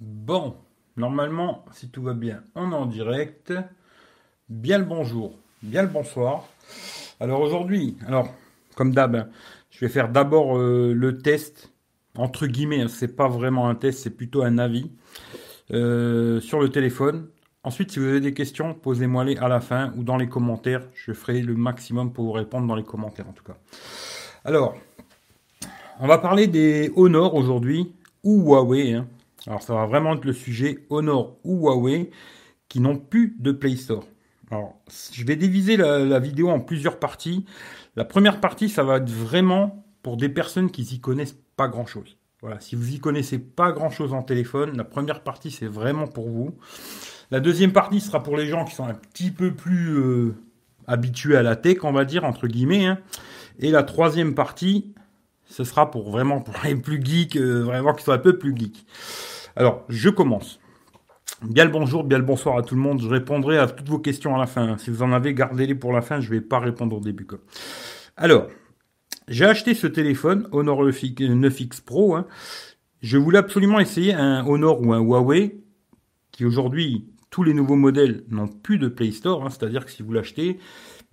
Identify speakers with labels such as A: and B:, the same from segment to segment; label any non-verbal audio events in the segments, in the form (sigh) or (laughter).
A: Bon, normalement, si tout va bien, on est en direct. Bien le bonjour, bien le bonsoir. Alors aujourd'hui, alors comme d'hab, je vais faire d'abord euh, le test entre guillemets. Hein, c'est pas vraiment un test, c'est plutôt un avis euh, sur le téléphone. Ensuite, si vous avez des questions, posez-moi-les à la fin ou dans les commentaires. Je ferai le maximum pour vous répondre dans les commentaires en tout cas. Alors, on va parler des Honor aujourd'hui ou Huawei. Hein. Alors ça va vraiment être le sujet Honor ou Huawei qui n'ont plus de Play Store. Alors je vais diviser la, vidéo en plusieurs parties. La première partie, ça va être vraiment pour des personnes qui s'y connaissent pas grand chose. Voilà, si vous y connaissez pas grand chose en téléphone, la première partie c'est vraiment pour vous. La deuxième partie sera pour les gens qui sont un petit peu plus euh, habitués à la tech, on va dire entre guillemets. Hein. Et la troisième partie, ce sera pour vraiment pour les plus geeks, euh, vraiment qui sont un peu plus geeks. Alors, je commence. Bien le bonjour, bien le bonsoir à tout le monde. Je répondrai à toutes vos questions à la fin. Si vous en avez, gardez-les pour la fin. Je ne vais pas répondre au début. Alors, j'ai acheté ce téléphone, Honor 9X Pro. Hein. Je voulais absolument essayer un Honor ou un Huawei, qui aujourd'hui, tous les nouveaux modèles n'ont plus de Play Store. Hein. C'est-à-dire que si vous l'achetez,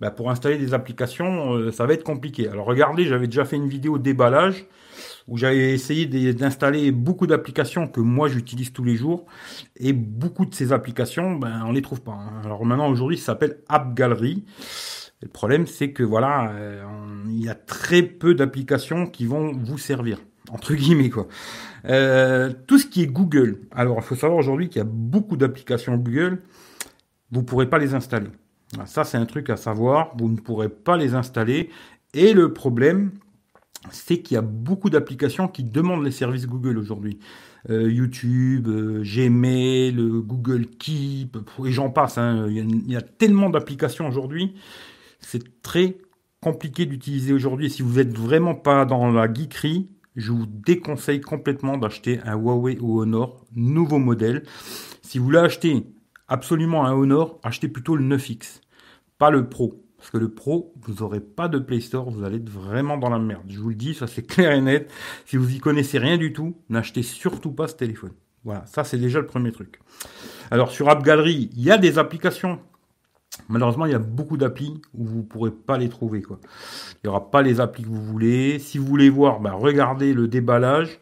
A: bah, pour installer des applications, euh, ça va être compliqué. Alors regardez, j'avais déjà fait une vidéo déballage où j'avais essayé d'installer beaucoup d'applications que moi j'utilise tous les jours et beaucoup de ces applications, ben on les trouve pas. Hein. Alors maintenant aujourd'hui, ça s'appelle App Gallery. le problème, c'est que voilà, euh, il y a très peu d'applications qui vont vous servir entre guillemets quoi. Euh, tout ce qui est Google. Alors il faut savoir aujourd'hui qu'il y a beaucoup d'applications Google. Vous pourrez pas les installer. Ça, c'est un truc à savoir. Vous ne pourrez pas les installer. Et le problème, c'est qu'il y a beaucoup d'applications qui demandent les services Google aujourd'hui. Euh, YouTube, euh, Gmail, euh, Google Keep, et j'en passe. Hein. Il, y a, tellement d'applications aujourd'hui. C'est très compliqué d'utiliser aujourd'hui. Si vous n'êtes vraiment pas dans la geekerie, je vous déconseille complètement d'acheter un Huawei ou Honor nouveau modèle. Si vous voulez acheter absolument un Honor, achetez plutôt le 9X, pas le Pro. Parce que le Pro, vous n'aurez pas de Play Store, vous allez être vraiment dans la merde. Je vous le dis, ça c'est (laughs) clair et net. Si vous y connaissez rien du tout, n'achetez surtout pas ce téléphone. Voilà, ça c'est déjà le premier truc. Alors sur App Gallery, il y a des applications. Malheureusement, il y a beaucoup d'applis où vous ne pourrez pas les trouver. Il n'y aura pas les applis que vous voulez. Si vous voulez voir, bah, regardez le déballage.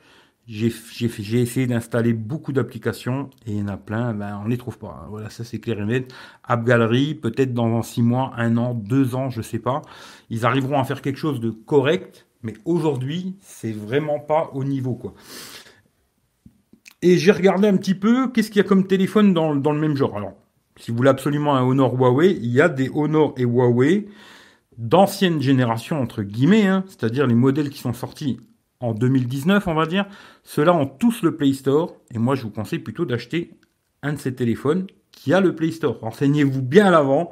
A: J'ai essayé d'installer beaucoup d'applications et il y en a plein, ben, on ne les trouve pas. Voilà, ça c'est clair et net. App Gallery, peut-être dans 6 mois, 1 an, 2 ans, je sais pas. Ils arriveront à faire quelque chose de correct, mais aujourd'hui, c'est vraiment pas au niveau, quoi. Et j'ai regardé un petit peu, qu'est-ce qu'il y a comme téléphone dans, dans le même genre? Alors, si vous voulez absolument un Honor Huawei, il y a des Honor et Huawei d'ancienne génération, entre guillemets, hein, c'est-à-dire les modèles qui sont sortis en 2019, on va dire, ceux-là ont tous le Play Store. Et moi, je vous conseille plutôt d'acheter un de ces téléphones qui a le Play Store. Renseignez-vous bien à l'avant,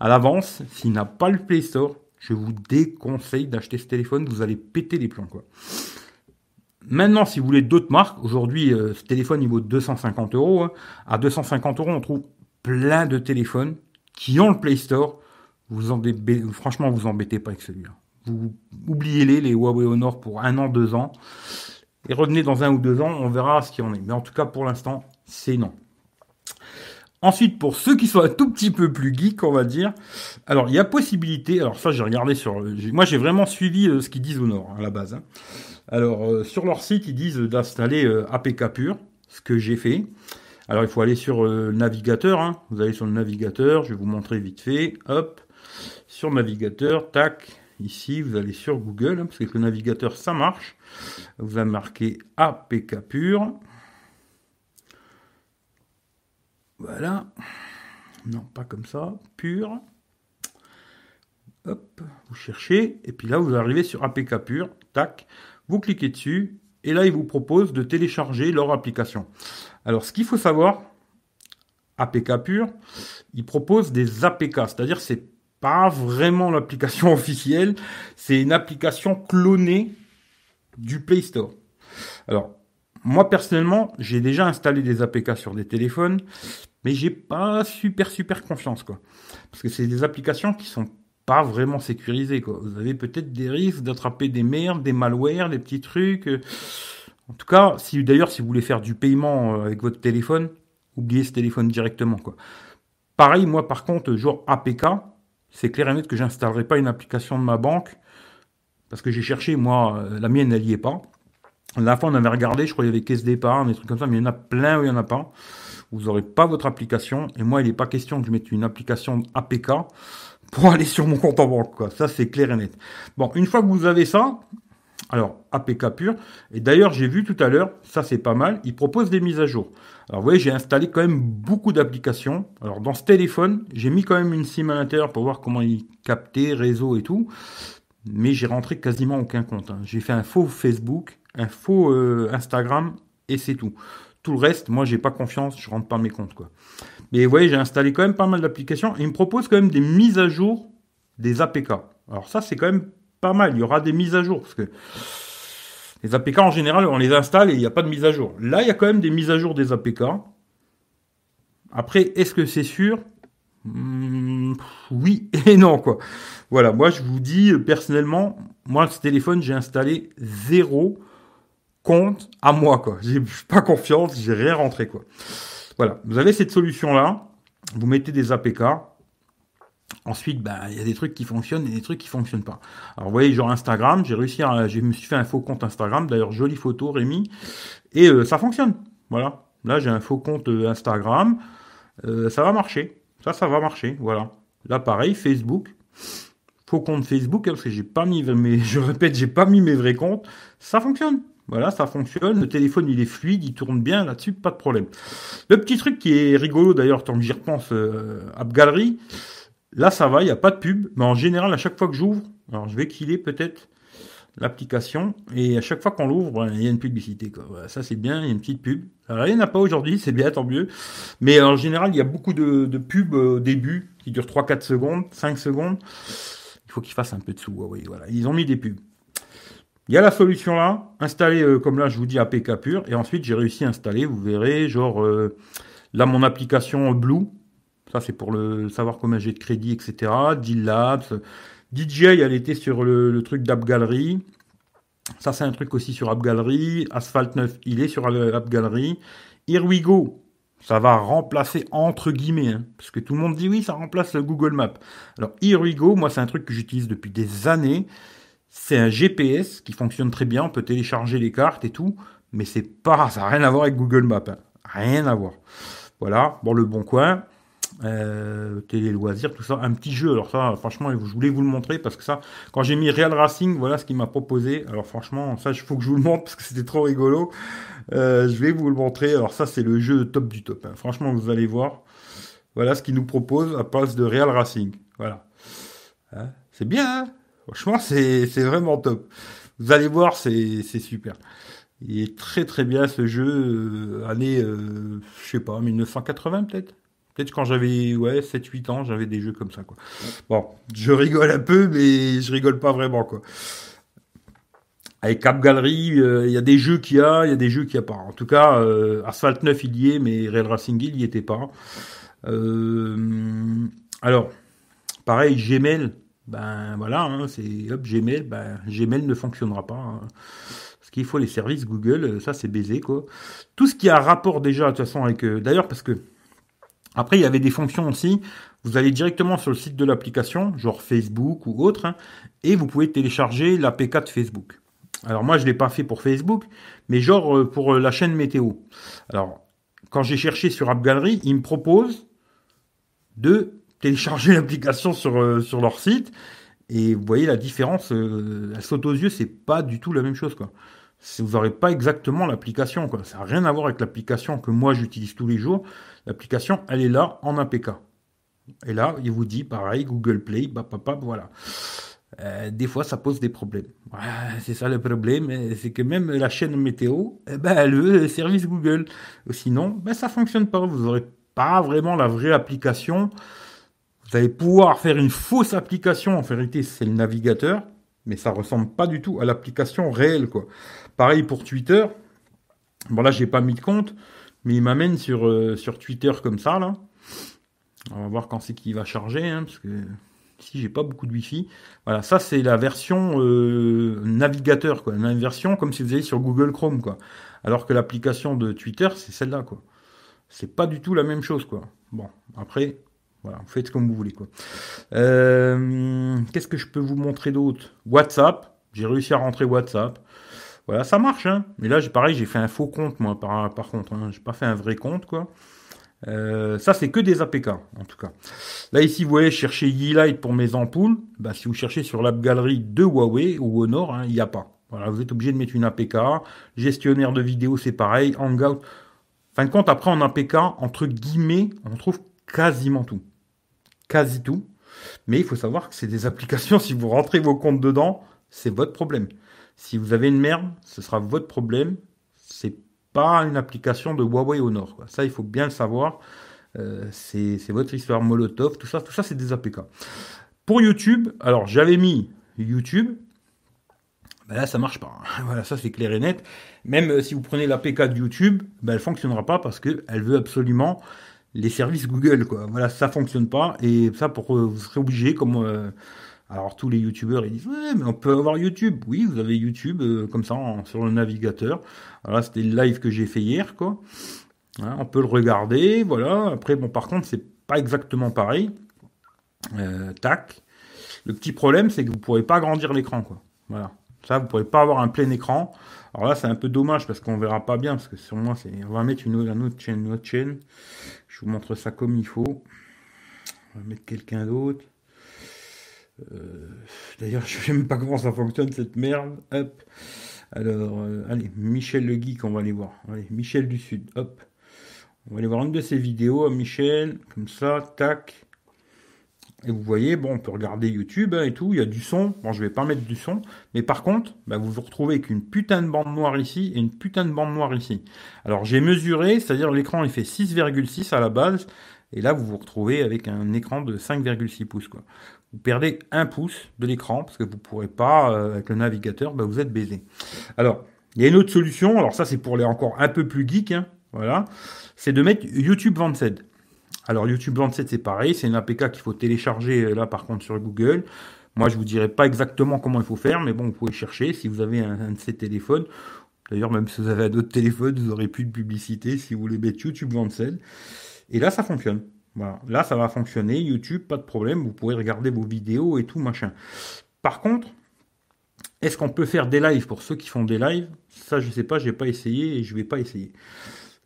A: à l'avance. S'il n'a pas le Play Store, je vous déconseille d'acheter ce téléphone. Vous allez péter les plombs, quoi. Maintenant, si vous voulez d'autres marques, aujourd'hui, euh, ce téléphone, il vaut 250 euros. Hein. À 250 euros, on trouve plein de téléphones qui ont le Play Store. Vous en franchement, vous embêtez pas avec celui-là. Oubliez-les, les Huawei Honor, pour un an, deux ans. Et revenez dans un ou deux ans, on verra ce qu'il en est. Mais en tout cas, pour l'instant, c'est non. Ensuite, pour ceux qui sont un tout petit peu plus geeks, on va dire, alors il y a possibilité, alors ça j'ai regardé sur, moi j'ai vraiment suivi euh, ce qu'ils disent au Nord à la base. Hein. Alors euh, sur leur site ils disent d'installer euh, APK pur, ce que j'ai fait. Alors il faut aller sur le navigateur, hein. vous allez sur le navigateur, je vais vous montrer vite fait, hop, sur navigateur, tac, Ici, vous allez sur Google, parce que le navigateur, ça marche. Vous allez marquer APK pur. Voilà. Non, pas comme ça. Pur. Hop, vous cherchez. Et puis là, vous arrivez sur APK pur. Tac. Vous cliquez dessus. Et là, il vous propose de télécharger leur application. Alors, ce qu'il faut savoir, APK pur, il propose des APK, c'est-à-dire c'est pas vraiment l'application (laughs) officielle, c'est une application clonée du Play Store. Alors, moi personnellement, j'ai déjà installé des APK sur des téléphones, mais j'ai pas super super confiance quoi. Parce que c'est des applications qui sont pas vraiment sécurisées quoi. Vous avez peut-être des risques d'attraper des merdes, des malwares, des petits trucs. En tout cas, si d'ailleurs si vous voulez faire du paiement euh, avec votre téléphone, oubliez ce téléphone directement quoi. Pareil, moi par contre, genre APK, c'est clair et net que j'installerai pas une application de ma banque parce que j'ai cherché, moi, euh, la mienne, elle n'y est pas. La fois, on avait regardé, je crois qu'il y avait caisse d'épargne, des trucs comme ça, mais il y en a plein où il n'y en a pas. Vous n'aurez pas votre application. Et moi, il n'est pas question que je mette une application APK pour (laughs) aller sur mon compte en banque. Quoi. Ça, c'est clair et net. Bon, une fois que vous avez ça, alors APK pur. Et d'ailleurs, j'ai vu tout à l'heure, ça c'est pas mal, il propose des mises à jour. Alors vous voyez, j'ai installé quand même beaucoup d'applications. Alors dans ce téléphone, j'ai mis quand même une SIM à l'intérieur pour voir comment il captait, réseau et tout mais j'ai rentré quasiment aucun compte. Hein. J'ai fait un faux Facebook, un faux euh, Instagram et c'est tout. Tout le reste, moi, j'ai pas confiance, je rentre pas mes comptes, quoi. Mais vous voyez, j'ai installé quand même pas mal d'applications il me propose quand même des mises à jour des APK. Alors ça, c'est quand même pas mal. Il y aura des mises à jour parce que les APK en général, on les installe et il n'y a pas de mise à jour. Là, il y a quand même des mises à jour des APK. Après, est-ce que c'est sûr? Hmm, Oui et non, quoi. Voilà, moi je vous dis personnellement, moi ce téléphone j'ai installé zéro compte à moi quoi. J'ai (laughs) pas confiance, j'ai rien rentré quoi. Voilà, vous avez cette solution là, vous mettez des APK. Ensuite, ben, il y a des trucs qui fonctionnent et des trucs qui fonctionnent pas. Alors, vous voyez, genre Instagram, j'ai réussi à, je me suis fait un faux compte Instagram. D'ailleurs, jolie photo, Rémi. Et euh, ça fonctionne. Voilà. Là, j'ai un faux compte euh, Instagram. ça va marcher. Ça, ça va marcher. Voilà. Là, pareil, Facebook faux compte Facebook, hein, parce que j'ai pas mis mes, (laughs) je répète, j'ai pas mis mes vrais comptes. Ça fonctionne. Voilà, ça fonctionne. Le téléphone, il est fluide, il tourne bien là-dessus, pas de problème. Le petit truc qui est rigolo d'ailleurs, tant que j'y repense, euh, App Gallery, là ça va, il n'y a pas de pub, mais en général, à chaque fois que j'ouvre, alors je vais killer peut-être l'application, et à chaque fois qu'on l'ouvre, ben, il y a une publicité. Ça c'est bien, il y a une petite pub. Alors, il n'y en a pas aujourd'hui, c'est bien, tant mieux. Mais en général, il y a beaucoup de, pubs au début, qui durent 3-4 secondes, 5 secondes il faut qu'ils fassent un peu de sous. Voilà. Ils ont mis des pubs. Il y a la solution là, installer euh, comme là je vous dis APK pur, et ensuite j'ai réussi à installer, vous verrez, genre euh, là mon application Blue, ça c'est pour le savoir combien j'ai de crédit, etc. Deal Labs, DJI elle était sur le, truc d'App Gallery, ça c'est un truc aussi sur App Gallery, Asphalt 9 il est sur App Gallery, Here We Go, ça va remplacer entre guillemets, hein, parce que tout le monde dit oui, ça remplace le Google Maps. Alors Here We Go, moi c'est un truc que j'utilise depuis des années. C'est un GPS qui fonctionne très bien, on peut télécharger les cartes et tout, mais c'est pas, ça n'a rien à voir avec Google Maps, hein. rien à voir. Voilà, bon le bon coin, euh, télé loisirs, tout ça, un petit jeu. Alors ça, franchement, je voulais vous le montrer parce que ça, quand j'ai mis Real Racing, voilà ce qu'il m'a proposé. Alors franchement, ça, il faut que je vous le montre parce que c'était trop rigolo. Euh, je vais vous le montrer. Alors ça, c'est le jeu top du top. Hein. Franchement, vous allez voir. Voilà ce qu'il nous propose à place de Real Racing. Voilà. Hein, c'est bien. Hein Franchement, c'est vraiment top. Vous allez voir, c'est super. Il est très très bien ce jeu, euh, année, euh, je sais pas, 1980 peut-être Peut-être quand j'avais ouais, 7-8 ans, j'avais des jeux comme ça. Quoi. Bon, je rigole un peu, mais je rigole pas vraiment. quoi. Avec Cap Gallery, euh, il y a des jeux qu'il y a, il y a des jeux qu'il n'y a pas. En tout cas, euh, Asphalt 9, il y est, mais Real Racing il n'y était pas. Euh, alors, pareil, Gmail, ben voilà, hein, c'est hop, Gmail, ben Gmail ne fonctionnera pas. Hein. Parce qu'il faut les services Google, ça c'est baisé quoi. Tout ce qui a rapport déjà de toute façon avec. D'ailleurs, parce que après, il y avait des fonctions aussi. Vous allez directement sur le site de l'application, genre Facebook ou autre, hein, et vous pouvez télécharger l'APK de Facebook. Alors moi, je ne l'ai pas fait pour Facebook, mais genre euh, pour euh, la chaîne météo. Alors, quand j'ai cherché sur App Gallery, ils me proposent de télécharger (laughs) l'application sur, euh, sur leur site. Et vous voyez la différence, elle saute aux yeux, c'est pas du tout la même chose. quoi vous n'aurez pas exactement l'application. Ça n'a rien à voir avec l'application que moi j'utilise tous les jours. L'application, elle est là en APK. Et là, il vous dit pareil, Google Play, bah, voilà. Euh, des fois, ça pose des problèmes. c'est ça le problème, c'est que même la chaîne météo, eh ben, le service Google. Sinon, ben, ça fonctionne pas. Vous n'aurez pas vraiment la vraie application. Vous allez pouvoir faire une fausse application. En vérité, c'est le navigateur, mais ça ressemble pas du tout à l'application réelle, quoi. Pareil pour Twitter. Bon là, j'ai pas mis de compte, mais il m'amène sur, euh, sur Twitter comme ça là. On va voir quand c'est qu'il va charger, hein, parce que Si j'ai pas beaucoup de Wi-Fi. Voilà, ça c'est la version euh, navigateur, quoi. Une version comme si vous alliez sur Google Chrome, quoi. Alors que l'application de Twitter, c'est celle-là, quoi. C'est pas du tout la même chose, quoi. Bon, après, voilà, faites comme vous voulez, quoi. Euh, qu'est-ce que je peux vous montrer d'autre? WhatsApp. J'ai réussi à rentrer WhatsApp. Voilà, ça marche, hein. Mais là, pareil, j'ai fait un faux compte, moi, par, contre. Hein. J'ai pas fait un vrai compte, quoi. Euh, ça, c'est que des APK, en tout cas. Là, ici, vous voyez, chercher Yeelight pour mes ampoules. Bah, si vous cherchez sur l'app galerie de Huawei ou Honor, hein, il n'y a pas. Voilà, vous êtes obligé de mettre une APK. Gestionnaire de vidéo, c'est pareil. Hangout. Fin de compte, après, en APK, entre guillemets, on trouve quasiment tout. Quasi tout. Mais il faut savoir que c'est des (laughs) applications, si vous rentrez vos comptes dedans, c'est votre problème. Si vous avez une merde, ce sera votre problème. C'est pas une application de Huawei au nord. Ça, il faut bien le savoir. Euh, c'est votre histoire Molotov, tout ça, tout ça, c'est des APK. Pour YouTube, alors j'avais mis YouTube. Ben là, ça marche pas. (laughs) Voilà, ça c'est clair et net. Même euh, si vous prenez l'APK de YouTube, ben, elle fonctionnera pas parce qu'elle veut absolument les services Google. Quoi. Voilà, ça fonctionne pas. Et ça, pour vous serez obligé, comme alors tous les youtubeurs ils disent ouais mais on peut avoir YouTube. Oui vous avez YouTube euh, comme ça sur le navigateur. Voilà c'était le live que j'ai fait hier quoi. Hein, on peut le regarder voilà. Après bon par contre c'est pas exactement pareil. Euh, tac. Le petit problème c'est que vous pourrez pas agrandir l'écran quoi. Voilà. Ça vous pourrez pas avoir un plein écran. Alors là c'est un peu dommage parce qu'on verra pas bien parce que sur moi c'est on va mettre une autre, autre chaîne une autre chaîne. Je vous montre ça comme il faut. On va mettre quelqu'un d'autre. Euh, d'ailleurs, (laughs) je ne sais même pas comment ça fonctionne cette merde. Alors, euh, allez, Michel le Geek, on va aller voir. Allez, Michel du Sud. Hop. On va aller voir une de ses vidéos à Michel. Comme ça, tac. Et vous voyez, bon, on peut regarder YouTube hein, et tout, il y a du son. Bon, je vais pas mettre du son, mais par contre, bah, vous vous retrouvez avec une putain de bande noire ici et une putain de bande noire ici. Alors j'ai mesuré, c'est-à-dire l'écran il fait 6,6 à la base, et là vous vous retrouvez avec un écran de 5,6 pouces. Quoi vous perdez un pouce de l'écran parce que vous ne pourrez pas, euh, avec le navigateur, bah, vous êtes baisé. Alors, il y a une autre solution, alors ça c'est pour les encore un peu plus geek, hein, voilà, c'est de mettre YouTube 27. Alors YouTube 27 c'est pareil, c'est une APK qu'il faut télécharger euh, là par contre sur Google. Moi je vous dirai pas exactement comment il faut faire, mais bon vous pouvez chercher si vous avez un, de ces téléphones. D'ailleurs même si vous avez un autre téléphone, vous aurez plus de publicité si vous voulez mettre YouTube 27. Et là ça fonctionne. Voilà. Là, ça va fonctionner. YouTube, pas de problème. Vous pourrez regarder vos vidéos et tout, machin. Par contre, est-ce qu'on peut faire des lives? Pour ceux qui font des lives Ça, je ne sais pas, je n'ai pas essayé et je ne vais pas essayer.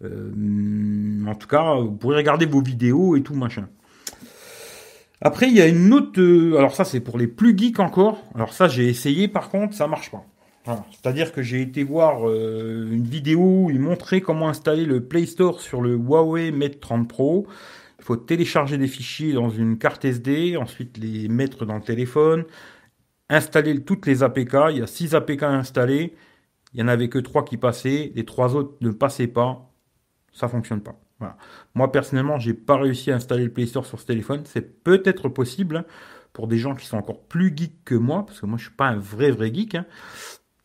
A: Euh, en tout cas, vous pourrez regarder vos vidéos et tout, machin. Après, il y a une autre. Euh, alors, ça, c'est pour les plus geeks encore. Alors, ça, j'ai essayé, par contre, ça marche pas. C'est-à-dire que j'ai été voir euh, une vidéo où il montrait comment installer le Play Store sur le Huawei Mate 30 Pro. Il faut télécharger des fichiers dans une carte SD, ensuite les mettre dans le téléphone, installer toutes les APK. Il y a 6 APK installés. Il n'y en avait que 3 qui passaient. Les 3 autres ne passaient pas. Ça fonctionne pas. Moi, personnellement, j'ai pas réussi à installer le Play Store sur ce téléphone. C'est peut-être possible hein, pour des gens qui sont encore plus geeks que moi, parce que moi, je suis pas un vrai, vrai geek. Hein.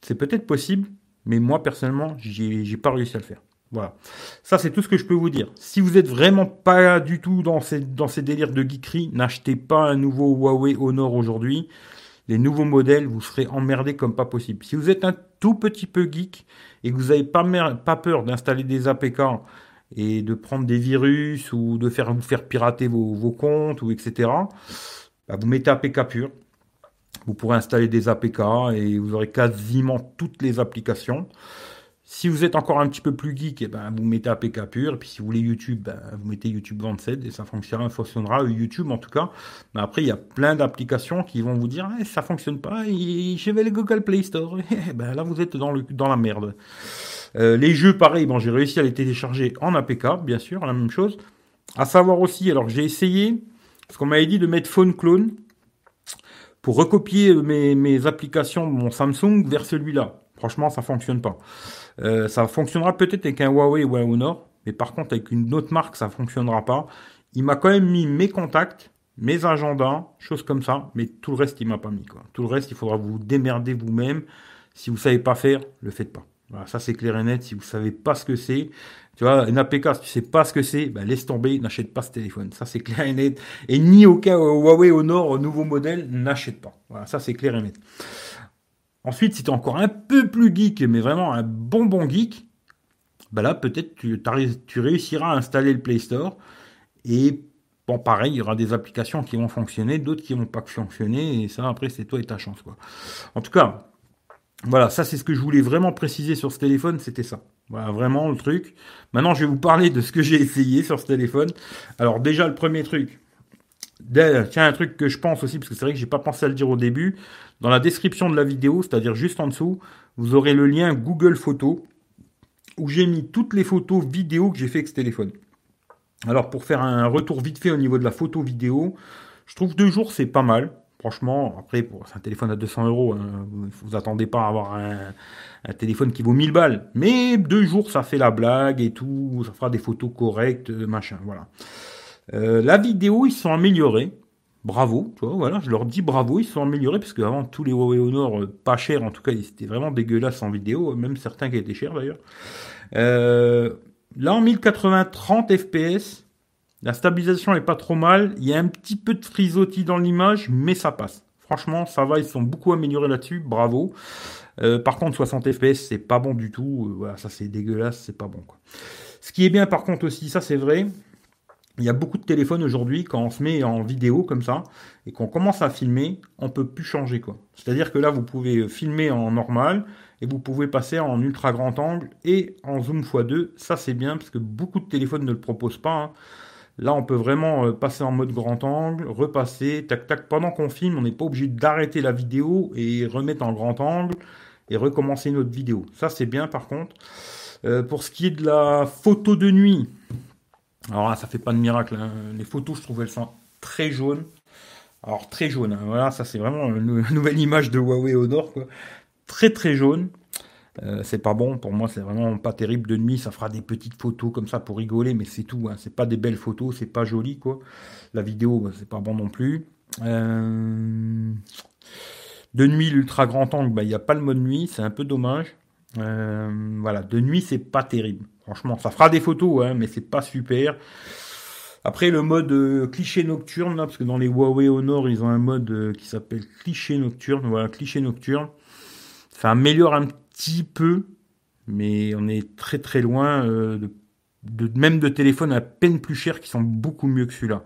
A: C'est peut-être possible, mais moi, personnellement, j'ai pas réussi à le faire. Voilà. Ça, c'est tout ce que je peux vous dire. Si vous êtes vraiment pas du tout dans ces, délires de geekerie, n'achetez pas un nouveau Huawei Honor aujourd'hui. Les nouveaux modèles, vous serez emmerdé comme pas possible. Si vous êtes un tout petit peu geek et que vous n'avez pas, peur d'installer des APK et de prendre des virus ou de faire vous faire pirater vos, vos comptes ou etc., bah, vous mettez APK pur. Vous pourrez installer des APK et vous aurez quasiment toutes les applications. Si vous êtes encore un petit peu plus geek, eh ben, vous mettez APK pur. Et puis si vous voulez YouTube, ben, vous mettez YouTube 27 et ça fonctionnera, fonctionnera YouTube en tout cas. Mais après, il y a plein d'applications qui vont vous dire eh, ça fonctionne pas, et je vais le Google Play Store. (laughs) Eh ben, là, vous êtes dans, le, dans la merde. Euh, les jeux, pareil, bon, j'ai réussi à les télécharger en APK, bien sûr, la même chose. À savoir aussi, alors j'ai essayé, parce qu'on m'avait dit de mettre Phone Clone pour recopier mes, mes applications mon Samsung vers celui-là. Franchement, ça fonctionne pas. Euh, ça fonctionnera peut-être avec un Huawei ou un Honor, mais par contre avec une autre marque, ça fonctionnera pas. Il m'a quand même mis mes contacts, mes agendas, choses comme ça, mais tout le reste, il m'a pas mis. Quoi. Tout le reste, il faudra vous démerder vous-même. Si vous savez pas faire, le faites pas. Voilà, ça c'est clair et net. Si vous savez pas ce que c'est, tu vois, une APK, si tu sais pas ce que c'est, ben laisse tomber, n'achète pas ce téléphone. Ça c'est clair et net. Et ni au cas Huawei Honor nouveau modèle, n'achète pas. Voilà, ça c'est clair et net. Ensuite, si tu es encore un peu plus geek, mais vraiment un bon bon geek, ben là peut-être tu, réussiras à installer le Play Store et Bon, pareil, il y aura des applications qui vont fonctionner, d'autres qui vont pas fonctionner, et ça, après, c'est toi et ta chance. En tout cas, voilà, ça, c'est ce que je voulais vraiment préciser sur ce téléphone, c'était ça. Voilà, vraiment, le truc. Maintenant, je vais vous parler de ce que j'ai essayé sur ce téléphone. Alors, déjà, le premier truc. Tiens, un truc que je pense aussi, parce que c'est vrai que j'ai pas pensé à le dire au début. Dans la description de la vidéo, c'est-à-dire juste en dessous, vous aurez le lien Google Photos, où j'ai mis toutes les photos vidéo que j'ai fait avec ce téléphone. Alors pour faire un retour vite fait au niveau de la photo vidéo, je trouve deux jours c'est pas mal. Franchement, après, c'est un téléphone à 200 euros. Hein. Vous attendez pas à avoir un, téléphone qui vaut 1000 balles. Mais deux jours, ça fait la blague et tout. Ça fera des photos correctes, machin. Voilà. Euh, la vidéo, ils sont améliorés. Bravo, voilà, je leur dis bravo, ils sont améliorés parce qu'avant tous les Huawei Honor, euh, pas chers en tout cas, ils étaient vraiment dégueulasses en vidéo, même certains qui étaient chers d'ailleurs. Euh, Là, en 1080 30 fps, la stabilisation est pas trop mal. Il y a un petit peu de frisottis dans l'image, mais ça passe. Franchement, ça va, ils sont beaucoup améliorés là-dessus, bravo. Euh, par contre, 60 fps, c'est pas bon du tout. Ça c'est dégueulasse, c'est pas bon. Ce qui est bien, par contre aussi, ça c'est vrai, il y a beaucoup de téléphones aujourd'hui, quand on se met en vidéo comme ça, et qu'on commence à filmer, on peut plus changer quoi. C'est-à-dire que là, vous pouvez filmer en normal, et vous pouvez passer en ultra grand angle et en zoom x2. Ça c'est bien parce que beaucoup de téléphones ne le proposent pas. Hein. Là, on peut vraiment euh, passer en mode grand angle, repasser, tac tac. Pendant qu'on filme, on n'est pas obligé d'arrêter la vidéo et remettre en grand angle et recommencer notre vidéo. Ça c'est bien par contre. Euh, pour ce qui est de la photo de nuit, alors là, ça fait pas de miracle. Hein. Les photos, je trouve, elles sont très jaunes. Alors très jaunes. Hein. Voilà, ça c'est vraiment une (laughs) nouvelle image de Huawei au très très jaune. Euh, c'est pas bon, pour moi c'est vraiment pas terrible de nuit, ça fera des petites photos comme ça pour rigoler, mais c'est tout, hein. c'est pas des belles photos, c'est pas joli quoi. La vidéo bah, c'est pas bon non plus. Euh, de nuit l'ultra grand angle, bah, il n'y a pas le mode nuit, c'est un peu dommage. Euh, voilà, de nuit c'est pas terrible, franchement ça fera des photos, hein, mais c'est pas super. Après le mode cliché nocturne, parce que dans les Huawei Honor ils ont un mode qui s'appelle cliché nocturne, voilà cliché nocturne. Ça améliore un petit peu, mais on est très très loin euh, de, même de téléphones à peine plus chers qui sont beaucoup mieux que celui-là.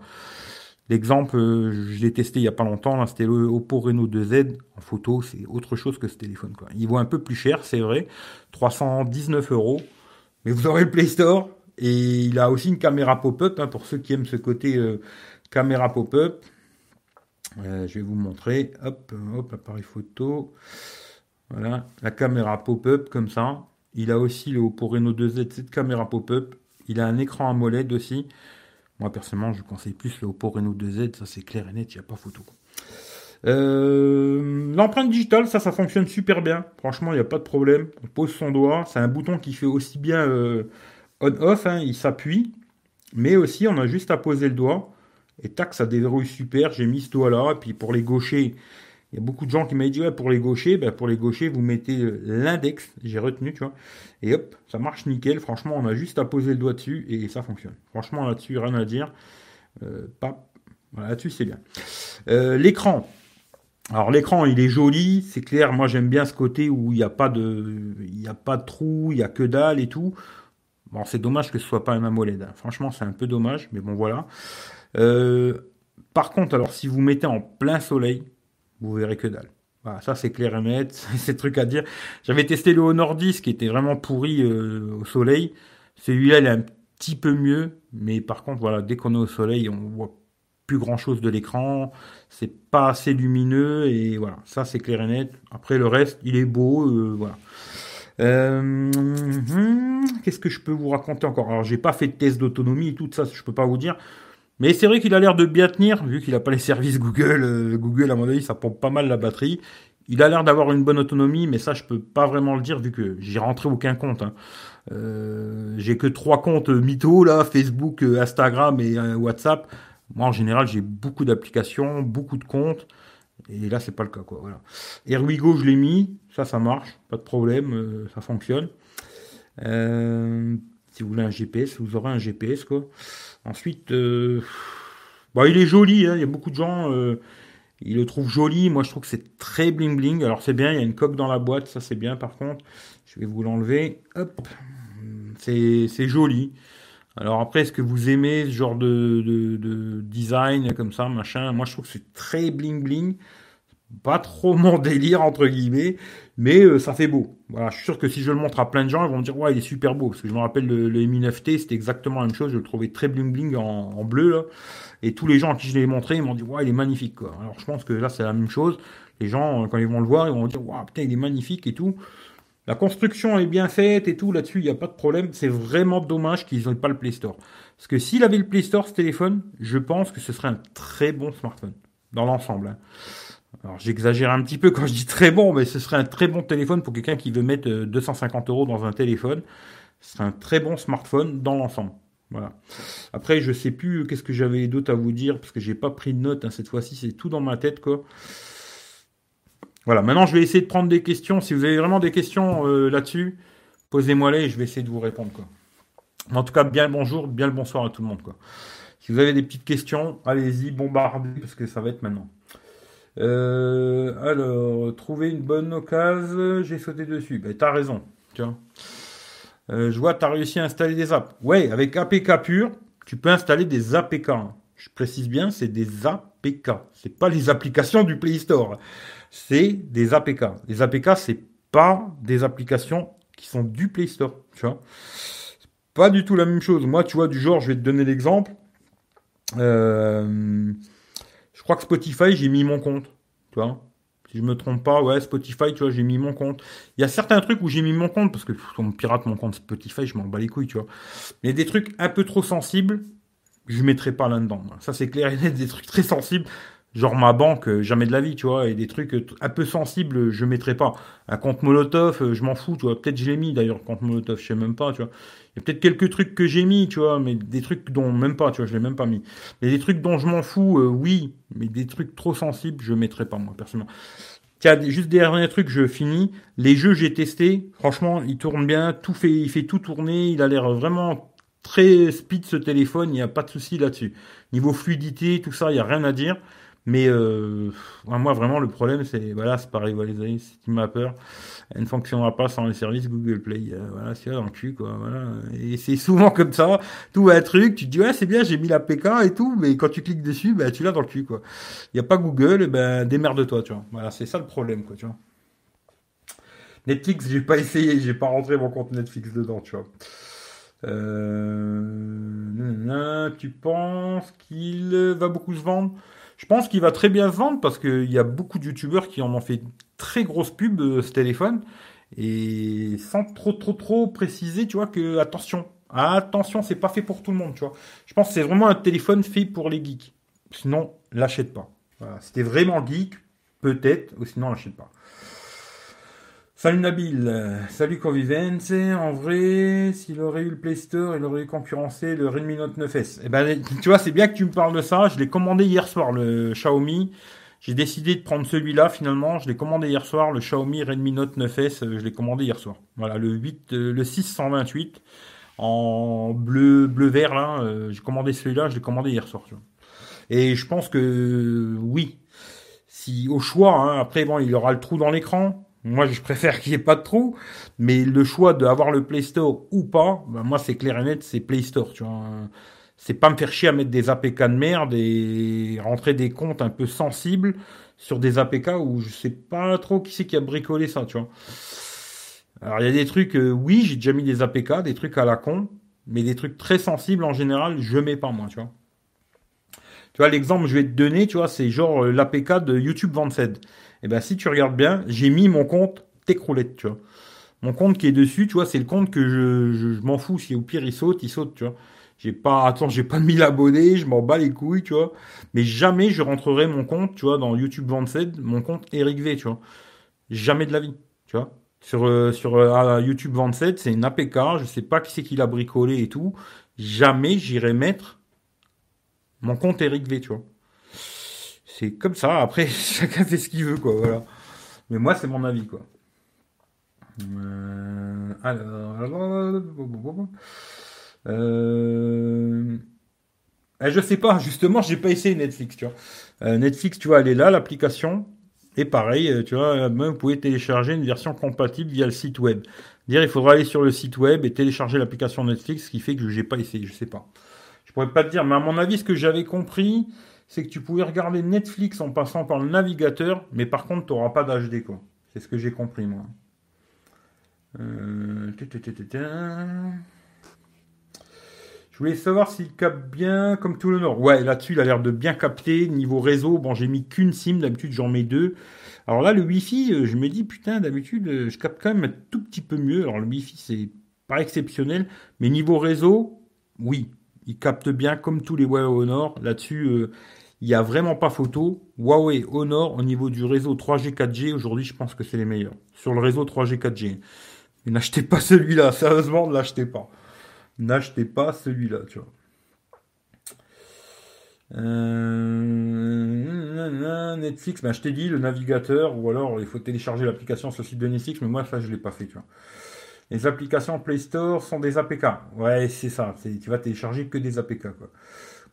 A: L'exemple, euh, je l'ai testé il n'y a pas longtemps, c'était le Oppo Reno 2Z. En photo, c'est autre chose que ce téléphone. Il vaut un peu plus cher, c'est vrai, 319 euros. Mais vous aurez le Play Store et il a aussi une caméra pop-up hein, pour ceux qui aiment ce côté euh, caméra pop-up. je vais vous montrer. Hop, hop, appareil photo. Voilà, la caméra pop-up comme ça. Il a aussi le Oppo Reno 2Z, cette caméra pop-up. Il a un écran AMOLED aussi. Moi, personnellement, je conseille plus le Oppo Reno 2Z. Ça, c'est clair et net, il n'y a pas photo. Euh, l'empreinte digitale, ça, ça fonctionne super bien. Franchement, il n'y a pas de problème. On pose son doigt. C'est un bouton qui fait aussi bien euh, on-off. Hein. il s'appuie. Mais aussi, on a juste à poser le doigt. Et tac, ça déverrouille super. J'ai mis ce doigt-là. Et puis pour les gauchers, il y a beaucoup de gens qui m'ont dit, ouais, pour les gauchers, ben, pour les gauchers, vous mettez l'index, j'ai retenu, tu vois, et hop, ça marche nickel. Franchement, on a juste à poser le doigt dessus et ça fonctionne. Franchement, là-dessus, rien à dire. Euh. Voilà, là-dessus, c'est bien. Euh, l'écran. Alors l'écran, il est joli, c'est clair. Moi, j'aime bien ce côté où il n'y a pas de, il n'y a pas de trou, il y a que dalle et tout. Bon, c'est dommage que ce soit pas un AMOLED. Hein. Franchement, c'est un peu dommage, mais bon, voilà. Euh, par contre, alors si vous mettez en plein soleil, vous verrez que dalle. Voilà, ça c'est clair et net, (laughs) c'est truc à dire. J'avais testé le Honor 10 qui était vraiment pourri euh, au soleil. Celui-là, il est un petit peu mieux, mais par contre, voilà, dès qu'on est au soleil, on voit plus grand chose de l'écran, c'est pas assez lumineux et voilà, ça c'est clair et net. Après le reste, il est beau, euh, voilà. Euh, qu'est-ce que je peux vous raconter encore? Alors j'ai pas fait de test d'autonomie et tout ça, je peux pas vous dire. Mais c'est vrai qu'il a l'air de bien tenir, vu qu'il n'a pas les services Google. Euh, Google, à mon avis, ça pompe pas mal la batterie. Il a l'air d'avoir une bonne autonomie, mais ça, je peux pas vraiment le dire, vu que j'ai rentré aucun compte. Hein. J'ai que trois comptes mytho, là, Facebook, Instagram et WhatsApp. Moi, en général, j'ai beaucoup d'applications, beaucoup de comptes. Et là, c'est pas le cas, quoi. Voilà. Erwigo, je l'ai mis. Ça, ça marche. Pas de problème. Euh, ça fonctionne. Euh, si vous voulez un GPS, vous aurez un GPS, quoi. Ensuite, euh, bah, il est joli. Hein. Il y a beaucoup de gens. ils le trouvent joli. Moi, je trouve que c'est très bling bling. Alors, c'est bien. Il y a une coque dans la boîte. Ça, c'est bien. Par contre, je vais vous l'enlever. Hop. C'est joli. Alors après, est-ce que vous aimez ce genre de, de, design comme ça, machin? Moi, je trouve que c'est très bling bling. Pas trop (laughs) mon délire entre guillemets, mais euh, ça fait beau. Voilà, je suis sûr que si je le montre à plein de gens, ils vont me dire ouais, il est super beau. Parce que je me rappelle le, le Mi 9T, c'était exactement la même chose. Je le trouvais très bling bling en, bleu là. Et tous les gens à qui je l'ai montré, ils m'ont dit ouais, il est magnifique. Alors je pense que là c'est la même chose. Les gens quand ils vont le voir, ils vont dire ouais, putain, il est magnifique et tout. La construction est bien faite et tout, là-dessus, il n'y a pas de problème. C'est vraiment dommage qu'ils n'aient pas le Play Store. Parce que s'il avait le Play Store, ce téléphone, je pense que ce serait un très bon smartphone. Dans l'ensemble. Hein. Alors j'exagère un petit peu quand je dis très bon, mais ce serait un très bon téléphone pour quelqu'un qui veut mettre 250 euh, euros dans un téléphone. Ce serait un très bon smartphone dans l'ensemble. Voilà. Après, je sais plus euh, qu'est-ce que j'avais d'autre à vous dire, parce que j'ai pas pris de notes hein, cette fois-ci, c'est tout dans ma tête, quoi. Voilà, maintenant je vais essayer de prendre des questions. Si vous avez vraiment des questions euh, là-dessus, posez-moi-les et je vais essayer de vous répondre. En tout cas, bien le bonjour, bien le bonsoir à tout le monde. Si vous avez des petites questions, allez-y, bombardez, parce que ça va être maintenant. Euh, alors, trouver une bonne occasion, j'ai sauté dessus. Ben, t'as raison, tiens. Euh, je vois, t'as réussi à installer des apps. Ouais, avec APK pur, tu peux installer des APK. Je précise bien, c'est des APK. C'est pas les applications du Play Store c'est des APK. Les APK, c'est pas des applications qui sont du Play Store, tu vois. Pas du tout la même chose. Moi, tu vois, du genre, je vais te donner l'exemple. Euh, je crois que Spotify, j'ai mis mon compte, tu vois. Si je me trompe pas, ouais, Spotify, tu vois, j'ai mis mon compte. Il y a certains trucs où j'ai mis mon compte parce que on pirate mon compte Spotify, je m'en bats les couilles, tu vois. Mais des trucs un peu trop sensibles, je mettrai pas là-dedans. Ça, c'est clair et net, des trucs très sensibles genre ma banque, euh, jamais de la vie, tu vois, et des trucs euh, un peu sensibles, je mettrai pas. Un compte Molotov, euh, je m'en fous, tu vois. Peut-être je l'ai mis d'ailleurs, compte Molotov, je sais même pas, tu vois. Il y a peut-être quelques trucs que j'ai mis, tu vois, mais des trucs dont même pas, tu vois, je l'ai même pas mis. Mais des trucs dont je m'en fous, oui, mais des trucs trop sensibles, je mettrai pas moi personnellement. Tiens, juste des derniers trucs, je finis. Les jeux j'ai testé, franchement, il tourne bien, tout fait, il fait tout tourner, il a l'air vraiment très speed ce téléphone, il n'y a pas de souci là-dessus. Niveau fluidité, tout ça, il n'y a rien à dire. Mais euh, moi, vraiment, le problème, c'est voilà, c'est pareil, voilà, les. Elle ne fonctionnera pas sans les services Google Play. Euh, voilà, c'est dans le cul, quoi. Voilà. Et c'est souvent comme ça. Tout un truc, tu te dis, ouais, c'est bien, j'ai mis la PK et tout, mais quand tu cliques dessus, ben, tu l'as dans le cul, quoi. Il n'y a pas Google, et ben, démerde-toi, tu vois. Voilà, c'est ça le problème, quoi, tu vois. Netflix, j'ai pas essayé, j'ai pas rentré mon compte Netflix dedans, tu vois. Euh, tu penses qu'il va beaucoup se vendre? Je pense qu'il va très bien se vendre parce qu'il y a beaucoup de youtubeurs qui en ont fait très grosse pub euh, ce téléphone et sans trop trop trop préciser, tu vois que attention, attention, c'est pas fait pour tout le monde, tu vois. Je pense que c'est vraiment un téléphone fait pour les geeks. Sinon, l'achète pas. Voilà. C'était vraiment geek, peut-être, ou sinon l'achète pas. Salut Nabil, salut Convivence. En vrai, s'il aurait eu le Play Store, il aurait concurrencé le Redmi Note 9S. Eh ben, tu vois, c'est bien que tu me parles de ça. Je l'ai commandé hier soir, le Xiaomi. J'ai décidé de prendre celui-là finalement. Je l'ai commandé hier soir, le Xiaomi Redmi Note 9S. Je l'ai commandé hier soir. Voilà, le 8, euh, le 628 en bleu, bleu vert là. Euh, j'ai commandé celui-là. Je l'ai commandé hier soir. Et je pense que oui, si au choix, hein, après bon, il aura le trou dans l'écran. Moi, je préfère qu'il n'y ait pas de trou, mais le choix d'avoir le Play Store ou pas, ben moi, c'est clair et net, c'est Play Store, tu vois. C'est pas me faire chier à mettre des APK de merde et rentrer des comptes un peu sensibles sur des APK où je sais pas trop qui c'est qui a bricolé ça, tu vois. Alors, il y a des trucs, euh, oui, j'ai déjà mis des APK, des trucs à la con, mais des trucs très sensibles, en général, je mets pas, moi, tu vois. Tu vois, l'exemple que je vais te donner, tu vois, c'est genre euh, l'APK de YouTube Vanced et eh ben si tu regardes bien, j'ai mis mon compte Techroulette, tu vois. Mon compte qui est dessus, tu vois, c'est le compte que je, m'en fous. Si au pire il saute, il saute, tu vois. J'ai pas, attends, j'ai pas (laughs) mis l'abonné, je m'en bats les couilles, tu vois. Mais jamais je rentrerai mon compte, tu vois, dans YouTube Vanced, mon compte Eric V, tu vois. Jamais de la vie, tu vois. Sur, euh, euh, YouTube Vanced, c'est une APK, je sais pas qui c'est qui l'a bricolé et tout. Jamais j'irai mettre mon compte Eric V, tu vois C'est comme ça. Après, (laughs) chacun fait ce qu'il veut, quoi. Voilà. Mais moi, c'est mon avis, quoi. Euh, alors, euh, eh, je sais pas, justement, j'ai pas essayé Netflix, tu vois. Euh, Netflix, tu vois, elle est là, l'application. Et pareil, euh, tu vois, même vous pouvez télécharger une version compatible via le site web. Dire, il faudra aller sur le site web et télécharger l'application Netflix, ce qui fait que j'ai pas essayé, je sais pas. Je pourrais pas te dire, mais à mon avis, ce que j'avais compris, c'est que tu pouvais regarder Netflix en passant par le navigateur, mais par contre, tu n'auras pas d'HD. C'est ce que j'ai compris, moi. Euh... Je voulais savoir s'il capte bien comme tout le Nord. Ouais, là-dessus, il a l'air de bien capter. Niveau réseau, bon, j'ai mis qu'une SIM, d'habitude j'en mets deux. Alors là, le Wi-Fi, euh, je me dis, putain, d'habitude, euh, je capte quand même un tout petit peu mieux. Alors le Wi-Fi, c'est pas exceptionnel, mais niveau réseau, oui, il capte bien comme tous les Huawei Honor. Là-dessus, euh, il n'y a vraiment pas photo. Huawei Honor, au niveau du réseau 3G, 4G, aujourd'hui, je pense que c'est les meilleurs. Sur le réseau 3G, 4G. n'achetez pas celui-là, sérieusement, ne l'achetez pas n'achetez pas celui-là, tu vois. Euh, Netflix, ben, je t'ai dit le navigateur, ou alors il faut télécharger l'application sur le site de Netflix, mais moi ça je l'ai pas fait, tu vois. Les applications Play Store sont des APK. Ouais, c'est ça. Tu vas télécharger que des APK, quoi.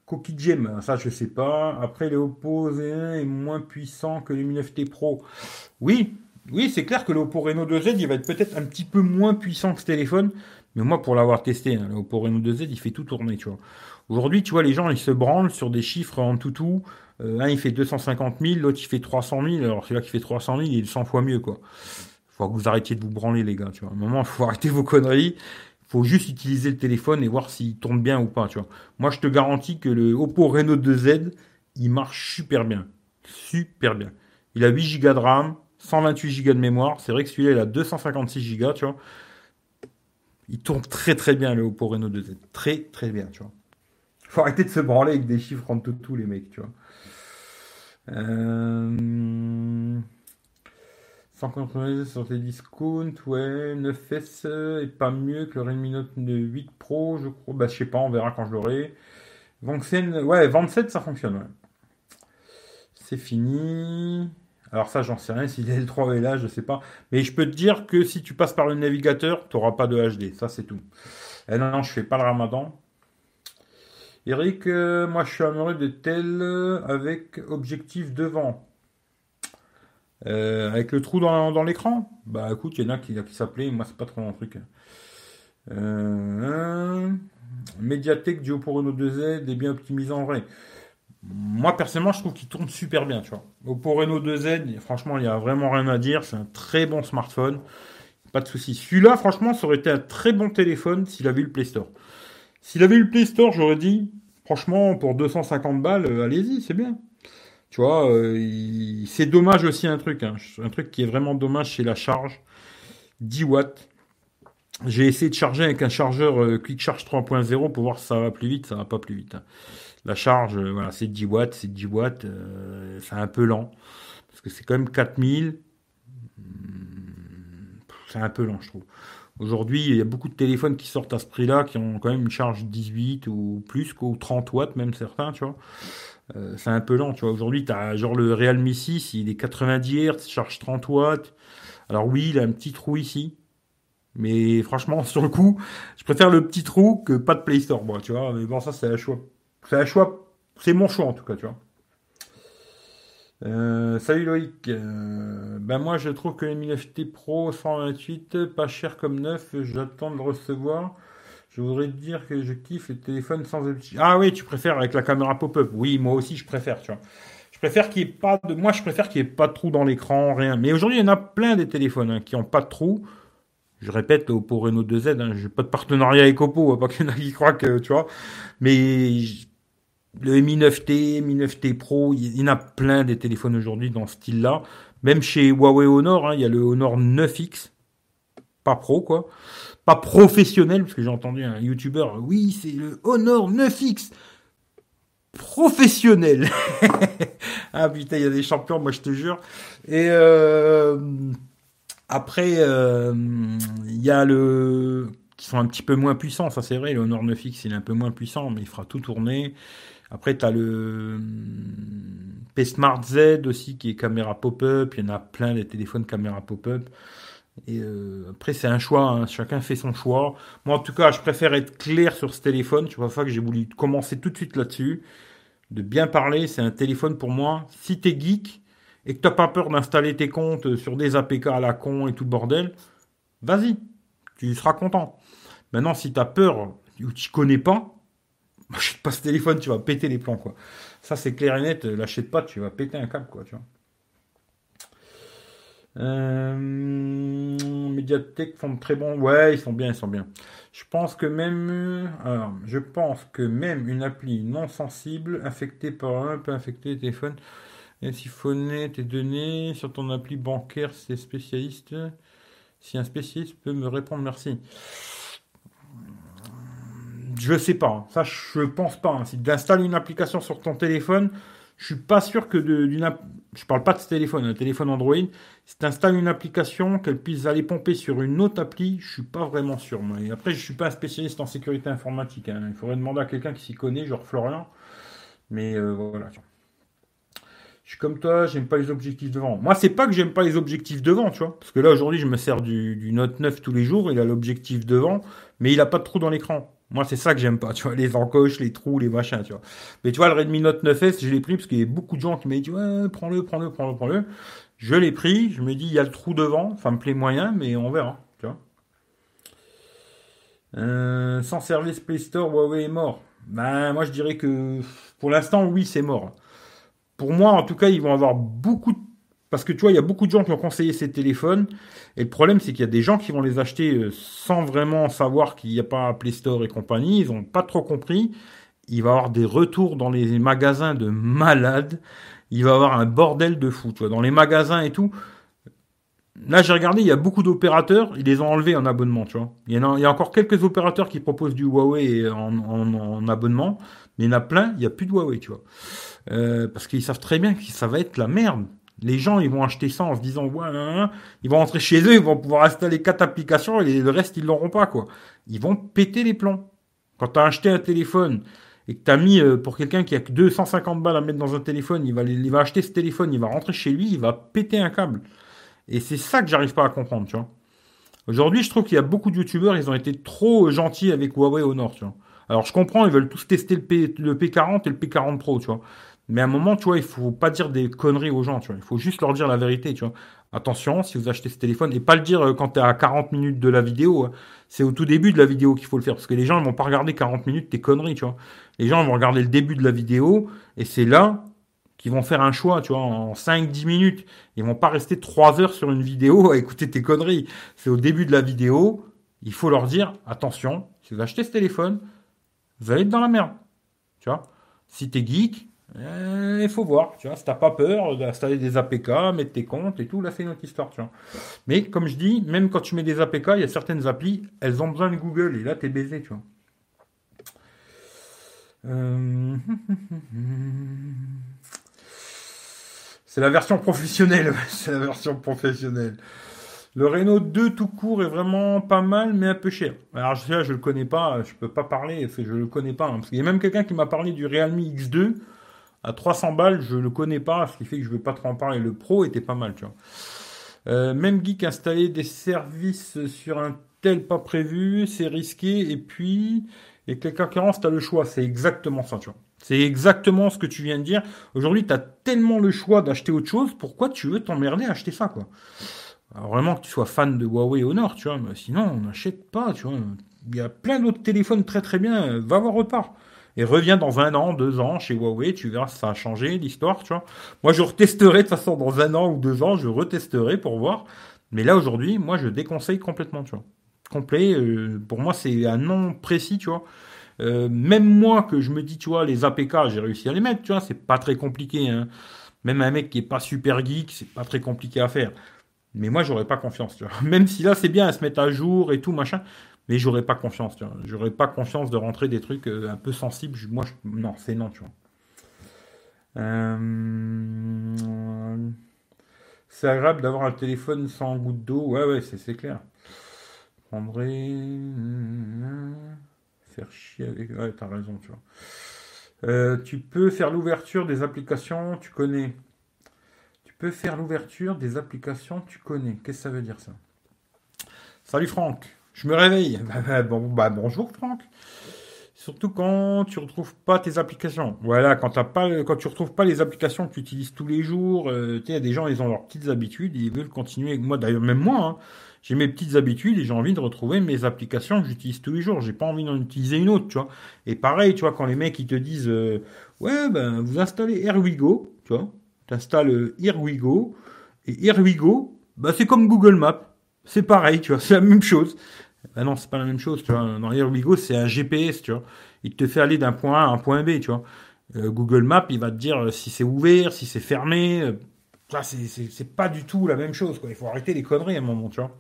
A: Cookie Gem, ça je sais pas. Après, les Oppo Z1 est moins puissant que Mi 9T Pro. Oui, oui, c'est clair que l'Oppo Reno 2Z, il va être peut-être un petit peu moins puissant que ce téléphone, mais moi, pour l'avoir testé, hein, l'Oppo Reno 2Z, il fait tout tourner, tu vois. Aujourd'hui, tu vois, les gens, ils se branlent sur des chiffres en tout tout. Euh, un, il fait 250 000, l'autre, il fait 300 000. Alors, celui-là qui fait 300 000, il est 100 fois mieux, quoi. Que vous arrêtiez de vous branler, les gars, tu vois. À un moment, il faut arrêter vos conneries. faut juste utiliser le téléphone et voir s'il tourne bien ou pas, tu vois. Moi, je te garantis que le Oppo Reno 2Z, il marche super bien. Super bien. Il a 8 Go de RAM, 128 Go de mémoire. C'est vrai que celui-là, il a 256 Go, tu vois. Il tourne très très bien le Oppo Reno 2Z. Très très bien, tu vois. Faut arrêter de se branler avec des chiffres en tout, les mecs, tu vois. Euh... Sans compromis sur tes discounts, ouais, 9S est pas mieux que le Redmi Note 8 Pro, je crois. Bah, je sais pas, on verra quand je l'aurai. Vanxen, ouais, 27, ça fonctionne. C'est fini. Alors ça, j'en sais rien. Si L3 est là, je sais pas. Mais je peux te dire que si tu passes par le navigateur, tu n'auras pas de HD. Ça, c'est tout. Et eh non, je fais pas le ramadan. Eric, euh, moi, je suis amoureux de tel avec objectif devant. Euh, avec le trou dans, l'écran Bah écoute, il y en a qui, qui moi c'est pas trop mon truc. Euh, médiathèque du Oppo Reno 2Z est bien optimisé en vrai moi personnellement, je trouve qu'il tourne super bien, tu vois. Oppo Reno 2Z, franchement, il n'y a vraiment rien à dire. C'est un très bon smartphone. Pas de souci. Celui-là, franchement, ça aurait été un très bon téléphone s'il avait eu le Play Store. S'il avait eu le Play Store, j'aurais dit, franchement, pour 250 balles, euh, allez-y, c'est bien. Tu vois, euh, c'est dommage aussi un truc. Hein. Un truc qui est vraiment dommage, c'est la charge. 10 watts. J'ai essayé de charger avec un chargeur euh, Quick Charge 3.0 pour voir si ça va plus vite. Ça va pas plus vite. Hein. La charge, euh, voilà, c'est 10 watts, c'est 10 watts, euh, c'est un peu lent. Parce que c'est quand même 4000. Hmm, c'est un peu lent, je trouve. Aujourd'hui, il y a beaucoup de téléphones qui sortent à ce prix-là, qui ont quand même une charge 18 ou plus, ou 30 watts, même certains, tu vois. Euh, c'est un peu lent, tu vois. Aujourd'hui, tu as genre le Realme 6, il est 90 Hz, charge 30 watts. Alors oui, il a un petit trou ici. Mais franchement, (laughs) sur le coup, je préfère le petit trou que pas de Play Store, moi, tu vois. Mais bon, ça, c'est un choix c'est un choix, c'est mon choix en tout cas, tu vois. Euh, salut Loïc. Euh, ben moi je trouve que les 1000 Pro 128, pas cher comme neuf, j'attends de le recevoir. Je voudrais te dire que je kiffe les téléphones sans Ah oui, tu préfères avec la caméra pop-up. Oui, moi aussi je préfère, tu vois. Je préfère qu'il n'y ait pas de. Moi je préfère qu'il n'y ait pas de trou dans l'écran, rien. Mais aujourd'hui il y en a plein des téléphones hein, qui n'ont pas de trou. Je répète, Oppo Reno 2Z, hein, j'ai pas de partenariat avec Oppo, pas qu'il y en a qui croient que, tu vois. Mais le Mi 9T, Mi 9T Pro, il y en a plein des téléphones aujourd'hui dans ce style-là. Même chez Huawei Honor, hein, il y a le Honor 9X, pas pro quoi, pas professionnel parce que j'ai entendu un YouTuber, oui c'est le Honor 9X professionnel. (laughs) ah putain, il y a des champions, moi je te jure. Et euh, après, euh, il y a le qui sont un petit peu moins puissants. Ça, c'est vrai, le Honor 9X, il est un peu moins puissant, mais il fera tout tourner. Après, tu as le P-Smart Z aussi, qui est caméra pop-up. Il y en a plein des téléphones caméra pop-up. Et euh, après, c'est un choix, hein. chacun fait son choix. Moi, en tout cas, je préfère être clair sur ce téléphone. Tu vois, que j'ai voulu commencer tout de suite là-dessus. De bien parler, c'est un téléphone pour moi. Si t'es geek et que t'as pas peur d'installer tes comptes sur des APK à la con et tout le bordel, vas-y, tu seras content. Maintenant, si t'as peur ou tu connais pas, (laughs) achète pas ce téléphone, tu vas péter les plans, quoi. Ça, c'est clair et net, l'achète pas, tu vas péter un câble. Euh, font très bons. Ouais, ils sont bien, ils sont bien. Je pense que même, alors, je pense que même une appli non sensible infectée par un peut infecter le téléphone et siphonner tes données sur ton appli bancaire. C'est spécialiste. Si un spécialiste peut me répondre, merci. Je sais pas. Ça, je pense pas. Hein. Si tu installes une application sur ton téléphone, je suis pas sûr que d'une. Je parle pas de ce téléphone, un téléphone Android. Si tu installes une application, qu'elle puisse aller pomper sur une autre appli, je suis pas vraiment sûr. Et après, je suis pas un spécialiste en sécurité informatique. Hein. Il faudrait demander à quelqu'un qui s'y connaît, genre Florian. Mais euh, voilà. Je suis comme toi, j'aime pas les objectifs devant. Moi, c'est pas que j'aime pas les objectifs devant, tu vois. Parce que là, aujourd'hui, je me sers du, du Note 9 tous les jours. Il a l'objectif devant, mais il a pas de trou dans l'écran. Moi, c'est ça que j'aime pas, tu vois, les encoches, les trous, les machins, tu vois. Mais tu vois, le Redmi Note 9S, je l'ai pris parce qu'il y a beaucoup de gens qui m'ont dit, ouais, prends-le, prends-le, prends-le, prends-le. Je l'ai pris, je me dis, il y a le trou devant, ça me plaît moyen, mais on verra, tu vois. Euh, sans service Play Store, Huawei est mort. Ben, moi, je dirais que pour l'instant, oui, c'est mort. Pour moi, en tout cas, ils vont avoir beaucoup de parce que tu vois, il y a beaucoup de gens qui ont conseillé ces téléphones. Et le problème, c'est qu'il y a des gens qui vont les acheter euh, sans vraiment savoir qu'il n'y a pas Play Store et compagnie. Ils n'ont pas trop compris. Il va y avoir des retours dans les magasins de malades. Il va y avoir un bordel de fou. Tu vois, dans les magasins et tout. Là, j'ai regardé, il y a beaucoup d'opérateurs. Ils les ont enlevés en abonnement. Tu vois. Il y, a, il y a encore quelques opérateurs qui proposent du Huawei en, en, abonnement. Mais il y en a plein, il n'y a plus de Huawei. Tu vois. Euh, parce qu'ils savent très bien que ça va être la merde. Les gens, ils vont acheter ça en se disant, ouais, ils vont rentrer chez eux, ils vont pouvoir installer quatre applications et le reste, ils l'auront pas, quoi. Ils vont péter les plombs. Quand tu as acheté un téléphone et que tu as mis, euh, pour quelqu'un qui a que 250 balles à mettre dans un téléphone, il va, acheter ce téléphone, il va rentrer chez lui, il va péter un câble. Et c'est ça que j'arrive pas à comprendre. Aujourd'hui, je trouve qu'il y a beaucoup de youtubeurs, ils ont été trop gentils avec Huawei au Nord. Alors je comprends, ils veulent tous tester le, P, le P40 et le P40 Pro, tu vois. Mais à un moment, tu vois, il faut pas dire des conneries aux gens, tu vois. Il faut juste leur dire la vérité, tu vois. Attention, si vous achetez ce téléphone, et pas le dire euh, quand tu es à 40 minutes de la vidéo, hein. c'est au tout début de la vidéo qu'il faut le faire, parce que les gens ne vont pas regarder 40 minutes tes conneries, tu vois. Les gens vont regarder le début de la vidéo, et c'est là qu'ils vont faire un choix, tu vois, en 5-10 minutes. Ils vont pas rester 3 heures sur une vidéo à écouter tes conneries. C'est au début de la vidéo, il faut leur dire, attention, si vous achetez ce téléphone, vous allez être dans la merde, tu vois. Si tu es geek, il faut voir, tu vois, si t'as pas peur d'installer des APK, mettre tes comptes et tout, là c'est notre histoire, tu vois. Mais comme je dis, même quand tu mets des APK, il y a certaines applis, elles ont besoin de Google et là t'es baisé, tu vois. Euh, c'est la version professionnelle, (laughs) c'est la version professionnelle. Le Renault 2 tout court est vraiment pas mal, mais un peu cher. Alors je, je le connais pas, je peux pas parler, je le connais pas. Hein, parce qu'il y a même quelqu'un qui m'a parlé du Realme X2 à 300 balles, je ne le connais pas, ce qui fait que je ne vais pas trop en parler. Le Pro était pas mal, tu vois. Euh, même Geek installer des services sur un tel pas prévu, c'est risqué. Et puis, et quelqu'un qui tu as le choix. C'est exactement ça, tu vois. C'est exactement ce que tu viens de dire. Aujourd'hui, tu as tellement le choix d'acheter autre chose. Pourquoi tu veux t'emmerder à acheter ça, quoi? Alors, Vraiment que tu sois fan de Huawei Honor, tu vois. Mais sinon, on n'achète pas, tu vois. Il y a plein d'autres téléphones très très bien. Va voir autre part et reviens dans un an, deux ans chez Huawei, tu verras ça a changé l'histoire, tu vois. Moi, je retesterai de toute façon dans un an ou deux ans, je retesterai pour voir. Mais là, aujourd'hui, moi, je déconseille complètement, tu vois. Complet, euh, pour moi, c'est un nom précis, tu vois. Euh, même moi, que je me dis, tu vois, les APK, j'ai réussi à les mettre, tu vois, c'est pas très compliqué, hein. Même un mec qui est pas super geek, c'est pas très compliqué à faire. Mais moi, j'aurais pas confiance, tu vois. (laughs) Même si là, c'est bien à se mettre à jour et tout, machin mais j'aurais pas confiance, tu vois. J'aurais pas confiance de rentrer des trucs euh, un peu sensibles. Moi, non, c'est non, tu vois. Euh, c'est agréable d'avoir un téléphone sans goutte d'eau. Ouais, ouais, c'est clair. prendrais. Faire chier avec. Ouais, t'as raison, tu vois. Euh, tu peux faire l'ouverture des applications, tu connais. Tu peux faire l'ouverture des applications, tu connais. Qu'est-ce que ça veut dire ça? Salut Franck, je me réveille. (laughs) bon, bah, bonjour Franck. Surtout quand tu retrouves pas tes applications. Voilà, quand, as pas, quand tu retrouves pas les applications que tu utilises tous les jours, euh, tu des gens, ils ont leurs petites habitudes, ils veulent continuer moi. D'ailleurs, même moi, hein, j'ai mes petites habitudes et j'ai envie de retrouver mes applications que j'utilise tous les jours. J'ai pas envie d'en utiliser une autre, tu vois. Et pareil, tu vois, quand les mecs ils te disent, euh, ouais, ben vous installez AirWigo, tu vois, tu installes AirWigo et AirWigo, bah c'est comme Google Maps, c'est pareil, tu vois, (laughs) c'est la même chose. Ah non, c'est pas la même chose, tu vois. Dans Here c'est un GPS, tu vois. Il te fait aller d'un point A à un point B, tu vois. Euh, Google Maps, il va te dire euh, si c'est ouvert, si c'est fermé. Euh, ça, c'est pas du tout la même chose, quoi. Il faut arrêter les conneries à un moment, tu vois.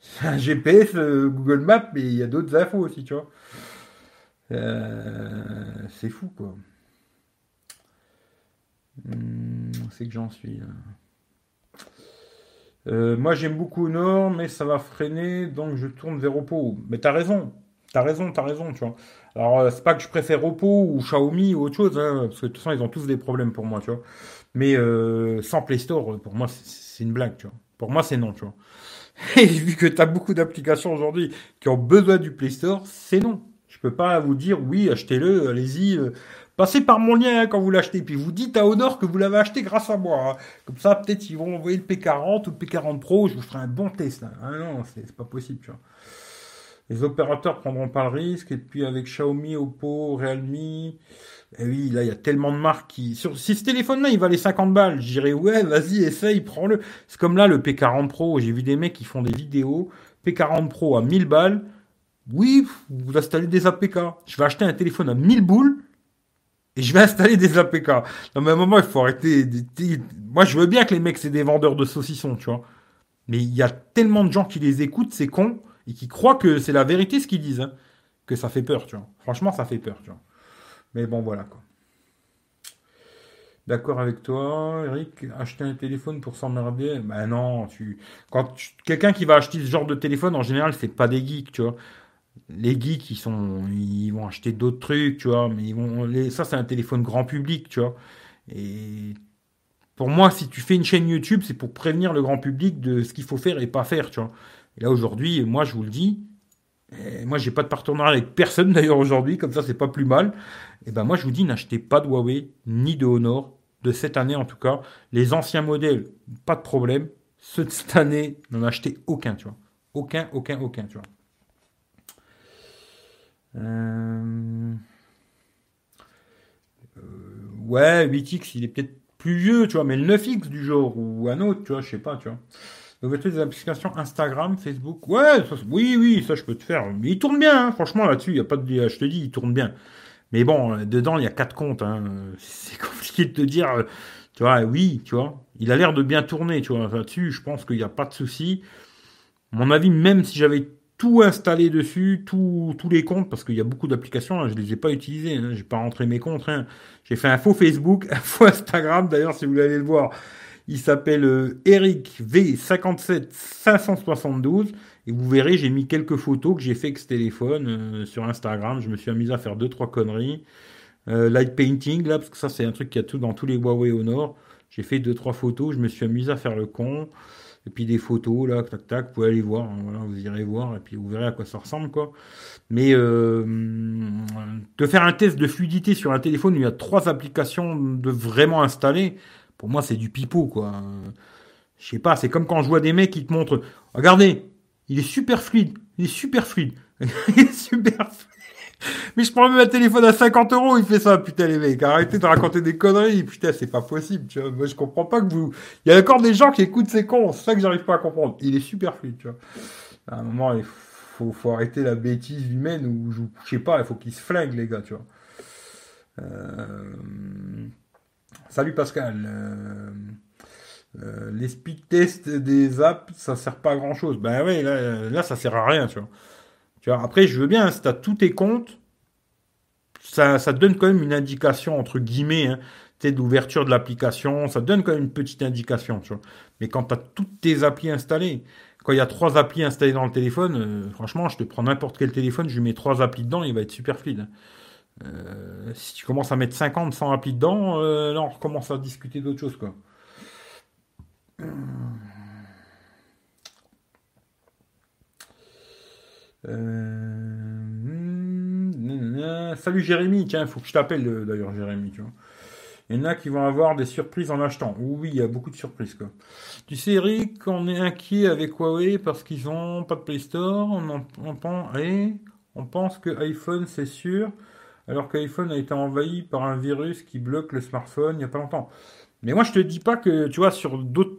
A: C'est un GPS, Google Maps, mais il y a d'autres infos aussi, tu vois. c'est fou, quoi. Hmm, c'est que j'en suis. Euh, moi, j'aime beaucoup Nord, mais ça va freiner, donc je tourne vers Oppo. Mais t'as raison, t'as raison, t'as raison, tu vois. Alors, euh, c'est pas que je préfère Oppo ou Xiaomi ou autre chose, hein, parce que de toute façon, ils ont tous des problèmes pour moi, tu vois. Mais euh, sans Play Store, pour moi, c'est une blague, tu vois. Pour moi, c'est non, tu vois. (laughs) Et vu que t'as beaucoup d'applications aujourd'hui qui ont besoin du Play Store, c'est non. Je peux pas vous dire oui, achetez-le, allez-y. Passez par mon lien hein, quand vous l'achetez, puis vous dites à Honor que vous l'avez acheté grâce à moi. Hein. Comme ça, peut-être ils vont envoyer le P40 ou le P40 Pro, je vous ferai un bon test. Hein. Ah non, c'est pas possible, tu vois. Les opérateurs prendront pas le risque, et puis avec Xiaomi, Oppo, Realme, eh oui, là, il y a tellement de marques qui... Sur... Si ce téléphone-là, il valait 50 balles, je dirais, ouais, vas-y, essaye, prends-le. C'est comme là, le P40 Pro, j'ai vu des mecs qui font des vidéos, P40 Pro à 1000 balles, oui, vous installez des APK. Je vais acheter un téléphone à 1000 boules, et je vais installer des APK. Non, mais à un moment, il faut arrêter. Moi, je veux bien que les mecs, c'est des vendeurs de saucissons, tu vois. Mais il y a tellement de gens qui les écoutent, c'est con, et qui croient que c'est la vérité ce qu'ils disent, hein, que ça fait peur, tu vois. Franchement, ça fait peur, tu vois. Mais bon, voilà, quoi. D'accord avec toi, Eric. Acheter un téléphone pour s'emmerder, ben non, tu. Quand quelqu'un qui va acheter ce genre de téléphone, en général, c'est pas des geeks, tu vois les geeks, ils sont, ils vont acheter d'autres trucs, tu vois, mais ils vont, ça c'est un téléphone grand public, tu vois. Et pour moi, si tu fais une chaîne YouTube, c'est pour prévenir le grand public de ce qu'il faut faire et pas faire, tu vois. Et là aujourd'hui, moi je vous le dis, moi j'ai pas de partenariat avec personne (laughs) d'ailleurs aujourd'hui, comme ça c'est pas plus mal. Et ben moi je vous dis, n'achetez pas de Huawei ni de Honor de cette année en tout cas. Les anciens modèles, pas de problème. Ceux de cette année, n'en achetez aucun, tu vois. Aucun, aucun, aucun, tu vois. Euh. Ouais, 8X, il est peut-être plus vieux, tu vois, mais le 9X du genre, ou un autre, tu vois, je sais pas, tu vois. L'ouverture des applications Instagram, Facebook. Ouais, oui, oui, ça je peux te faire. Mais il tourne bien, hein, franchement, là-dessus, il n'y a pas de. Je te dis, il tourne bien. Mais bon, dedans, il y a quatre comptes. Hein. (laughs) C'est compliqué de te dire. Tu vois, oui, tu vois. Il a l'air de bien tourner, tu vois. Là-dessus, je pense qu'il n'y a pas de souci. mon avis, même si j'avais tout installé dessus, tous les comptes, parce qu'il y a beaucoup d'applications, hein, je ne les ai pas utilisées, hein, j'ai pas rentré mes comptes, hein. j'ai fait un faux Facebook, (laughs) un faux Instagram, d'ailleurs si vous voulez aller le voir, il s'appelle euh, Eric V57 572, et vous verrez, j'ai mis quelques photos que j'ai fait avec ce téléphone euh, sur Instagram, je me suis amusé à faire deux trois conneries, euh, light painting là, parce que ça c'est un truc qu'il y a tout dans tous les Huawei au nord, j'ai fait deux trois photos, je me suis amusé à faire le con, et puis des photos, là, tac, tac, vous pouvez aller voir, hein, voilà, vous irez voir, et puis vous verrez à quoi ça ressemble, quoi. Mais euh, de faire un test de fluidité sur un téléphone où il y a trois applications de vraiment installées, pour moi, c'est du pipeau, quoi. Je sais pas, c'est comme quand je vois des mecs qui te montrent, regardez, il est super fluide, il est super fluide, (laughs) il est super fluide. Mais je prends même un téléphone à 50 euros, il fait ça, putain, les mecs. Arrêtez de raconter des conneries, putain, c'est pas possible, tu vois. Moi, je comprends pas que vous. Il y a encore des gens qui écoutent ces cons, c'est ça que j'arrive pas à comprendre. Il est super fluide, tu vois. À un moment, il faut, arrêter la bêtise humaine ou, je, sais pas, il faut qu'ils se flinguent, les gars, tu vois. Euh, salut Pascal. Euh, euh, les speed tests des apps, ça sert pas à grand chose. Ben là, là, ça sert à rien, tu vois après, je veux bien, si tu as tous tes comptes, ça, ça donne quand même une indication, entre guillemets, hein, d'ouverture de l'application, ça donne quand même une petite indication, tu vois. Mais quand tu as toutes tes applis installées, quand il y a trois applis installées dans le téléphone, euh, franchement, je te prends n'importe quel téléphone, je lui mets trois applis dedans, il va être super fluide. Euh, si tu commences à mettre 50, 100 applis dedans, euh, là, on recommence à discuter d'autres choses, quoi. Salut Jérémy, tiens, il faut que je t'appelle d'ailleurs Jérémy, tu vois. Il y en a qui vont avoir des surprises en achetant. Oui, il y a beaucoup de surprises. Quoi. Tu sais, Eric, on est inquiet avec Huawei parce qu'ils n'ont pas de Play Store. On, on pense que iPhone, c'est sûr, alors qu'iPhone a été envahi par un virus qui bloque le smartphone il n'y a pas longtemps. Mais moi, je te dis pas que, tu vois, sur d'autres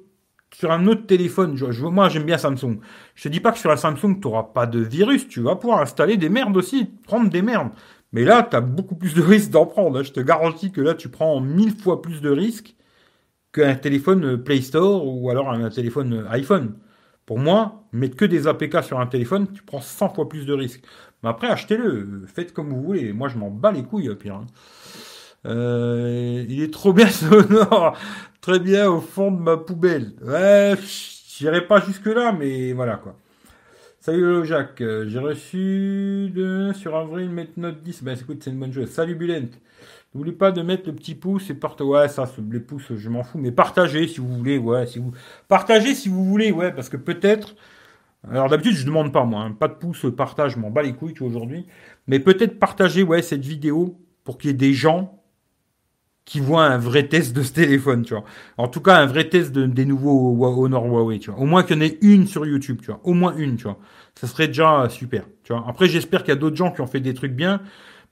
A: sur un autre téléphone, je, moi j'aime bien Samsung. Je te dis pas que sur un Samsung tu n'auras pas de virus, tu vas pouvoir installer des merdes aussi, prendre des merdes. Mais là, tu as beaucoup plus de risques d'en prendre. Hein. Je te garantis que là, tu prends mille fois plus de risques qu'un téléphone Play Store ou alors un téléphone iPhone. Pour moi, mettre que des APK sur un téléphone, tu prends 100 fois plus de risques. Mais après, achetez-le, faites comme vous voulez. Moi, je m'en bats les couilles, pire. Hein. Euh, il est trop bien (laughs) sonore, très bien au fond de ma poubelle. Ouais, j'irai pas jusque là, mais voilà quoi. Salut Jacques, euh, j'ai reçu de, sur avril mettre note 10. Ben écoute, c'est une bonne chose. Salut Bulent. N'oubliez pas de mettre le petit pouce et partagez. Ouais, ça, les pouces, je m'en fous. Mais partagez si vous voulez, ouais, si vous. Partagez si vous voulez, ouais, parce que peut-être. Alors d'habitude, je demande pas, moi. Hein. Pas de pouce, partage, je m'en bats les couilles aujourd'hui. Mais peut-être partager, ouais, cette vidéo pour qu'il y ait des gens qui voit un vrai test de ce téléphone, tu vois. En tout cas, un vrai test de, des nouveaux Honor Huawei, tu vois. Au moins qu'il y en ait une sur YouTube, tu vois. Au moins une, tu vois. Ça serait déjà super, tu vois. Après, j'espère qu'il y a d'autres gens qui ont fait des trucs bien,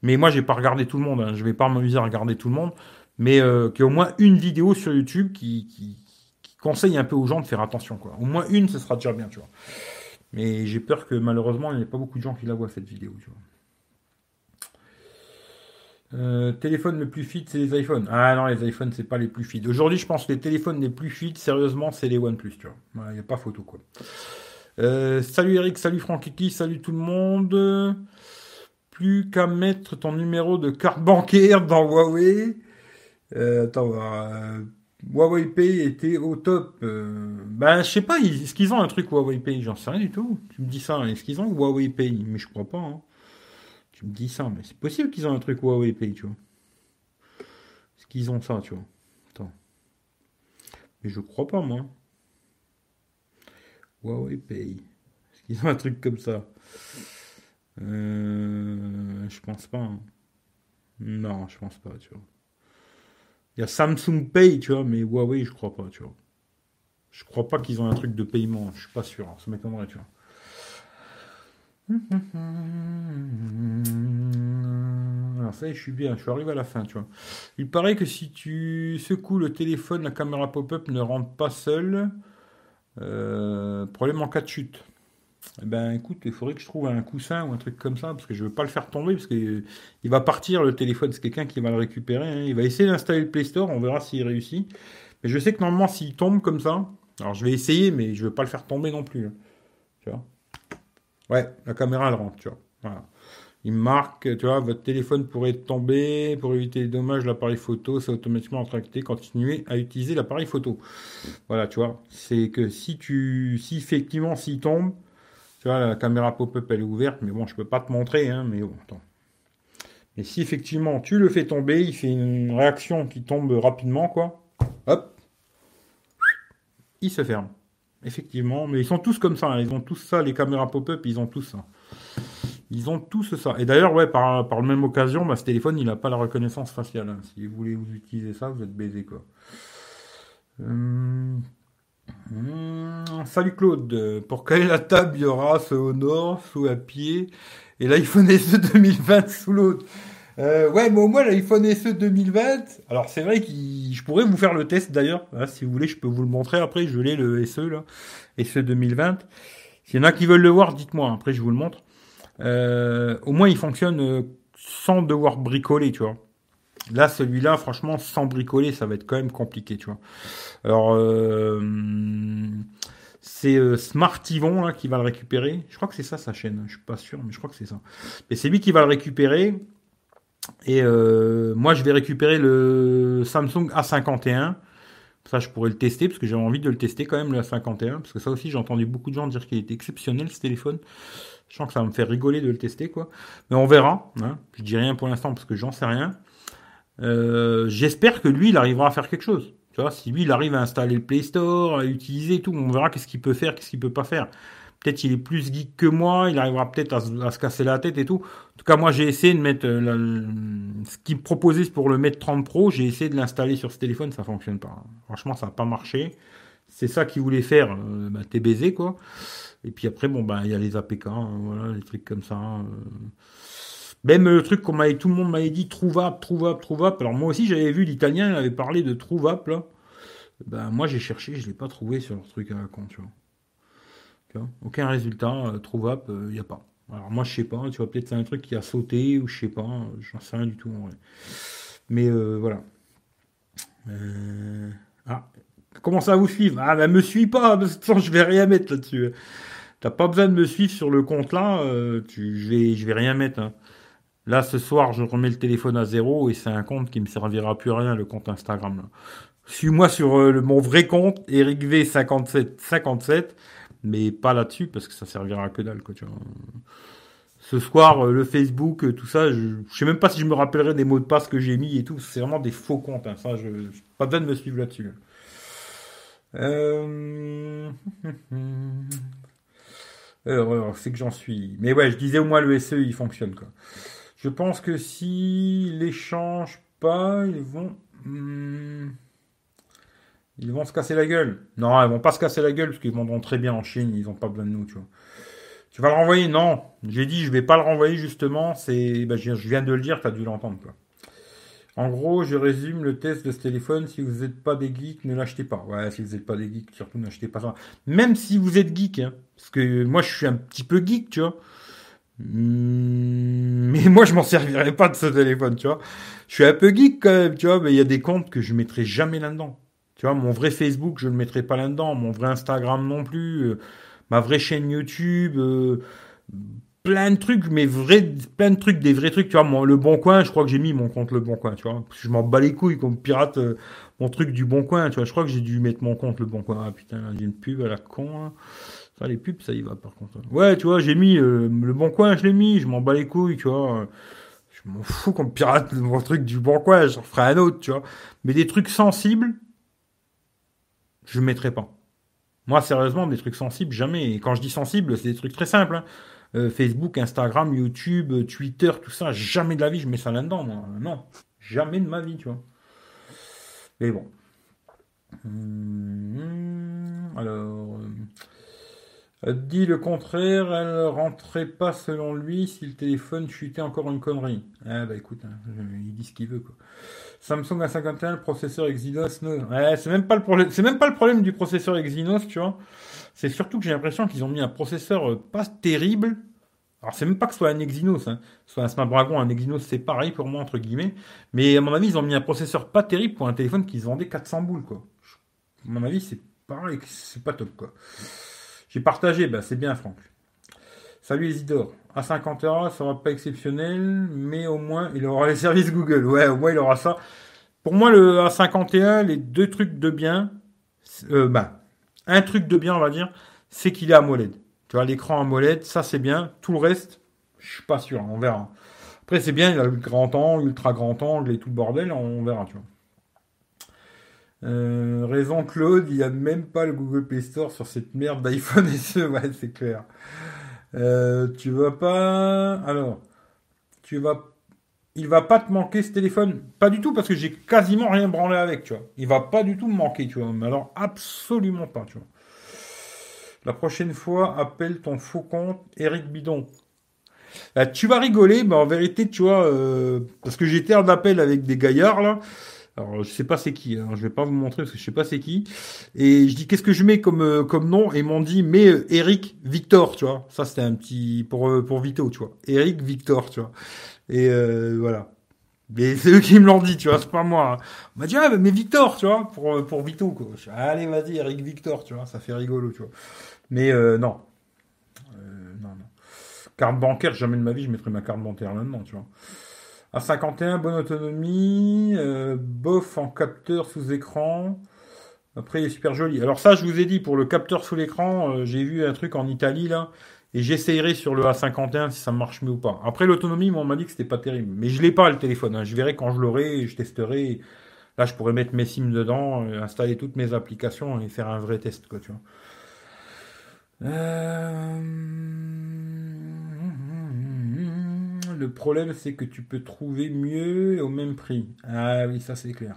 A: mais moi, j'ai pas regardé tout le monde. Hein. Je vais pas m'amuser à regarder tout le monde, mais euh, qu'il y ait au moins une vidéo sur YouTube qui, qui, qui, conseille un peu aux gens de faire attention, quoi. Au moins une, ce sera déjà bien, tu vois. Mais j'ai peur que malheureusement, il n'y ait pas beaucoup de gens qui la voient cette vidéo, tu vois. Euh, téléphone le plus fit, c'est les iPhones. Ah non, les iPhones, c'est pas les plus fit. Aujourd'hui, je pense que les téléphones les plus fit, sérieusement, c'est les OnePlus, tu vois. Il n'y a pas photo, quoi. Euh, salut Eric, salut Francky, salut tout le monde. Plus qu'à mettre ton numéro de carte bancaire dans Huawei. Euh, attends, Huawei Pay était au top. ben, je sais pas, est-ce qu'ils ont un truc Huawei Pay? J'en sais rien du tout. Tu me dis ça, est-ce qu'ils ont Huawei Pay? Mais je crois pas. Hein. Tu me dis ça, mais c'est possible qu'ils ont un truc Huawei Pay, tu vois. Est-ce qu'ils ont ça, tu vois? Attends. Mais je crois pas, moi. Huawei Pay. Est-ce qu'ils ont un truc comme ça? Euh, Je pense pas. Hein. Non, je pense pas, tu vois. Il y a Samsung Pay, tu vois, mais Huawei, je crois pas, tu vois. Je crois pas qu'ils ont un truc de paiement, je suis pas sûr, ça m'étonnerait, tu vois. (laughs) Alors ça, je suis bien, je suis arrivé à la fin, tu vois. Il paraît que si tu secoues le téléphone, la caméra pop-up ne rentre pas seule. Euh, problème en cas de chute. Eh ben, écoute, il faudrait que je trouve un coussin ou un truc comme ça, parce que je veux pas le faire tomber, parce que il va partir le téléphone. C'est quelqu'un qui va le récupérer. Hein. Il va essayer d'installer le Play Store, on verra s'il réussit. Mais je sais que normalement, s'il tombe comme ça, alors je vais essayer, mais je veux pas le faire tomber non plus. Hein. Tu vois? Ouais, la caméra, elle rentre, tu vois. Il marque, tu vois, votre téléphone pourrait tomber. Pour éviter les dommages, l'appareil photo, c'est automatiquement retracté. Continuez à utiliser l'appareil photo. Voilà, tu vois. C'est que si tu, si effectivement, s'il tombe, tu vois, la caméra pop-up, elle est ouverte. Mais bon, je peux pas te montrer, hein, mais bon, attends. Mais si effectivement tu le fais tomber, il fait une réaction qui tombe rapidement, quoi. Hop. Il se ferme. Effectivement, mais ils sont tous comme ça, hein. ils ont tous ça, les caméras pop-up, ils ont tous ça. Ils ont tous ça. Et d'ailleurs, ouais, par, la même occasion, bah, ce téléphone, il n'a pas la reconnaissance faciale. Hein. Si vous voulez vous utiliser ça, vous êtes baisé, quoi. Hum, hum, salut Claude. Pour caler la table, il y aura ce au sous à pied, et l'iPhone SE 2020 sous l'autre. Euh, ouais, mais au moins l'iPhone SE 2020. Alors c'est vrai que je pourrais vous faire le test d'ailleurs. Hein, si vous voulez, je peux vous le montrer après. Je l'ai le SE là, SE 2020. S'il y en a qui veulent le voir, dites-moi. Après, je vous le montre. Euh, au moins, il fonctionne euh, sans devoir bricoler, tu vois. Là, celui-là, franchement, sans bricoler, ça va être quand même compliqué, tu vois. Alors, c'est euh, Smart Yvon là, qui va le récupérer. Je crois que c'est ça sa chaîne. Je suis pas sûr, mais je crois que c'est ça. Mais c'est lui qui va le récupérer. Et euh, moi, je vais récupérer le Samsung A51 Ça, je pourrais le tester parce que j'avais envie de le tester quand même, le A51. Parce que ça aussi, j'ai entendu beaucoup de gens dire qu'il était exceptionnel ce téléphone. Je sens que ça va me faire rigoler de le tester, quoi. Mais on verra. Hein. Je dis rien pour l'instant parce que j'en sais rien. Euh, j'espère que lui, il arrivera à faire quelque chose. Si lui, il arrive à installer le Play Store, à utiliser tout, on verra qu'est-ce qu'il peut faire, qu'est-ce qu'il peut pas faire. Peut-être qu'il est plus geek que moi, il arrivera peut-être à, se casser la tête et tout. En tout cas, moi, j'ai essayé de mettre euh, ce qu'il me proposait pour le mettre 30 Pro, j'ai essayé de l'installer sur ce téléphone, ça fonctionne pas. Franchement, ça n'a pas marché. C'est ça qu'il voulait faire, euh, bah, t'es baisé, quoi. Et puis après, bon, bah, il y a les APK, hein, voilà, les trucs comme ça. Hein, euh. Même le truc qu'on m'avait, tout le monde m'avait dit trouvable, trouvable, trouvable. Alors moi aussi, j'avais vu l'italien, il avait parlé de trouvable, là. Ben, moi, j'ai cherché, je l'ai pas trouvé sur leur truc à la con, tu vois. Aucun résultat euh, trouvable, il euh, n'y a pas. Alors moi je sais pas, tu vois, peut-être c'est un truc qui a sauté ou je sais pas, j'en sais rien du tout. Mais euh, voilà. Ah, comment ça vous suivre Ah ben me suis pas, (laughs) parce que je vais rien mettre là-dessus. T'as pas besoin de me suivre sur le compte là, tu, je vais, je vais rien mettre. Hein. Là ce soir je remets le téléphone à zéro et c'est un compte qui me servira plus à rien, le compte Instagram. Suis-moi sur mon vrai compte, EricV5757 mais pas là-dessus parce que ça servira à que dalle quoi tu vois. Ce soir, euh, le Facebook, euh, tout ça, je, je sais même pas si je me rappellerai des mots de passe que j'ai mis et tout. C'est vraiment des faux comptes. Hein. Ça, je, pas besoin de me suivre là-dessus. Euh... (laughs) Alors, c'est que j'en suis. Mais ouais, je disais au moins le SE, il fonctionne quoi. Je pense que s'ils les changent pas, ils vont. Hmm, ils vont se casser la gueule. Non, ils vont pas se casser la gueule parce qu'ils vendront très bien en Chine. Ils ont pas besoin de nous, tu vois. Tu vas le renvoyer? Non. J'ai dit, je vais pas le renvoyer justement. C'est, ben, je viens de le dire, tu as dû l'entendre, quoi. En gros, je résume le test de ce téléphone. Si vous n'êtes pas des geeks, ne l'achetez pas. Ouais, si vous n'êtes pas des geeks, surtout n'achetez pas ça. Même si vous êtes geek, hein, parce que moi, je suis un petit peu geek, tu vois. Hmm, mais moi, je m'en servirai pas de ce téléphone, tu vois. Je suis un peu geek quand même, tu vois, mais il y a des comptes que je mettrai jamais là-dedans. Tu vois, mon vrai Facebook, je ne le mettrai pas là-dedans. Mon vrai Instagram non plus. Euh, ma vraie chaîne YouTube. Euh, plein de trucs, mais vrais, plein de trucs, des vrais trucs. Tu vois, le Bon Coin, je crois que j'ai mis mon compte Le Bon Coin, tu vois. je m'en bats les couilles qu'on pirate euh, mon truc du Bon Coin, tu vois. Je crois que j'ai dû mettre mon compte Le Bon Coin. Ah putain, j'ai une pub à la con. Hein. Ça, les pubs, ça y va par contre. Ouais, tu vois, j'ai mis Le Bon Coin, je l'ai mis. Je m'en bats les couilles, tu vois. Je m'en fous qu'on pirate mon truc du Bon Coin. Je ferai un autre, tu vois. Mais des trucs sensibles je ne mettrai pas. Moi, sérieusement, des trucs sensibles, jamais. Et quand je dis sensible, c'est des trucs très simples. Hein. Euh, Facebook, Instagram, YouTube, Twitter, tout ça, jamais de la vie, je mets ça là-dedans, moi. Non, jamais de ma vie, tu vois. Mais bon. Hum, alors. Euh, dit le contraire, elle rentrait pas selon lui si le téléphone chutait encore une connerie. Ah bah écoute, hein, il dit ce qu'il veut quoi. Samsung A51, le processeur Exynos, non. Ouais, c'est même pas le problème, c'est même pas le problème du processeur Exynos, tu vois. C'est surtout que j'ai l'impression qu'ils ont mis un processeur euh, pas terrible. Alors c'est même pas que ce soit un Exynos, hein. soit un Snapdragon, un Exynos, c'est pareil pour moi entre guillemets. Mais à mon avis, ils ont mis un processeur pas terrible pour un téléphone qui se vendait 400 boules quoi. À mon avis, c'est pareil, c'est pas top quoi. J'ai partagé, bah c'est bien Franck. Salut Isidore. À 50 euros, ça sera pas exceptionnel, mais au moins il aura les services Google. Ouais, au moins il aura ça. Pour moi, le A51, les deux trucs de bien, euh, bah, un truc de bien, on va dire, c'est qu'il est AMOLED. Tu vois, l'écran AMOLED, ça c'est bien. Tout le reste, je suis pas sûr, on verra. Après, c'est bien, il a le grand angle, ultra grand angle et tout le bordel, on verra, tu vois. Euh, raison Claude, il n'y a même pas le Google Play Store sur cette merde d'iPhone SE, (laughs) ouais, c'est clair. Euh, tu vas pas. Alors, tu vas. Il va pas te manquer ce téléphone? Pas du tout, parce que j'ai quasiment rien branlé avec, tu vois. Il va pas du tout me manquer, tu vois. Mais alors, absolument pas, tu vois. La prochaine fois, appelle ton faux compte Eric Bidon. tu vas rigoler, mais en vérité, tu vois, euh, parce que j'étais en appel avec des gaillards, là. Alors je sais pas c'est qui, hein. je vais pas vous montrer parce que je sais pas c'est qui. Et je dis qu'est-ce que je mets comme euh, comme nom? Et ils m'ont dit mais euh, Eric Victor, tu vois. Ça c'était un petit pour euh, pour Vito, tu vois. Eric Victor, tu vois. Et voilà. Mais c'est eux qui me l'ont dit, tu vois, c'est pas moi. Hein. On m'a dit ah mais Victor, tu vois, pour pour Vito quoi. Allez vas-y Eric Victor, tu vois, ça fait rigolo, tu vois. Mais non. non non. Carte bancaire, jamais de ma vie je mettrais ma carte bancaire là-dedans, tu vois. À 51, bonne autonomie, euh, bof en capteur sous écran. Après, il est super joli. Alors ça, je vous ai dit, pour le capteur sous l'écran, euh, j'ai vu un truc en Italie, là, et j'essayerai sur le A51 si ça marche mieux ou pas. Après, l'autonomie, on m'a dit que c'était pas terrible. Mais je l'ai pas, le téléphone. Hein. Je verrai quand je l'aurai, je testerai. Là, je pourrais mettre mes SIM dedans, euh, installer toutes mes applications et faire un vrai test, quoi. Euh, le problème, c'est que tu peux trouver mieux au même prix. Ah oui, ça c'est clair.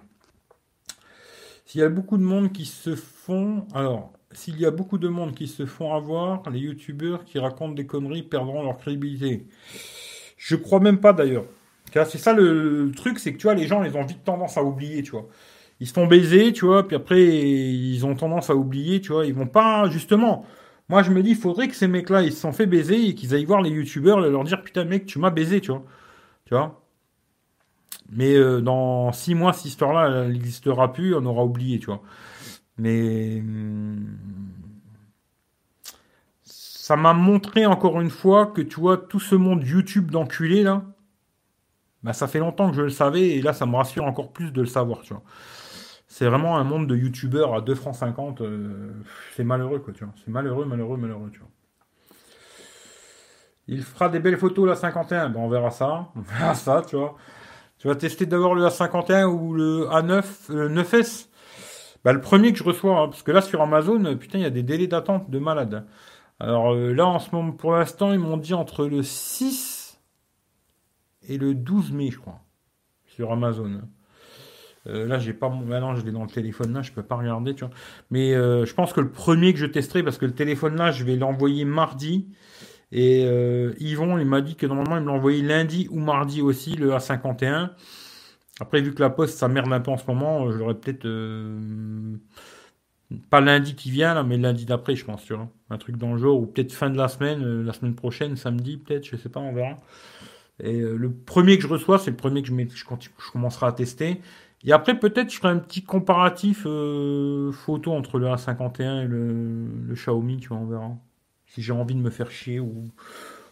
A: S'il y a beaucoup de monde qui se font, alors, s'il y a beaucoup de monde qui se font avoir, les youtubeurs qui racontent des conneries perdront leur crédibilité. Je crois même pas d'ailleurs. C'est ça le, truc, c'est que tu vois, les gens, ils ont vite tendance à oublier, tu vois. Ils se font baiser, tu vois, puis après, ils ont tendance à oublier, tu vois. Ils vont pas, justement. Moi, je me dis, il faudrait que ces mecs-là, ils se sont fait baiser et qu'ils aillent voir les youtubeurs et leur dire, putain, mec, tu m'as baisé, tu vois. Tu vois? Mais euh, dans six mois, cette histoire-là, elle n'existera plus, on aura oublié, tu vois. Mais hum, ça m'a montré encore une fois que tu vois tout ce monde YouTube d'enculés là, bah ça fait longtemps que je le savais et là ça me rassure encore plus de le savoir, tu vois. C'est vraiment un monde de youtubeurs à 2 francs 50, euh, c'est malheureux quoi, tu vois. C'est malheureux, malheureux, malheureux, tu vois. Il fera des belles photos la 51, ben on verra ça, on verra ça, tu vois. Tu vas tester d'abord le A51 ou le A9, le 9S bah, le premier que je reçois, hein, parce que là sur Amazon, putain, il y a des délais d'attente de malade. Alors euh, là, en ce moment, pour l'instant, ils m'ont dit entre le 6 et le 12 mai, je crois, sur Amazon. Euh, là, j'ai pas mon. Maintenant, je l'ai dans le téléphone là, je peux pas regarder, tu vois. Mais euh, je pense que le premier que je testerai, parce que le téléphone là, je vais l'envoyer mardi. Et Yvon, il m'a dit que normalement, il me l'envoyait lundi ou mardi aussi, le A51. Après, vu que la poste, ça merde un peu en ce moment, je l'aurais peut-être. Euh, pas lundi qui vient, là, mais lundi d'après, je pense, tu vois. Un truc dans le genre, ou peut-être fin de la semaine, euh, la semaine prochaine, samedi, peut-être, je sais pas, on verra. Et euh, le premier que je reçois, c'est le premier que je, mets, je commencerai à tester. Et après, peut-être, je ferai un petit comparatif photo entre le A51 et le, le Xiaomi, tu vois, on verra. Si j'ai envie de me faire chier ou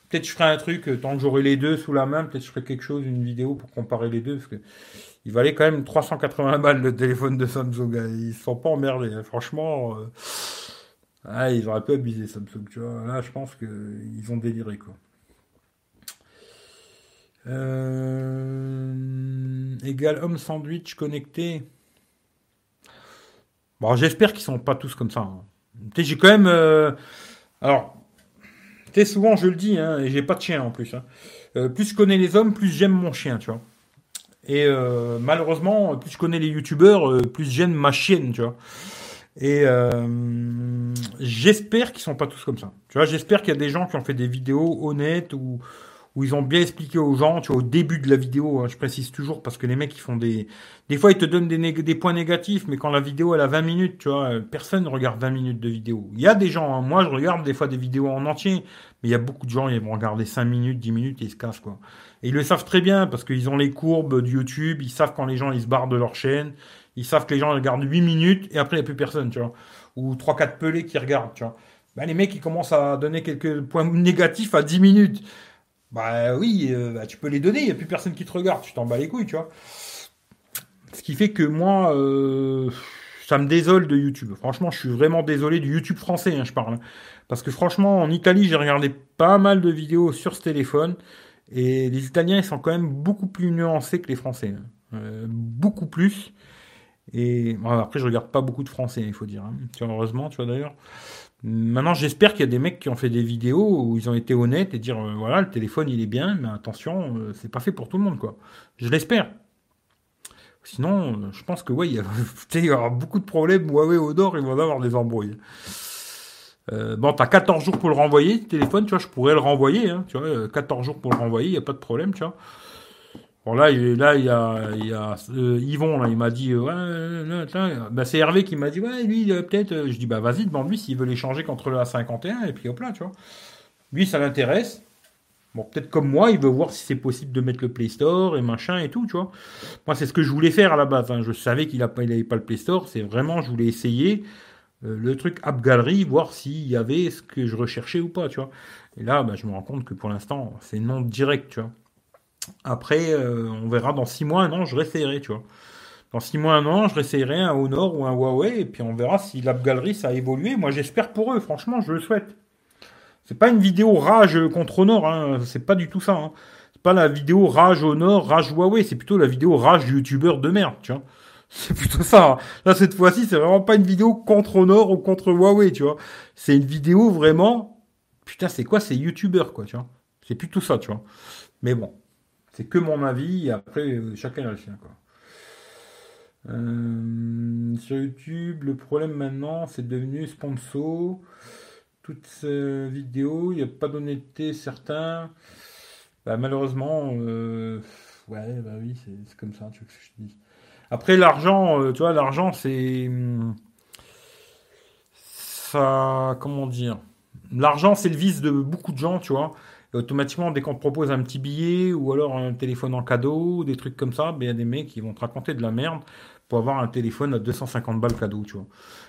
A: Peut-être je ferai un truc, euh, tant que j'aurai les deux sous la main, peut-être je ferai quelque chose, une vidéo pour comparer les deux, parce que il valait quand même 380 balles le téléphone de Samsung. Hein. Ils se sont pas emmerdés, hein. franchement. Euh, ah, ils auraient pu abuser Samsung, tu vois. Là, je pense qu'ils ont déliré, quoi. Euh... Égal homme sandwich connecté. Bon, j'espère qu'ils sont pas tous comme ça. Hein. J'ai quand même. Euh, alors, souvent, je le dis, hein, et j'ai pas de chien en plus. Hein. Euh, plus je connais les hommes, plus j'aime mon chien, tu vois. Et euh, malheureusement, plus je connais les youtubeurs, plus j'aime ma chienne, tu vois. Et j'espère qu'ils sont pas tous comme ça. Tu vois, j'espère qu'il y a des gens qui ont fait des vidéos honnêtes ou où ils ont bien expliqué aux gens, tu vois, au début de la vidéo, hein, je précise toujours, parce que les mecs, ils font des... Des fois, ils te donnent des, des points négatifs, mais quand la vidéo, elle a 20 minutes, tu vois, personne ne regarde 20 minutes de vidéo. Il y a des gens, hein, moi, je regarde des fois des vidéos en entier, mais il y a beaucoup de gens, ils vont regarder 5 minutes, 10 minutes, et ils se cassent, quoi. Et ils le savent très bien, parce qu'ils ont les courbes de YouTube, ils savent quand les gens, ils se barrent de leur chaîne, ils savent que les gens regardent 8 minutes, et après, il n'y a plus personne, tu vois. Ou 3-4 pelés qui regardent, tu vois. Ben, les mecs, ils commencent à donner quelques points négatifs à 10 minutes. Bah oui, euh, bah, tu peux les donner, il n'y a plus personne qui te regarde, tu t'en bats les couilles, tu vois. Ce qui fait que moi, euh, ça me désole de YouTube. Franchement, je suis vraiment désolé du YouTube français, hein, je parle. Parce que franchement, en Italie, j'ai regardé pas mal de vidéos sur ce téléphone. Et les Italiens, ils sont quand même beaucoup plus nuancés que les Français. Hein. Euh, beaucoup plus. Et après, je regarde pas beaucoup de Français, il faut dire. Hein. heureusement, tu vois d'ailleurs. Maintenant, j'espère qu'il y a des mecs qui ont fait des vidéos où ils ont été honnêtes et dire euh, voilà, le téléphone il est bien, mais attention, euh, c'est pas fait pour tout le monde, quoi. Je l'espère. Sinon, euh, je pense que ouais, il y, aura (laughs) beaucoup de problèmes. Huawei nord, ils vont avoir des embrouilles. Bon, t'as 14 jours pour le renvoyer, le téléphone, tu vois, je pourrais le renvoyer, hein, tu vois, 14 jours pour le renvoyer, il n'y a pas de problème, tu vois. Bon là, il, là il y a, il euh, Yvon là, il m'a dit euh, ouais, bah, c'est Hervé qui m'a dit ouais lui peut-être. Euh, je dis bah vas-y demande-lui s'il veut l'échanger contre le A51 et puis hop là tu vois. Lui ça l'intéresse. Bon peut-être comme moi il veut voir si c'est possible de mettre le Play Store et machin et tout tu vois. Moi c'est ce que je voulais faire à la base. Hein. Je savais qu'il a pas, il avait pas le Play Store. C'est vraiment je voulais essayer le truc App Gallery voir s'il y avait ce que je recherchais ou pas tu vois. Et là bah, je me rends compte que pour l'instant c'est non direct tu vois. Après, euh, on verra dans six mois, non, je réessayerai, tu vois. Dans 6 mois, un an, je réessayerai un Honor ou un Huawei, et puis on verra si l'App Gallery, ça a évolué. Moi, j'espère pour eux, franchement, je le souhaite. C'est pas une vidéo rage contre Honor, hein. c'est pas du tout ça. Hein. C'est pas la vidéo rage Honor, rage Huawei, c'est plutôt la vidéo rage youtubeur de merde, tu vois. (laughs) C'est plutôt ça. Hein. Là, cette fois-ci, c'est vraiment pas une vidéo contre Honor ou contre Huawei, tu vois. C'est une vidéo vraiment, putain, c'est quoi, c'est youtubeur, quoi, tu vois. C'est plutôt ça, tu vois. Mais bon, c'est que mon avis, après, euh, chacun a le sien, quoi. Euh, sur YouTube, le problème maintenant, c'est devenu sponsor. Toutes vidéos, il n'y a pas d'honnêteté certain. Bah, malheureusement, euh, ouais, bah oui, c'est comme ça, tu veux que je te dise. Après, l'argent, tu vois, l'argent, c'est. Ça. Comment dire? L'argent, c'est le vice de beaucoup de gens, tu vois automatiquement, dès qu'on te propose un petit billet ou alors un téléphone en cadeau, des trucs comme ça, ben, il y a des mecs qui vont te raconter de la merde pour avoir un téléphone à 250 balles cadeau, tu vois.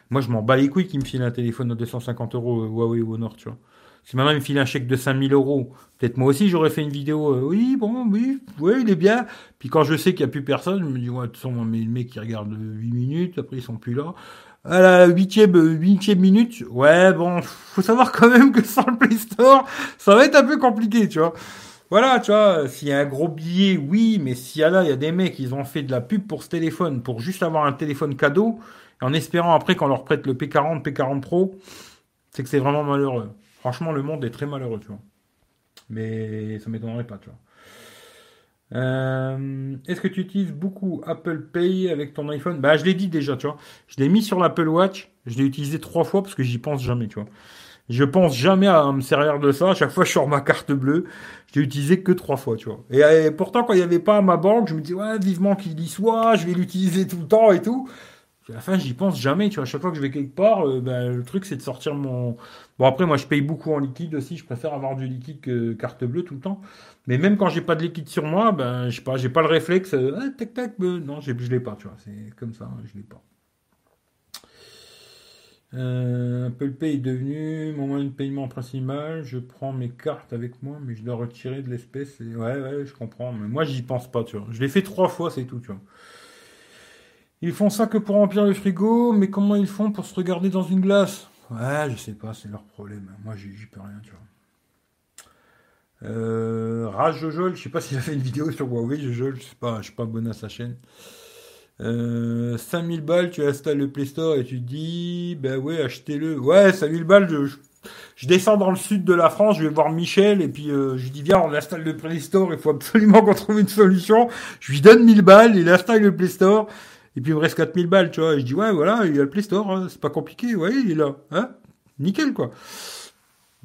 A: Moi, je m'en bats les couilles qui me filent un téléphone à 250 euros euh, Huawei ou Honor, tu vois. Si maintenant il me file un chèque de 5000 euros, peut-être moi aussi j'aurais fait une vidéo, euh, oui, bon, oui, oui, il est bien. Puis quand je sais qu'il n'y a plus personne, je me dis, ouais, de toute façon, mais le mec qui regarde 8 minutes, après ils sont plus là à la huitième, huitième minute, ouais, bon, (laughs) faut savoir quand même que sans le Play Store, ça va être un peu compliqué, tu vois. Voilà, tu vois, s'il y a un gros billet, oui, mais s'il y a là, il y a des mecs, ils ont fait de la pub pour ce téléphone, pour juste avoir un téléphone cadeau, en espérant après qu'on leur prête le P40, P40 Pro, c'est que c'est vraiment malheureux. Franchement, le monde est très malheureux, tu vois. Mais ça m'étonnerait pas, tu vois. Euh, est-ce que tu utilises beaucoup Apple Pay avec ton iPhone? Bah, je l'ai dit déjà, tu vois. Je l'ai mis sur l'Apple Watch. Je l'ai utilisé trois fois parce que j'y pense jamais, tu vois. Je pense jamais à me servir de ça. À chaque fois, je sors ma carte bleue. Je l'ai utilisé que trois fois, tu vois. Et, pourtant, quand il n'y avait pas ma banque, je me dis, ouais, vivement qu'il y soit, je vais l'utiliser tout le temps et tout. À la fin, j'y pense jamais, tu vois. Chaque fois que je vais quelque part, euh, ben, le truc, c'est de sortir mon. Bon, après, moi, je paye beaucoup en liquide aussi. Je préfère avoir du liquide que carte bleue tout le temps. Mais même quand j'ai pas de liquide sur moi, ben, je sais pas, j'ai pas le réflexe. Euh, ah, tac, tac, ben, non, je l'ai pas, tu vois. C'est comme ça, je l'ai pas. Euh, Apple Pay est devenu mon moyen de paiement principal. Je prends mes cartes avec moi, mais je dois retirer de l'espèce. Ouais, ouais, je comprends. Mais moi, j'y pense pas, tu vois. Je l'ai fait trois fois, c'est tout, tu vois. Ils font ça que pour remplir le frigo, mais comment ils font pour se regarder dans une glace? Ouais, je sais pas, c'est leur problème. Moi, j'y peux rien, tu vois. Euh, Jojol, je sais pas (laughs) s'il a fait une vidéo sur Huawei, Jojol, je sais pas, je suis pas abonné à sa chaîne. Euh, 5000 balles, tu installes le Play Store et tu dis, ben ouais, achetez-le. Ouais, 5000 balles, je, je, descends dans le sud de la France, je vais voir Michel et puis euh, je lui dis, viens, on installe le Play Store, il faut absolument (laughs) qu'on trouve une solution. Je lui donne 1000 balles, il installe le Play Store. Et puis il me reste 4000 balles, tu vois. Et je dis, ouais, voilà, il y a le Play Store, hein, c'est pas compliqué, ouais, il est là. Hein Nickel, quoi.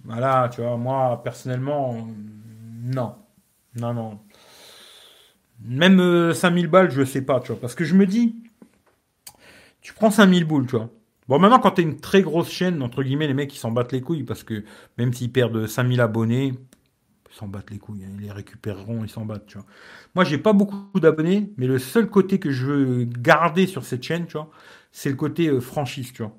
A: Voilà, tu vois, moi, personnellement, non. Non, non. Même 5000 euh, balles, je sais pas, tu vois. Parce que je me dis, tu prends 5000 boules, tu vois. Bon, maintenant, quand t'es une très grosse chaîne, entre guillemets, les mecs, ils s'en battent les couilles parce que même s'ils perdent 5000 abonnés, ils s'en battent les couilles. Hein. ils les récupéreront, ils s'en battent, tu vois. Moi, j'ai pas beaucoup d'abonnés, mais le seul côté que je veux garder sur cette chaîne, tu vois, c'est le côté euh, franchise, tu vois.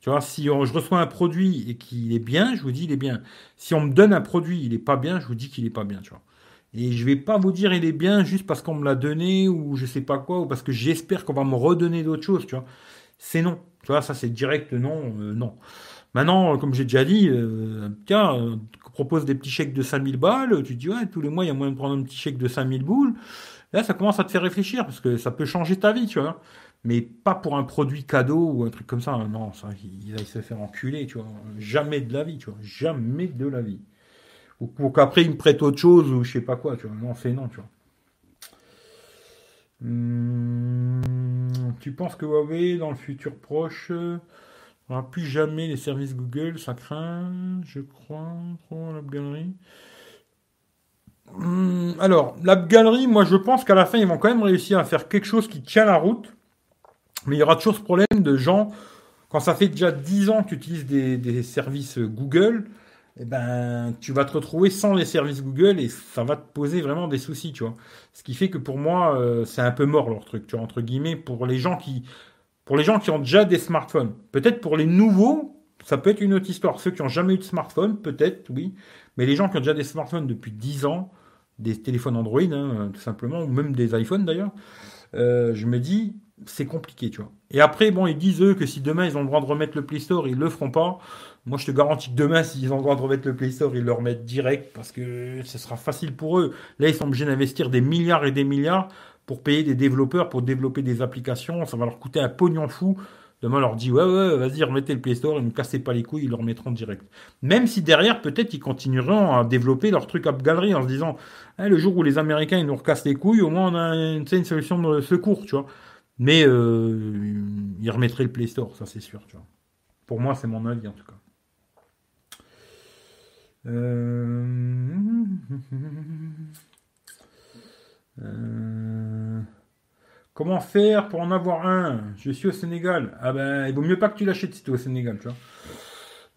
A: Tu vois, si je reçois un produit et qu'il est bien, je vous dis il est bien. Si on me donne un produit, il est pas bien, je vous dis qu'il est pas bien, tu vois. Et je vais pas vous dire il est bien juste parce qu'on me l'a donné ou je sais pas quoi ou parce que j'espère qu'on va me redonner d'autres choses, tu vois. C'est non. Tu vois, ça c'est direct non, euh, non. Maintenant, comme j'ai déjà dit, euh, tiens, propose des petits chèques de 5000 balles, tu te dis ouais, tous les mois il y a moyen de prendre un petit chèque de 5000 boules. Là, ça commence à te faire réfléchir parce que ça peut changer ta vie, tu vois mais pas pour un produit cadeau ou un truc comme ça. Non, ça, il, va se faire enculer, tu vois. Jamais de la vie, tu vois. Jamais de la vie. Ou, pour qu'après il me prête autre chose ou je sais pas quoi, tu vois. Non, c'est non, tu vois. Hum, tu penses que Huawei, dans le futur proche, n'aura plus jamais les services Google Ça craint, je crois, trop la galerie. Hum, alors, la galerie, moi je pense qu'à la fin, ils vont quand même réussir à faire quelque chose qui tient la route. Mais il y aura toujours ce problème de gens, quand ça fait déjà 10 ans que tu utilises des, services Google, eh ben, tu vas te retrouver sans les services Google et ça va te poser vraiment des soucis, tu vois. Ce qui fait que pour moi, euh, c'est un peu mort leur truc, tu vois, entre guillemets, pour les gens qui, pour les gens qui ont déjà des smartphones. Peut-être pour les nouveaux, ça peut être une autre histoire. Ceux qui n'ont jamais eu de smartphone, peut-être, oui. Mais les gens qui ont déjà des smartphones depuis 10 ans, des téléphones Android, hein, tout simplement, ou même des iPhones d'ailleurs, euh, je me dis, c'est compliqué, tu vois. Et après, bon, ils disent eux que si demain ils ont le droit de remettre le Play Store, ils le feront pas. Moi, je te garantis que demain, s'ils ont le droit de remettre le Play Store, ils le remettent direct parce que ce sera facile pour eux. Là, ils sont obligés d'investir des milliards et des milliards pour payer des développeurs pour développer des applications. Ça va leur coûter un pognon fou. Demain, on leur dit ouais, ouais, vas-y, remettez le Play Store, ils ne cassez pas les couilles, ils le remettront direct. Même si derrière, peut-être, ils continueront à développer leur truc App Gallery en se disant eh, le jour où les Américains ils nous recassent les couilles, au moins on a une, une solution de secours, tu vois. Mais euh, ils remettraient le Play Store, ça c'est sûr, tu vois. Pour moi, c'est mon avis en tout cas. Euh... Euh... Comment faire pour en avoir un? Je suis au Sénégal. Ah ben, il vaut mieux pas que tu l'achètes si tu es au Sénégal, tu vois.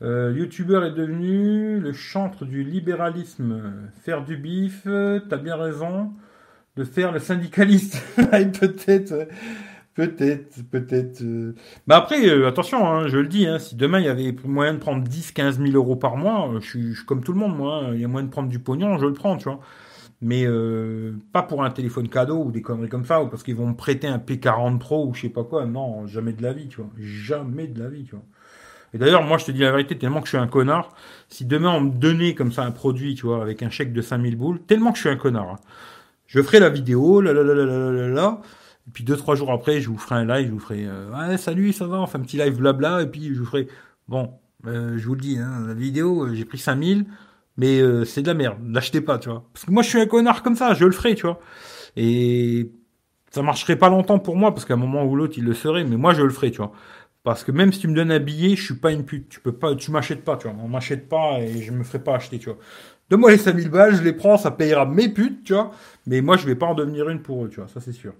A: Euh, YouTuber est devenu le chantre du libéralisme. Faire du bif, t'as bien raison. De faire le syndicaliste. (laughs) peut-être, peut-être, peut-être. Mais après, euh, attention, hein, je le dis, hein, si demain il y avait moyen de prendre 10, 15 000 euros par mois, je suis, je suis comme tout le monde, moi. Hein. Il y a moyen de prendre du pognon, je le prends, tu vois mais euh, pas pour un téléphone cadeau ou des conneries comme ça, ou parce qu'ils vont me prêter un P40 Pro ou je sais pas quoi. Non, jamais de la vie, tu vois. Jamais de la vie, tu vois. Et d'ailleurs, moi, je te dis la vérité, tellement que je suis un connard, si demain on me donnait comme ça un produit, tu vois, avec un chèque de 5000 boules, tellement que je suis un connard, hein. je ferai la vidéo, là, là, là, là, là, là, là, et puis deux, trois jours après, je vous ferai un live, je vous ferai, euh, ouais, salut, ça va, on un petit live blabla, et puis je vous ferai, bon, euh, je vous le dis, hein, la vidéo, j'ai pris 5000, mais euh, c'est de la merde. L'achetez pas, tu vois. Parce que moi, je suis un connard comme ça, je le ferai, tu vois. Et ça marcherait pas longtemps pour moi, parce qu'à un moment ou l'autre, il le ferait, mais moi, je le ferai, tu vois. Parce que même si tu me donnes un billet, je suis pas une pute. Tu peux pas, tu m'achètes pas, tu vois. On m'achète pas et je me ferai pas acheter, tu vois. Donne-moi les 5000 balles, je les prends, ça payera mes putes, tu vois. Mais moi, je vais pas en devenir une pour eux, tu vois. Ça, c'est sûr.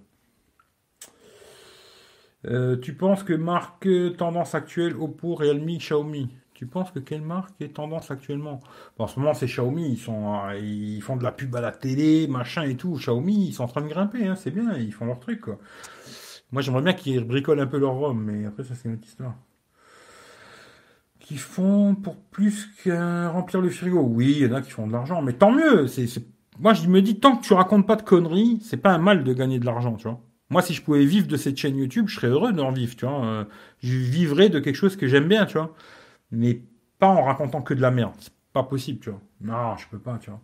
A: Euh, tu penses que marque tendance actuelle Oppo, Realme, Xiaomi? Tu penses que quelle marque est tendance actuellement? En ce moment, c'est Xiaomi. Ils sont, ils font de la pub à la télé, machin et tout. Xiaomi, ils sont en train de grimper. Hein, c'est bien. Ils font leur truc. Quoi. Moi, j'aimerais bien qu'ils bricolent un peu leur rhum, mais après, ça, c'est une autre histoire. Qui font pour plus qu'un remplir le frigo. Oui, il y en a qui font de l'argent, mais tant mieux. Moi, je me dis, tant que tu racontes pas de conneries, c'est pas un mal de gagner de l'argent, tu vois. Moi, si je pouvais vivre de cette chaîne YouTube, je serais heureux d'en vivre, tu vois. Euh, je vivrais de quelque chose que j'aime bien, tu vois mais pas en racontant que de la merde. C'est pas possible, tu vois. Non, je peux pas, tu vois.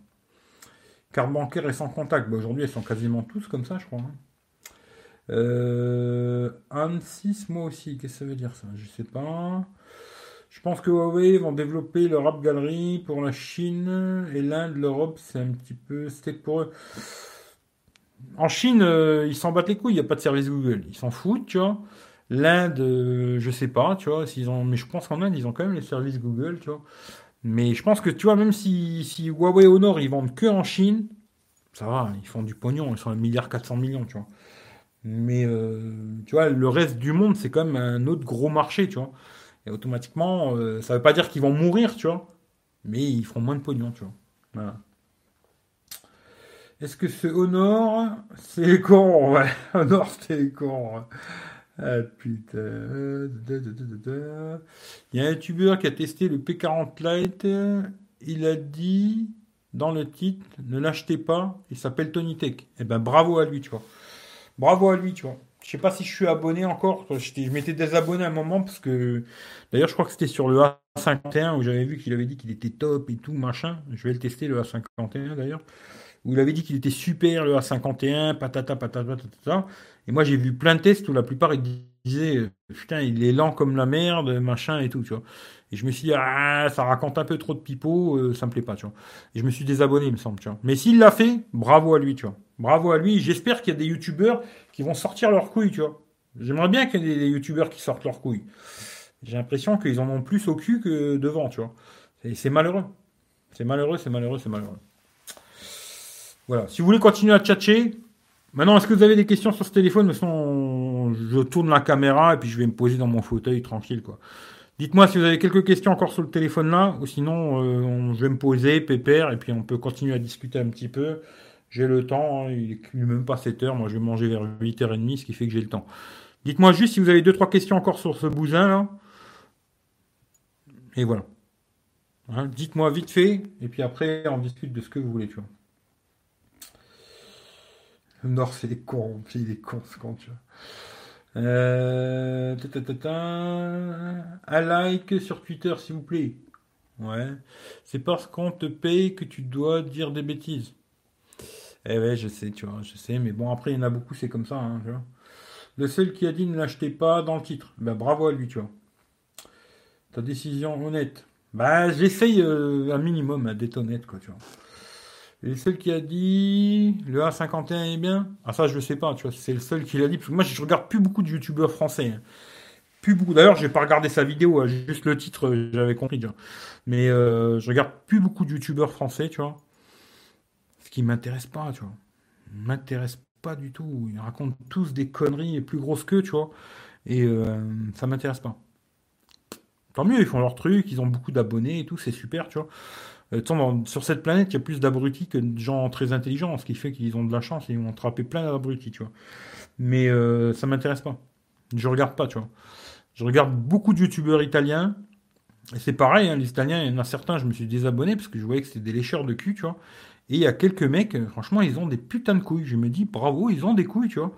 A: Carte bancaire et sans contact. Bah, Aujourd'hui, elles sont quasiment tous comme ça, je crois. Hein. Euh, 6 moi aussi. Qu'est-ce que ça veut dire, ça? Je sais pas. Je pense que Huawei vont développer leur app galerie pour la Chine et l'Inde, l'Europe, c'est un petit peu steak pour eux. En Chine, euh, ils s'en battent les couilles, il n'y a pas de service Google. Ils s'en foutent, tu vois. L'Inde, euh, je sais pas, tu vois, s'ils mais je pense qu'en Inde, ils ont quand même les services Google, tu vois. Mais je pense que, tu vois, même si, si Huawei au nord, ils vendent que en Chine, ça va, ils font du pognon, ils sont à 1 milliard 400 millions, tu vois. Mais, euh, tu vois, le reste du monde, c'est quand même un autre gros marché, tu vois. Et automatiquement, euh, ça veut pas dire qu'ils vont mourir, tu vois. Mais ils feront moins de pognon, tu vois. Est-ce que ce Honor, c'est corps Ouais, Honor, c'est corps. Ah putain. Il y a un youtubeur qui a testé le P40 Lite. Il a dit dans le titre, ne l'achetez pas. Il s'appelle Tony Tech. Eh ben bravo à lui, tu vois. Bravo à lui, tu vois. Je sais pas si je suis abonné encore. Je m'étais désabonné à un moment parce que d'ailleurs je crois que c'était sur le A51 où j'avais vu qu'il avait dit qu'il était top et tout machin. Je vais le tester le A51 d'ailleurs où il avait dit qu'il était super le A51, patata, patata, patata. Et moi, j'ai vu plein de tests où la plupart, ils disaient, putain, il est lent comme la merde, machin et tout, tu vois. Et je me suis dit, ah, ça raconte un peu trop de pipeau, euh, ça me plaît pas, tu vois. Et je me suis désabonné, il me semble, tu vois. Mais s'il l'a fait, bravo à lui, tu vois. Bravo à lui. J'espère qu'il y a des youtubeurs qui vont sortir leurs couilles, tu vois. J'aimerais bien qu'il y ait des youtubeurs qui sortent leurs couilles. J'ai l'impression qu'ils en ont plus au cul que devant, tu vois. Et c'est malheureux. C'est malheureux, c'est malheureux, c'est malheureux. Voilà. Si vous voulez continuer à tchatcher, maintenant, est-ce que vous avez des questions sur ce téléphone? De toute je tourne la caméra et puis je vais me poser dans mon fauteuil tranquille, quoi. Dites-moi si vous avez quelques questions encore sur le téléphone là, ou sinon, euh, je vais me poser, pépère, et puis on peut continuer à discuter un petit peu. J'ai le temps, hein, il n'est même pas 7 heures, moi je vais manger vers 8h30, ce qui fait que j'ai le temps. Dites-moi juste si vous avez deux trois questions encore sur ce bousin là. Et voilà. Hein, dites-moi vite fait, et puis après on discute de ce que vous voulez, tu vois. Nord, c'est les les cons, c'est con, tu vois. Euh, un like sur Twitter, s'il vous plaît. Ouais. C'est parce qu'on te paye que tu dois dire des bêtises. Eh ouais, je sais, tu vois, je sais. Mais bon, après, il y en a beaucoup, c'est comme ça, hein. Le seul qui a dit ne l'achetez pas dans le titre. Ben bravo à lui, tu vois. Ta décision honnête. Bah, j'essaye euh, un minimum d'être honnête, quoi, tu vois. Et le seul qui a dit le A51 est bien? Ah ça je sais pas, tu vois, c'est le seul qui l'a dit. Parce que moi je regarde plus beaucoup de youtubeurs français. Hein. Plus beaucoup. D'ailleurs, j'ai pas regardé sa vidéo, hein, juste le titre, euh, j'avais compris. Tu vois. Mais euh, je regarde plus beaucoup de youtubeurs français, tu vois. Ce qui m'intéresse pas, tu vois. M'intéresse pas du tout. Ils racontent tous des conneries plus grosses qu'eux, tu vois. Et euh, ça m'intéresse pas. Tant mieux, ils font leur truc, ils ont beaucoup d'abonnés et tout, c'est super, tu vois. Euh, sur cette planète, il y a plus d'abrutis que de gens très intelligents, ce qui fait qu'ils ont de la chance et ils vont attraper plein d'abrutis, tu vois. Mais euh, ça m'intéresse pas. Je regarde pas, tu vois. Je regarde beaucoup de youtubeurs italiens. Et c'est pareil, hein, les Italiens, il y en a certains, je me suis désabonné parce que je voyais que c'était des lécheurs de cul, tu vois. Et il y a quelques mecs, franchement, ils ont des putains de couilles. Je me dis, bravo, ils ont des couilles, tu vois.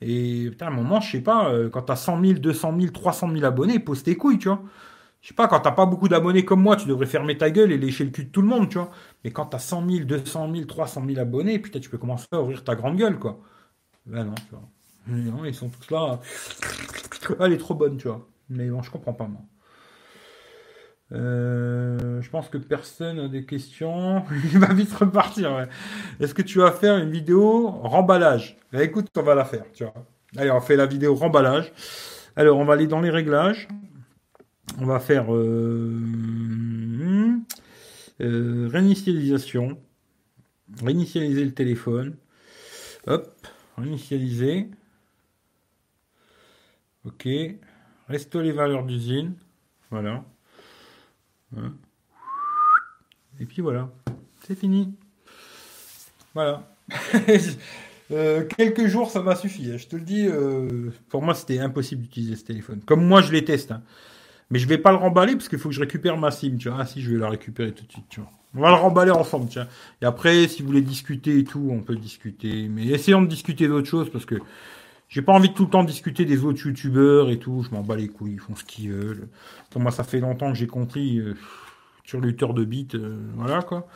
A: Et putain, à un moment, je sais pas, euh, quand t'as 100 000, 200 000, 300 000 abonnés, pose tes couilles, tu vois. Je sais pas, quand t'as pas beaucoup d'abonnés comme moi, tu devrais fermer ta gueule et lécher le cul de tout le monde, tu vois. Mais quand t'as 100 000, 200 000, 300 000 abonnés, putain, tu peux commencer à ouvrir ta grande gueule, quoi. Ben non, tu vois. Non, ils sont tous là. Elle est trop bonne, tu vois. Mais bon, je comprends pas, moi. Euh, je pense que personne n'a des questions. (laughs) Il va vite repartir. Ouais. Est-ce que tu vas faire une vidéo remballage? Bah, Écoute, on va la faire. Tu vois. Allez, on fait la vidéo remballage. Alors, on va aller dans les réglages on va faire euh, euh, réinitialisation. Réinitialiser le téléphone. Hop, réinitialiser. Ok. Restons les valeurs d'usine. Voilà. Hein. Et puis voilà. C'est fini. Voilà. (laughs) Euh, quelques jours, ça m'a suffi. Hein. Je te le dis, pour moi, c'était impossible d'utiliser ce téléphone. Comme moi, je les teste. Hein. Mais je vais pas le remballer parce qu'il faut que je récupère ma SIM, tu vois. Ah si, je vais la récupérer tout de suite, tu vois. On va le remballer ensemble, tiens. Et après, si vous voulez discuter et tout, on peut discuter. Mais essayons de discuter d'autres choses parce que j'ai pas envie de tout le temps discuter des autres youtubeurs et tout. Je m'en bats les couilles, ils font ce qu'ils veulent. moi, ça fait longtemps que j'ai compris euh, sur l'uteur de bits, euh, voilà quoi.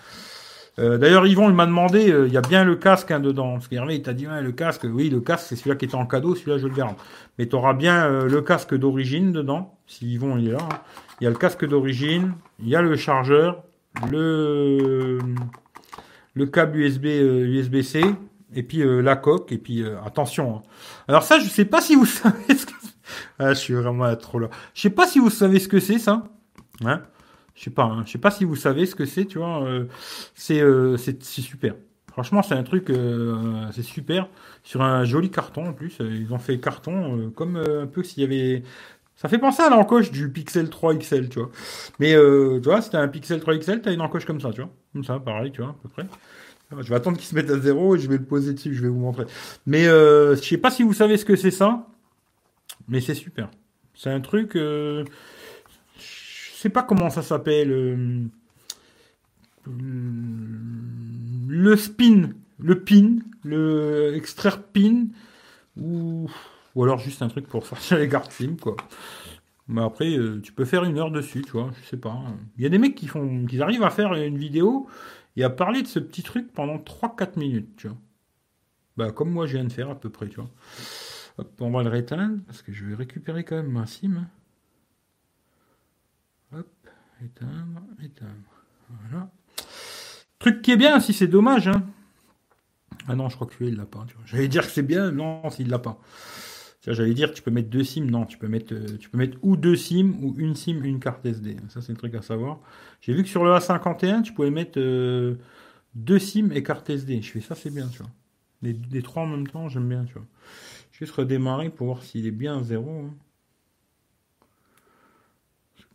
A: Euh, d'ailleurs, Yvon, il m'a demandé, euh, il y a bien le casque hein, dedans. Parce qu'Hervé, il t'a dit, le casque, oui, le casque, c'est celui-là qui était en cadeau, celui-là, je le garde. Mais tu auras bien euh, le casque d'origine dedans, si Yvon, il est là. Hein. Il y a le casque d'origine, il y a le chargeur, le, le câble USB, USB-C, et puis la coque, et puis attention. Hein. Alors ça, je sais pas si vous (laughs) savez ce que... Ah, je suis vraiment trop là. Je sais pas si vous savez ce que c'est, ça. Hein je sais pas, hein. je sais pas si vous savez ce que c'est, tu vois. Euh, euh, c'est super. Franchement, c'est un truc, euh, c'est super. Sur un joli carton en plus, ils ont fait carton comme un peu s'il y avait. Ça fait penser à l'encoche du Pixel 3 XL, tu vois. Mais tu vois, c'était un Pixel 3 XL, t'as une encoche comme ça, tu vois. Comme ça, pareil, tu vois, à peu près. Je vais attendre qu'il se mette à zéro et je vais le poser dessus, je vais vous montrer. Mais je sais pas si vous savez ce que c'est ça, mais c'est super. C'est un truc sais pas comment ça s'appelle. Euh, le spin, le pin, le extraire pin, ou, ou alors juste un truc pour (laughs) sortir les cartes film, quoi. Mais après, euh, tu peux faire une heure dessus, tu vois, je sais pas. Il y a des mecs qui font, qui arrivent à faire une vidéo et à parler de ce petit truc pendant 3-4 minutes, tu vois. Bah, comme moi je viens de faire à peu près, tu vois. On va le réteindre, parce que je vais récupérer quand même ma sim éteindre, éteindre. Voilà. Truc qui est bien, si c'est dommage. Hein. Ah non, je crois que lui, il l'a pas. J'allais dire que c'est bien, non, s'il l'a pas. J'allais dire, tu peux mettre deux SIM, non, tu peux mettre, euh, tu peux mettre ou deux SIM ou une SIM, une carte SD. Ça, c'est un truc à savoir. J'ai vu que sur le A51, tu pouvais mettre euh, deux SIM et carte SD. Je fais ça, c'est bien, tu vois. Les, trois en même temps, j'aime bien, tu vois. Je vais juste redémarrer pour voir s'il est bien à zéro. Hein.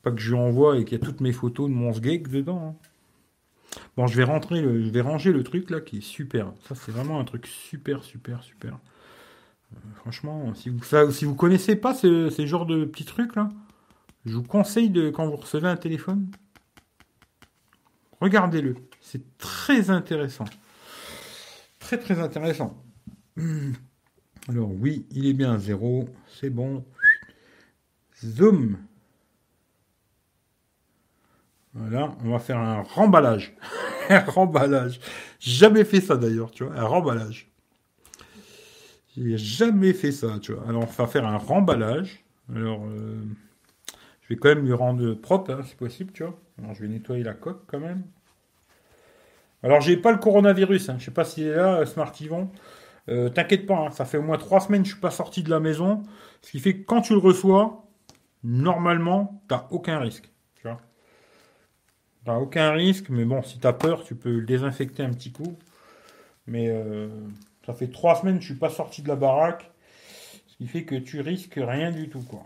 A: Pas que je lui envoie et qu'il y a toutes mes photos de mon sgeg dedans. Hein. Bon, je vais rentrer, je vais ranger le truc là qui est super. Ça, c'est vraiment un truc super, super, super. Euh, franchement, si vous ça, si vous connaissez pas ce, ces genres de petits trucs là, je vous conseille de quand vous recevez un téléphone, regardez-le. C'est très intéressant. Très très intéressant. Alors oui, il est bien zéro, c'est bon. Zoom. Voilà, on va faire un remballage. (laughs) un remballage. Jamais fait ça d'ailleurs, tu vois, un remballage. J'ai jamais fait ça, tu vois. Alors, on va faire un remballage. Alors, euh, je vais quand même lui rendre propre, hein, si possible, tu vois. Alors, je vais nettoyer la coque quand même. Alors, j'ai pas le coronavirus. Hein. Je sais pas s'il est là, Smart Yvon. Euh, T'inquiète pas, hein, ça fait au moins trois semaines que je suis pas sorti de la maison. Ce qui fait que quand tu le reçois, normalement, t'as aucun risque. Aucun risque, mais bon, si t'as peur, tu peux le désinfecter un petit coup. Mais euh, ça fait trois semaines que je suis pas sorti de la baraque. Ce qui fait que tu risques rien du tout, quoi.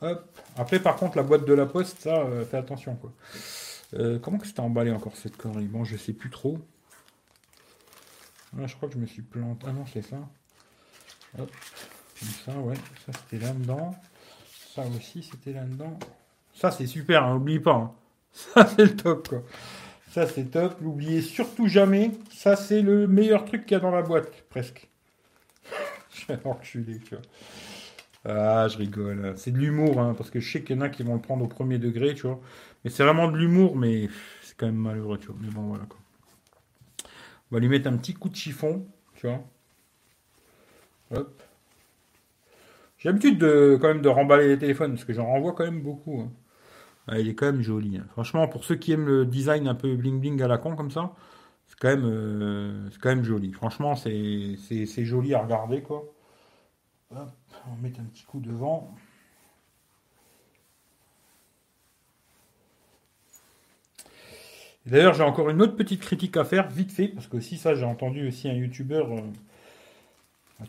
A: Hop. Après, par contre, la boîte de la poste, ça, euh, fais attention, quoi. Euh, comment que c'était emballé encore cette connerie Bon, je sais plus trop. Ah, je crois que je me suis planté. Ah non, c'est ça. Ça, ouais. Ça, c'était là-dedans. Ça aussi, c'était là-dedans. Ça, c'est super, hein, n'oublie pas. Hein. (laughs) Ça, c'est le top, quoi. Ça, c'est top. N'oubliez surtout jamais. Ça, c'est le meilleur truc qu'il y a dans la boîte, presque. (laughs) je vais enculé, tu vois. Ah, je rigole. C'est de l'humour, hein, parce que je sais qu'il y en a qui vont le prendre au premier degré, tu vois. Mais c'est vraiment de l'humour, mais c'est quand même malheureux, tu vois. Mais bon, voilà, quoi. On va lui mettre un petit coup de chiffon, tu vois. Hop. J'ai l'habitude de, quand même de remballer les téléphones, parce que j'en renvoie quand même beaucoup. Hein. Il est quand même joli. Hein. Franchement, pour ceux qui aiment le design un peu bling bling à la con comme ça, c'est quand même, euh, c'est quand même joli. Franchement, c'est, joli à regarder, quoi. Hop, on mettre un petit coup devant. D'ailleurs, j'ai encore une autre petite critique à faire, vite fait, parce que si ça, j'ai entendu aussi un youtubeur, euh,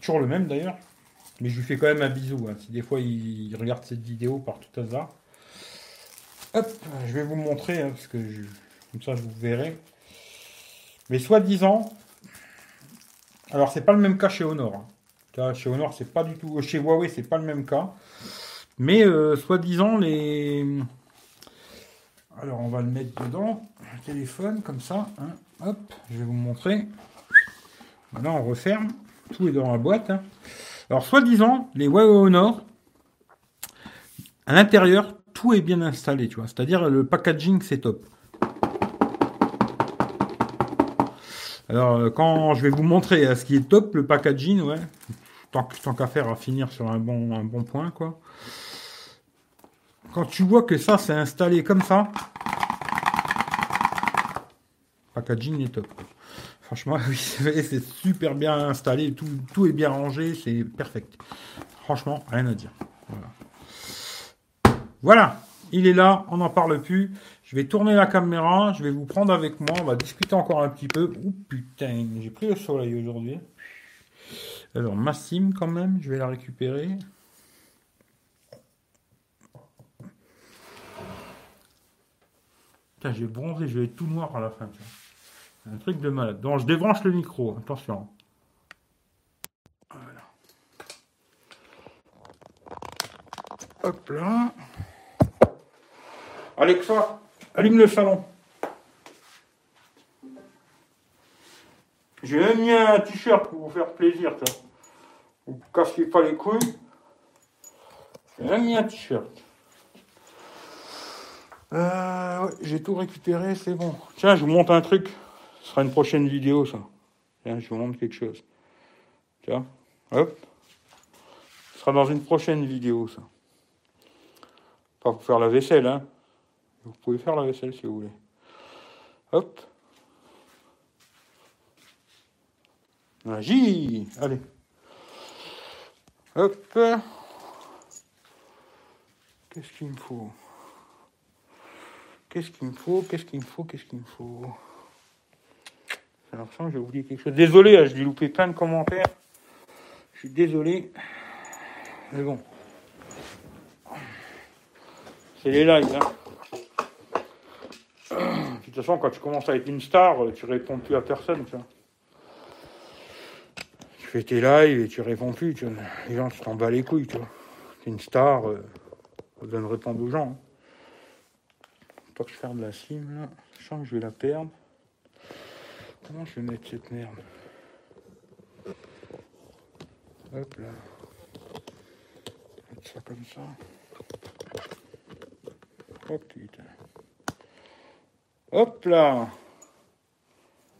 A: toujours le même d'ailleurs, mais je lui fais quand même un bisou. Hein. Si des fois il regarde cette vidéo par tout hasard. Hop, je vais vous montrer, hein, parce que comme ça je vous verrai. Mais soi-disant, alors c'est pas le même cas chez Honor. Hein. Chez Honor, c'est pas du tout. Chez Huawei, c'est pas le même cas. Mais euh, soi-disant, les. Alors on va le mettre dedans, téléphone, comme ça. Hop, je vais vous montrer. Maintenant on referme. Tout est dans la boîte. Alors, soi-disant, les Huawei Honor, à l'intérieur, est bien installé, tu vois. C'est-à-dire, le packaging, c'est top. Alors, euh, quand je vais vous montrer euh, ce qui est top, le packaging, ouais, tant, tant qu'à faire, à finir sur un bon, un bon point, quoi. Quand tu vois que ça, c'est installé comme ça, packaging est top. Franchement, (laughs) oui, c'est super bien installé, tout, tout, est bien rangé, c'est perfect. Franchement, rien à dire. Voilà. Voilà. il est là, on n'en parle plus. Je vais tourner la caméra, je vais vous prendre avec moi, on va discuter encore un petit peu. Oh putain, j'ai pris le soleil aujourd'hui. Alors, ma sim quand même, je vais la récupérer. Putain, j'ai bronzé, je vais être tout noir à la fin. Un truc de malade. Donc je débranche le micro, attention. Voilà. Hop là. Alexa, allume le salon. J'ai même mis un t-shirt pour vous faire plaisir, ça. Vous ne cassez pas les couilles. J'ai même mis un t-shirt. Euh, j'ai tout récupéré, c'est bon. Tiens, je vous montre un truc. Ce sera une prochaine vidéo, ça. Tiens, je vous montre quelque chose. Tiens, hop. Ce sera dans une prochaine vidéo, ça. Pas pour faire la vaisselle, hein. Vous pouvez faire la vaisselle si vous voulez. Hop. Magie Allez. Hop. Qu'est-ce qu'il me faut? Qu'est-ce qu'il me faut? Qu'est-ce qu'il me faut? Qu'est-ce qu'il me faut? L'impression que j'ai oublié quelque chose. Désolé, hein, je j'ai loupé plein de commentaires. Je suis désolé. Mais bon. C'est les lives. Hein. De toute façon, quand tu commences à être une star, tu réponds plus à personne. Tu, vois. tu fais tes lives et tu réponds plus. Tu vois. Les gens, tu t'en bats les couilles. Tu vois. es une star, euh, on donne répondre aux gens. Hein. Pas que je de la cime là. Je sens que je vais la perdre. Comment je vais mettre cette merde? Hop là. Mettre ça comme ça. Oh putain. Hop là.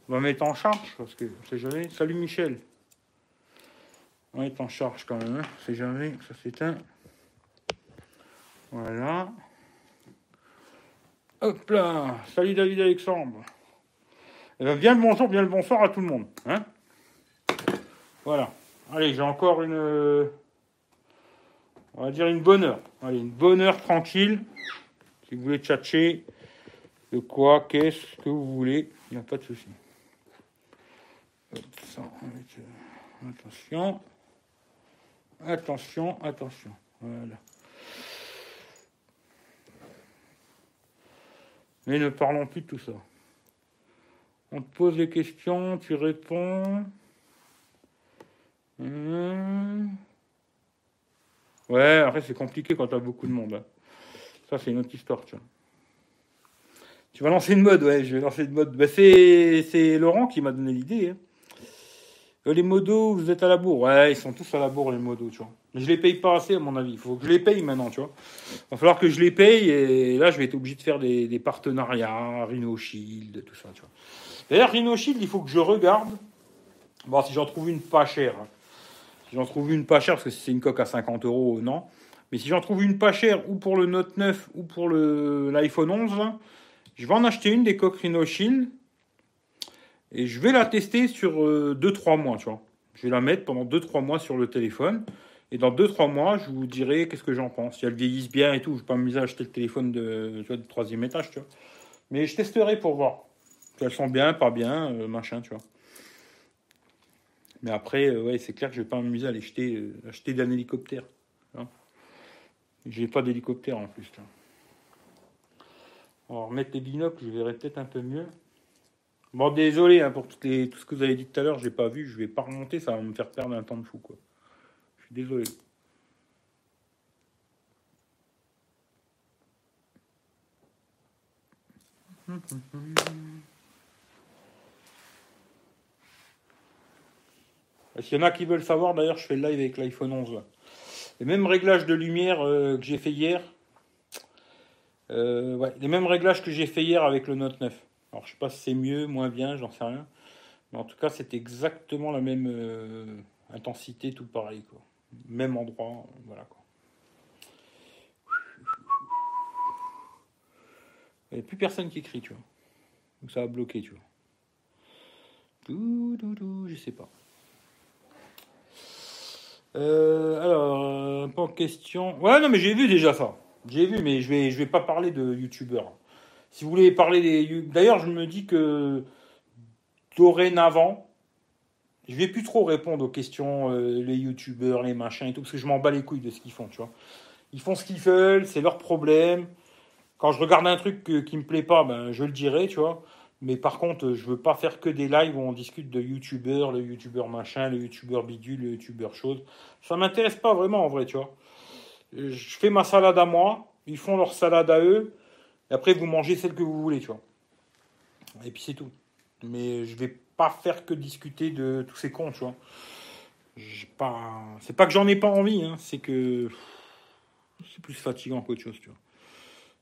A: On va mettre en charge parce que c'est jamais. Salut Michel. On va mettre en charge quand même. Hein. C'est jamais ça s'éteint. Voilà. Hop là. Salut David Alexandre. Eh bien, bien le bonjour, bien le bonsoir à tout le monde. Hein voilà. Allez, j'ai encore une. On va dire une bonne heure. Allez, une bonne heure tranquille. Si vous voulez tchatcher, de quoi, qu'est-ce que vous voulez, il n'y a pas de souci. Attention. Attention, attention. Voilà. Mais ne parlons plus de tout ça. On te pose des questions, tu réponds. Hmm. Ouais, après c'est compliqué quand tu as beaucoup de monde. Hein. Ça c'est une autre histoire. Tu vas lancer une mode, ouais, je vais lancer une mode. Bah, c'est Laurent qui m'a donné l'idée. Hein. Euh, les modos, vous êtes à la bourre. Ouais, ils sont tous à la bourre, les modos, tu vois. Mais je les paye pas assez, à mon avis. Il faut que je les paye maintenant, tu vois. Il va falloir que je les paye et là, je vais être obligé de faire des, partenariats, Rhino Shield, tout ça, tu vois. D'ailleurs, Rhino Shield, il faut que je regarde. Bon, si j'en trouve une pas chère. Si j'en trouve une pas chère, parce que c'est une coque à 50 euros, non. Mais si j'en trouve une pas chère, ou pour le Note 9, ou pour l'iPhone 11, je vais en acheter une des coques. Et je vais la tester sur 2-3 euh, mois, tu vois. Je vais la mettre pendant 2-3 mois sur le téléphone. Et dans 2-3 mois, je vous dirai qu'est-ce que j'en pense. Si elle vieillisse bien et tout, je ne vais pas m'amuser à acheter le téléphone de, troisième étage, tu vois. Mais je testerai pour voir. Si elles sont bien, pas bien, euh, machin, tu vois. Mais après, euh, ouais, c'est clair que je ne vais pas m'amuser à acheter, acheter d'un hélicoptère. J'ai pas d'hélicoptère en plus. On va remettre les binocles, je verrai peut-être un peu mieux. Bon, désolé hein, pour tout ce que vous avez dit tout à l'heure, je n'ai pas vu, je vais pas remonter, ça va me faire perdre un temps de fou, quoi. Je suis désolé. S'il y en a qui veulent savoir, d'ailleurs, je fais le live avec l'iPhone 11. Les mêmes réglages de lumière euh, que j'ai fait hier. Euh, les mêmes réglages que j'ai fait hier avec le Note 9. Alors, je sais pas si c'est mieux, moins bien, j'en sais rien. Mais en tout cas, c'est exactement la même euh, intensité, tout pareil, quoi. Même endroit, voilà, quoi. Il n'y a plus personne qui écrit, tu vois. Donc ça a bloqué, tu vois. Dou, je sais pas. Euh, alors, euh, pas en question. Ouais, non, mais j'ai vu déjà ça. J'ai vu, mais je vais, je vais pas parler de youtubeurs. Si vous voulez parler des. D'ailleurs, je me dis que dorénavant, je vais plus trop répondre aux questions, euh, les youtubeurs, les machins et tout, parce que je m'en bats les couilles de ce qu'ils font, tu vois. Ils font ce qu'ils veulent, c'est leur problème. Quand je regarde un truc qui qui me plaît pas, ben, je le dirai, tu vois. Mais par contre, je veux pas faire que des lives où on discute de youtubeurs, le youtubeur machin, le youtubeur bidule, le youtubeur chose. Ça m'intéresse pas vraiment en vrai, tu vois. Je fais ma salade à moi, ils font leur salade à eux. Et après, vous mangez celle que vous voulez, tu vois. Et puis c'est tout. Mais je vais pas faire que discuter de tous ces cons, tu vois. Pas... C'est pas que j'en ai pas envie, hein. c'est que c'est plus fatigant qu'autre chose, tu vois.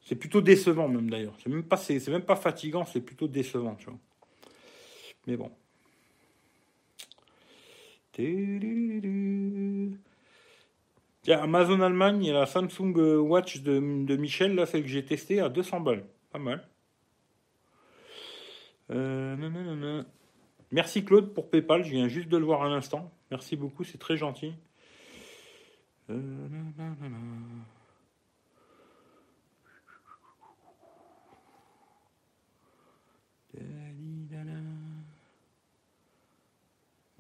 A: C'est plutôt décevant même d'ailleurs. C'est même pas, c'est, même pas fatigant, c'est plutôt décevant, tu vois. Mais bon. Amazon Allemagne, a la Samsung Watch de, Michel, là, celle que j'ai testée à 200 balles. Pas mal. Euh, Merci Claude pour PayPal, je viens juste de le voir à l'instant. Merci beaucoup, c'est très gentil. Euh,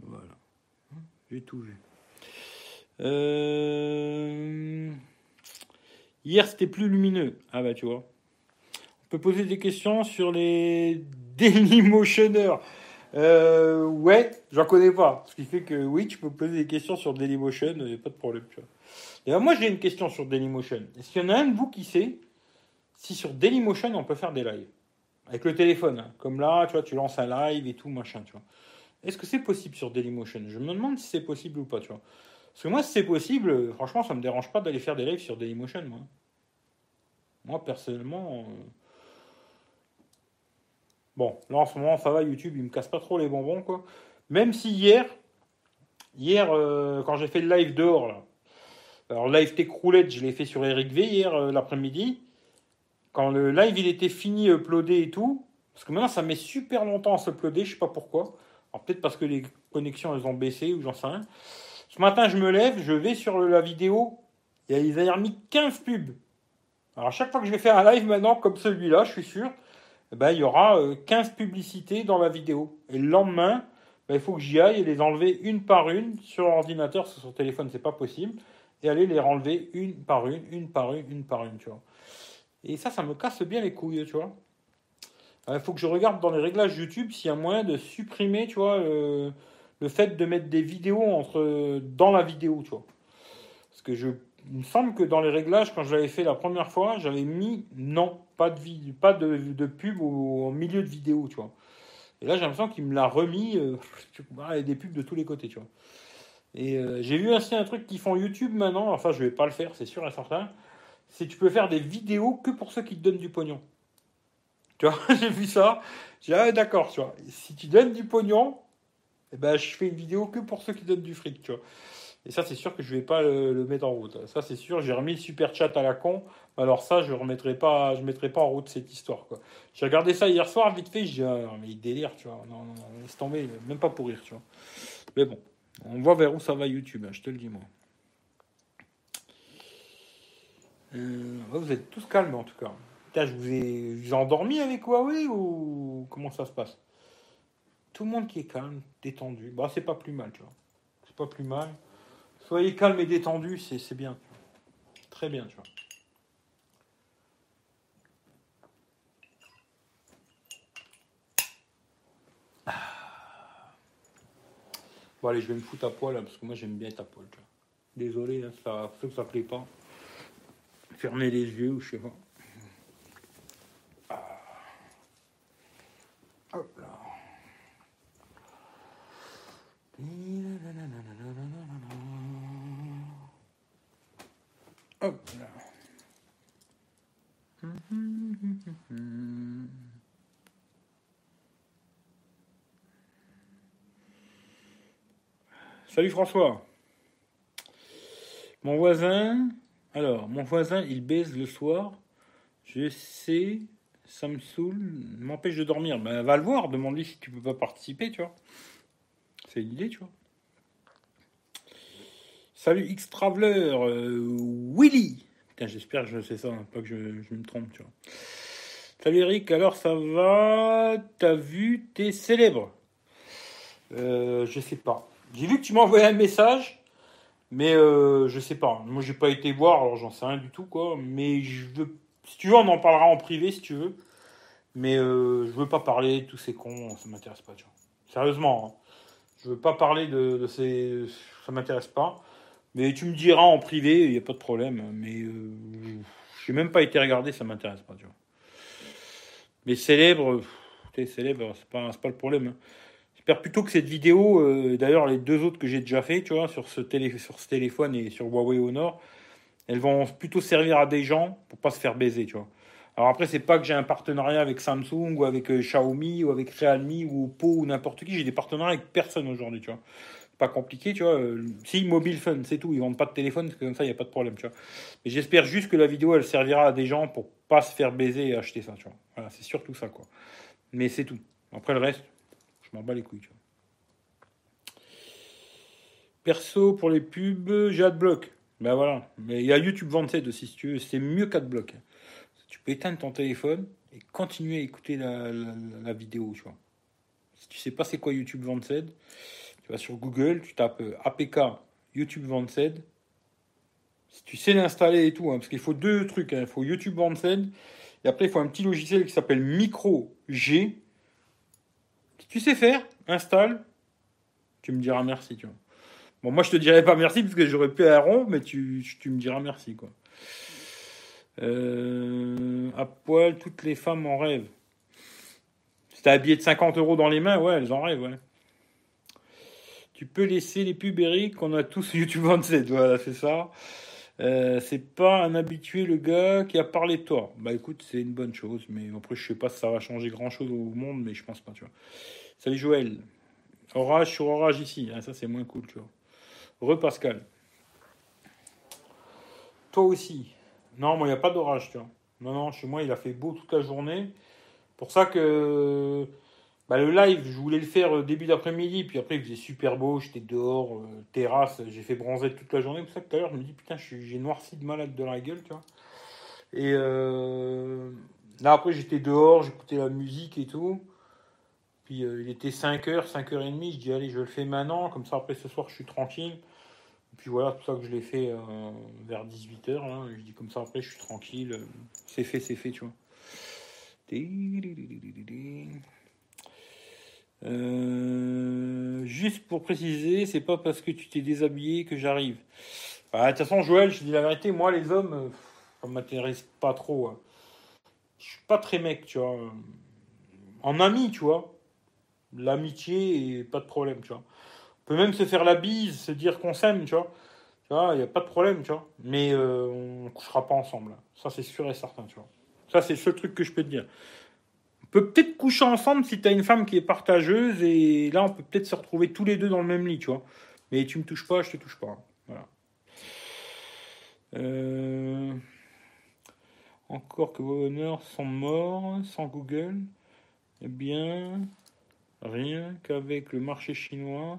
A: voilà. J'ai tout vu. Euh, hier, c'était plus lumineux. Ah bah tu vois. On peut poser des questions sur les (laughs) Dailymotioners. Euh, ouais, j'en connais pas. Ce qui fait que oui, tu peux poser des questions sur Dailymotion, il n'y a pas de problème. Tu vois. Et ben, moi, j'ai une question sur Dailymotion. Est-ce qu'il y en a un de vous qui sait si sur Dailymotion on peut faire des lives? Avec le téléphone hein. Comme là, tu vois, tu lances un live et tout, machin, tu vois. Est-ce que c'est possible sur Dailymotion? Je me demande si c'est possible ou pas, tu vois. Parce que moi, si c'est possible, franchement, ça me dérange pas d'aller faire des lives sur Dailymotion, moi. Moi, personnellement. euh, Bon, là en ce moment, ça va, YouTube, il me casse pas trop les bonbons, quoi. Même si hier, hier, euh, quand j'ai fait le live dehors, là, alors live tech roulette, je l'ai fait sur Eric V hier euh, l'après-midi. Quand le live il était fini, uploadé et tout, parce que maintenant ça met super longtemps à s'uploader, je sais pas pourquoi. Peut-être parce que les connexions elles ont baissé ou j'en sais rien. Ce matin, je me lève, je vais sur la vidéo, a ils avaient remis 15 pubs. Alors à chaque fois que je vais faire un live maintenant comme celui-là, je suis sûr, eh ben, il y aura euh, 15 publicités dans la vidéo. Et le lendemain, ben, il faut que j'y aille et les enlever une par une sur que sur le téléphone, c'est pas possible. Et aller les renlever une par une, une par une, une par une, tu vois. Et ça, ça me casse bien les couilles, tu vois. Il faut que je regarde dans les réglages YouTube s'il y a moyen de supprimer, tu vois, euh, le fait de mettre des vidéos entre, dans la vidéo, tu vois. Parce que je, il me semble que dans les réglages, quand je l'avais fait la première fois, j'avais mis non, pas de, vid- pas de, de pub au, milieu de vidéo, tu vois. Et là, j'ai l'impression qu'il me l'a remis. euh, tu vois, il y a des pubs de tous les côtés, tu vois. Et euh, j'ai vu aussi un truc qu'ils font YouTube maintenant. Enfin, je vais pas le faire, c'est sûr et certain. C'est tu peux faire des vidéos que pour ceux qui te donnent du pognon. Tu vois, (laughs) j'ai vu ça. J'ai dit, ah, d'accord, tu vois. Si tu donnes du pognon, eh ben, je fais une vidéo que pour ceux qui donnent du fric, tu vois. Et ça, c'est sûr que je vais pas le, mettre en route. Ça, c'est sûr. J'ai remis le super chat à la con. Alors ça, je remettrai pas, je mettrai pas en route cette histoire, quoi. J'ai regardé ça hier soir, vite fait. Dis, ah, mais il délire, tu vois. Non, non, non, laisse tomber. Même pas pour rire, tu vois. Mais bon, on voit vers où ça va YouTube, hein, je te le dis, moi. Euh, vous êtes tous calmes, en tout cas. Putain, je vous ai, vous ai endormi avec Huawei ou comment ça se passe? Tout le monde qui est calme, détendu. Bah, c'est pas plus mal, tu vois. C'est pas plus mal. Soyez calme et détendu, c'est bien. Très bien, tu vois. Ah. Bon, allez, je vais me foutre à poil, là, parce que moi, j'aime bien être à poil, tu vois. Désolé, hein, ça, ça plaît pas. Fermez les yeux ou je sais pas. Ah. Hop là. Salut François. Mon voisin, alors, mon voisin, il baise le soir. Je sais, ça me saoule, m'empêche de dormir. Ben, va le voir, demande-lui si tu peux pas participer, tu vois. C'est une idée, tu vois. Salut X-Traveler, euh, Willy. Putain, j'espère que je sais ça, hein, pas que je, me trompe, tu vois. Salut Eric, alors ça va? T'as vu T'es célèbre euh, Je sais pas. J'ai vu que tu m'as envoyé un message. Mais euh, je sais pas. Moi, j'ai pas été voir, alors j'en sais rien du tout, quoi. Mais je veux. Si tu veux, on en parlera en privé, si tu veux. Mais euh, je veux pas parler de tous ces cons, ça m'intéresse pas, tu vois. Sérieusement, hein. je veux pas parler de, de ces. Ça m'intéresse pas. Mais tu me diras en privé, il n'y a pas de problème. Mais euh, j'ai même pas été regardé, ça m'intéresse pas, tu vois. Mais célèbre, célèbre, c'est pas, pas le problème. hein. J'espère plutôt que cette vidéo, euh, d'ailleurs les deux autres que j'ai déjà fait, tu vois, sur ce, télé, sur ce téléphone et sur Huawei Honor, elles vont plutôt servir à des gens pour pas se faire baiser, tu vois. Alors après, c'est pas que j'ai un partenariat avec Samsung ou avec euh, Xiaomi ou avec Realme ou Oppo ou n'importe qui. J'ai des partenariats avec personne aujourd'hui, tu vois. Pas compliqué, tu vois. Euh, Si, Mobile Fun, c'est tout. Ils vendent pas de téléphone, parce que comme ça, il n'y a pas de problème, tu vois. Mais j'espère juste que la vidéo, elle servira à des gens pour pas se faire baiser et acheter ça, tu vois. Voilà, c'est surtout ça, quoi. Mais c'est tout. Après le reste, je m'en bats les couilles, tu vois. Perso, pour les pubs, j'ai Adblock. Ben voilà. Mais il y a YouTube 27 aussi, si tu veux. C'est mieux qu'Adblock. Tu peux éteindre ton téléphone et continuer à écouter la vidéo, tu vois. Si tu sais pas c'est quoi YouTube 27, tu vas sur Google, tu tapes euh, APK YouTube 27. Si tu sais l'installer et tout, hein, parce qu'il faut deux trucs. hein. Il faut YouTube 27 et après il faut un petit logiciel qui s'appelle Micro G. Si tu sais faire, installe, tu me diras merci. Bon, moi, je te dirais pas merci parce que j'aurais pu un rond, mais tu, tu me diras merci, quoi. Euh, à poil, toutes les femmes en rêvent. Si t'as un billet de 50 euros dans les mains, ouais, elles en rêvent, ouais. Tu peux laisser les pubs, qu'on a tous (laughs) YouTube 27. Voilà, c'est ça? Euh, c'est pas un habitué le gars qui a parlé de toi. Bah écoute, c'est une bonne chose, mais après je sais pas si ça va changer grand chose au monde, mais je pense pas, tu vois. Salut Joël. Orage sur orage ici, ah, ça c'est moins cool, tu vois. Re Pascal. Toi aussi. Non, moi il n'y a pas d'orage, tu vois. Non, non, chez moi il a fait beau toute la journée. Pour ça que bah, le live, je voulais le faire euh, début d'après-midi, puis après il faisait super beau, j'étais dehors, euh, terrasse, j'ai fait bronzer toute la journée. Pour ça que tout à l'heure, je me dis putain, j'ai noirci de malade de la gueule, tu vois. Et euh, là après, j'étais dehors, j'écoutais la musique et tout. Puis il était 5h, 5h30, je dis allez, je le fais maintenant, comme ça après ce soir je suis tranquille. Et puis voilà, tout ça que je l'ai fait vers 18h, je dis comme ça après je suis tranquille, c'est fait, c'est fait, tu vois. Euh, juste pour préciser, c'est pas parce que tu t'es déshabillé que j'arrive. Bah, de toute façon, Joël, je dis la vérité, moi, les hommes, euh, ça m'intéresse pas trop. Hein. Je suis pas très mec, tu vois. En ami, tu vois. L'amitié, pas de problème, tu vois. On peut même se faire la bise, se dire qu'on s'aime, tu vois. Tu vois, il n'y a pas de problème, tu vois. Mais euh, on couchera pas ensemble. Ça, c'est sûr et certain, tu vois. Ça, c'est le seul truc que je peux te dire peut peut-être coucher ensemble si tu as une femme qui est partageuse et là on peut peut-être se retrouver tous les deux dans le même lit, tu vois. Mais tu me touches pas, je te touche pas. Voilà. Euh, encore que vos honneurs sont morts sans Google. Eh bien, rien qu'avec le marché chinois,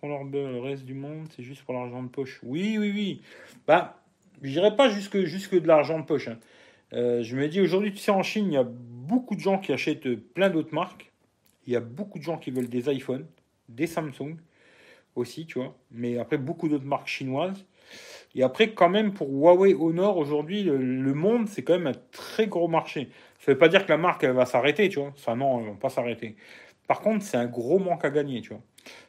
A: font leur beurre, le reste du monde, c'est juste pour l'argent de poche. Oui, oui, oui. Bah, je dirais pas jusque, jusque de l'argent de poche. Hein. Euh, je me dis aujourd'hui, tu sais, en Chine, il y a beaucoup de gens qui achètent plein d'autres marques. Il y a beaucoup de gens qui veulent des iPhones, des Samsung aussi, tu vois. Mais après, beaucoup d'autres marques chinoises. Et après, quand même, pour Huawei Honor, aujourd'hui, le, monde, c'est quand même un très gros marché. Ça ne veut pas dire que la marque, elle va s'arrêter, tu vois. Ça, non, elle va pas s'arrêter. Par contre, c'est un gros manque à gagner, tu vois.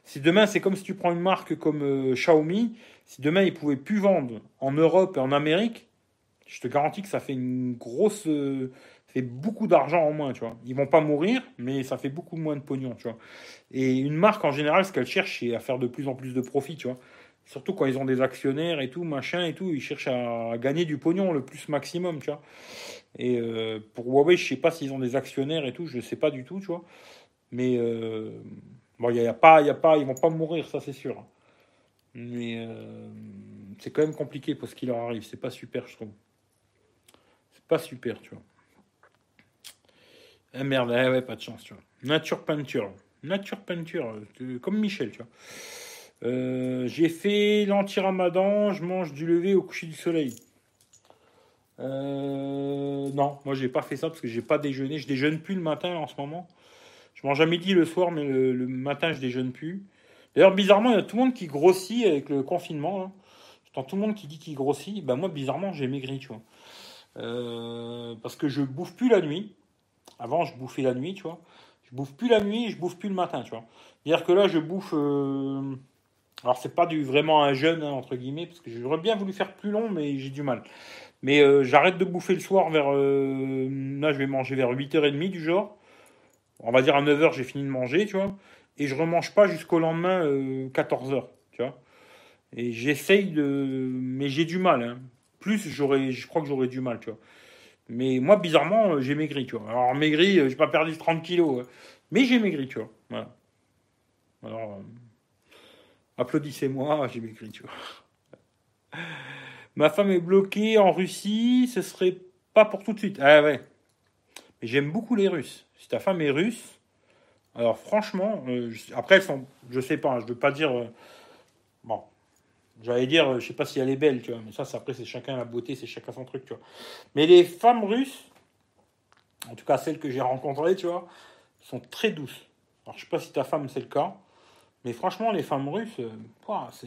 A: Si demain, c'est comme si tu prends une marque comme euh, Xiaomi, si demain, ils ne pouvaient plus vendre en Europe et en Amérique, je te garantis que ça fait une grosse. Euh, fait beaucoup d'argent en moins, tu vois. Ils vont pas mourir, mais ça fait beaucoup moins de pognon, tu vois. Et une marque, en général, ce qu'elle cherche, c'est à faire de plus en plus de profit, tu vois. Surtout quand ils ont des actionnaires et tout, machin et tout, ils cherchent à gagner du pognon le plus maximum, tu vois. Et euh, pour Huawei, je sais pas s'ils ont des actionnaires et tout, je sais pas du tout, tu vois. Mais euh, bon, il y, a, pas, il y a pas, ils vont pas mourir, ça c'est sûr. Mais c'est quand même compliqué pour ce qui leur arrive. C'est pas super, je trouve pas super, tu vois. Ah merde, ah ouais, pas de chance, tu vois. Nature peinture. Nature peinture, euh, comme Michel, tu vois. Euh, j'ai fait l'anti-ramadan, je mange du lever au coucher du soleil. Euh, non, moi j'ai pas fait ça parce que j'ai pas déjeuné. Je déjeune plus le matin en ce moment. Je mange à midi le soir, mais le, matin je déjeune plus. D'ailleurs, bizarrement, il y a tout le monde qui grossit avec le confinement. Hein. J'entends tout le monde qui dit qu'il grossit. Ben moi, bizarrement, j'ai maigri, tu vois. Parce que je bouffe plus la nuit. Avant, je bouffais la nuit, tu vois. Je bouffe plus la nuit, je bouffe plus le matin, tu vois. C'est-à-dire que là, je bouffe. Euh... Alors, c'est pas du vraiment un jeûne, hein, entre guillemets, parce que j'aurais bien voulu faire plus long, mais j'ai du mal. Mais euh, j'arrête de bouffer le soir vers. Euh, là, je vais manger vers 8h30 du genre. On va dire à 9h, j'ai fini de manger, tu vois. Et je remange pas jusqu'au lendemain, 14h, tu vois. Et j'essaye de. Mais j'ai du mal, hein plus, je crois que j'aurais du mal, tu vois. Mais moi, bizarrement, euh, j'ai maigri, tu vois. Alors, maigri, euh, j'ai pas perdu 30 kilos, euh, mais j'ai maigri, tu vois. Alors, applaudissez-moi, j'ai maigri, tu vois. (laughs) Ma femme est bloquée en Russie, ce serait pas pour tout de suite. Ah ouais. Mais j'aime beaucoup les Russes. Si ta femme est russe, alors franchement, après, elles sont, je sais pas, hein, je veux pas dire. bon, J'allais dire, je sais pas si elle est belle, tu vois, mais ça, après, c'est chacun la beauté, c'est chacun son truc, tu vois. Mais les femmes russes, en tout cas celles que j'ai rencontrées, tu vois, sont très douces. Alors, je sais pas si ta femme, c'est le cas, mais franchement, les femmes russes, euh, c'est,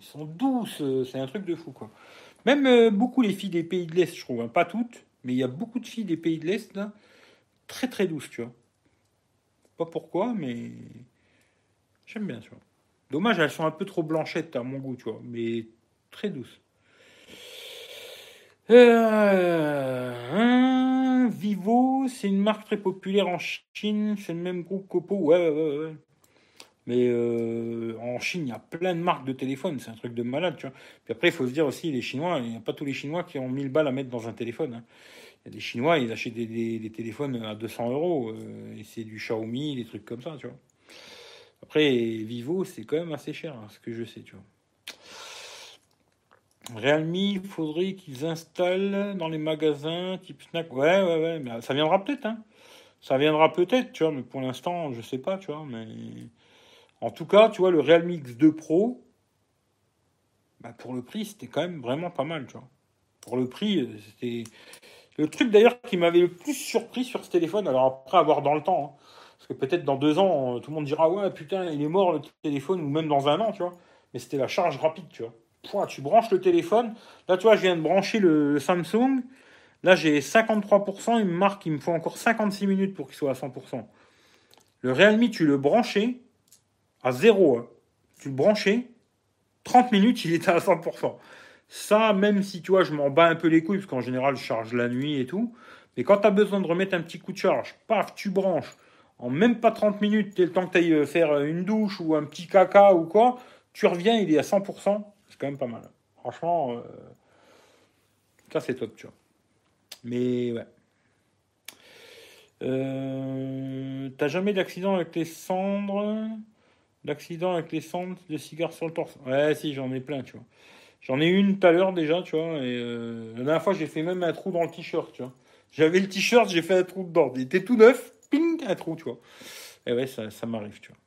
A: sont douces, euh, c'est un truc de fou, quoi. Même euh, beaucoup les filles des pays de l'Est, je trouve, hein, pas toutes, mais il y a beaucoup de filles des pays de l'Est, très très douces, tu vois. Pas pourquoi, mais j'aime bien, tu vois. Dommage, elles sont un peu trop blanchettes à mon goût, tu vois, mais très douces. Euh, Vivo, c'est une marque très populaire en Chine, c'est le même groupe qu'Oppo. Ouais, ouais, ouais. Mais euh, en Chine, il y a plein de marques de téléphones, c'est un truc de malade, tu vois. Puis après, il faut se dire aussi, les Chinois, il n'y a pas tous les Chinois qui ont 1000 balles à mettre dans un téléphone. hein. Il y a des Chinois, ils achètent des téléphones à 200 euros, euh, et c'est du Xiaomi, des trucs comme ça, tu vois. Après, Vivo, c'est quand même assez cher, hein, ce que je sais, tu vois. Realme, il faudrait qu'ils installent dans les magasins type Snack. Ouais, ouais, ouais, mais ça viendra peut-être, hein. Ça viendra peut-être, tu vois, mais pour l'instant, je sais pas, tu vois, mais... En tout cas, tu vois, le Realme X2 Pro, bah, pour le prix, c'était quand même vraiment pas mal, tu vois. Pour le prix, euh, c'était... Le truc d'ailleurs qui m'avait le plus surpris sur ce téléphone, alors après avoir dans le temps, hein, parce que peut-être dans deux ans, euh, tout le monde dira ouais putain il est mort le téléphone, ou même dans un an, tu vois. Mais c'était la charge rapide, tu vois. Pouah, tu branches le téléphone, là tu vois, je viens de brancher le, Samsung, là j'ai 53%, il me marque qu'il me faut encore 56 minutes pour qu'il soit à 100%. Le Realme, tu le branchais à zéro, hein. tu le branchais, 30 minutes, il était à 100%. Ça, même si tu vois, je m'en bats un peu les couilles, parce qu'en général, je charge la nuit et tout. Mais quand tu as besoin de remettre un petit coup de charge, paf, tu branches. En même pas 30 minutes, t'es le temps que tu ailles faire une douche ou un petit caca ou quoi, tu reviens, il est à 100%. C'est quand même pas mal. Franchement, euh, ça c'est top, tu vois. Mais ouais. Euh, T'as jamais d'accident avec les cendres? D'accident avec les cendres de cigares sur le torse? Ouais, si, j'en ai plein, tu vois. J'en ai une tout à l'heure déjà, tu vois. Et euh, la dernière fois, j'ai fait même un trou dans le t-shirt, tu vois. J'avais le t-shirt, j'ai fait un trou dedans. Il était tout neuf, ping, un trou, tu vois. Et ouais, ça, m'arrive, tu vois.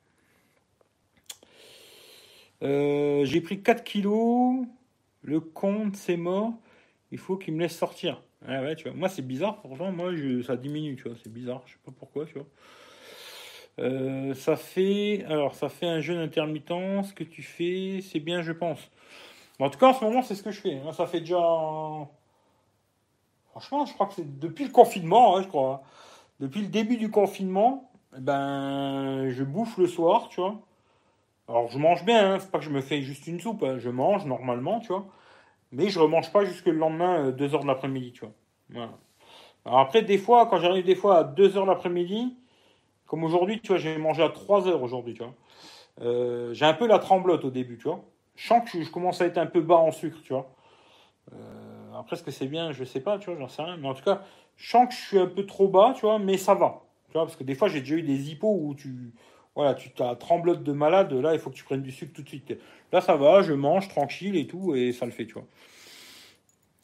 A: Euh, j'ai pris 4 kilos. Le compte, c'est mort. Il faut qu'il me laisse sortir. Ouais, ouais, tu vois. Moi, c'est bizarre. Pourtant, moi, je, ça diminue, tu vois. C'est bizarre. Je sais pas pourquoi, tu vois. Euh, ça fait, alors, ça fait un jeûne intermittent. Ce que tu fais, c'est bien, je pense. En tout cas, en ce moment, c'est ce que je fais. Ça fait déjà. Franchement, je crois que c'est depuis le confinement, hein, je crois. Depuis le début du confinement, eh ben, je bouffe le soir, tu vois. Alors, je mange bien, hein, c'est pas que je me fais juste une soupe, hein, je mange normalement, tu vois. Mais je remange pas jusque le lendemain, 2h de l'après-midi, tu vois. Voilà. Alors après, des fois, quand j'arrive des fois à 2h de l'après-midi, comme aujourd'hui, tu vois, j'ai mangé à 3h aujourd'hui, tu vois. Euh, j'ai un peu la tremblote au début, tu vois. Je sens que je commence à être un peu bas en sucre, tu vois. Euh, après, est-ce que c'est bien? Je sais pas, tu vois, j'en sais rien. Mais en tout cas, je sens que je suis un peu trop bas, tu vois, mais ça va. Tu vois, parce que des fois, j'ai déjà eu des hippos où tu. Voilà, tu t'as tremblote de malade, là, il faut que tu prennes du sucre tout de suite. Là, ça va, je mange tranquille et tout, et ça le fait, tu vois.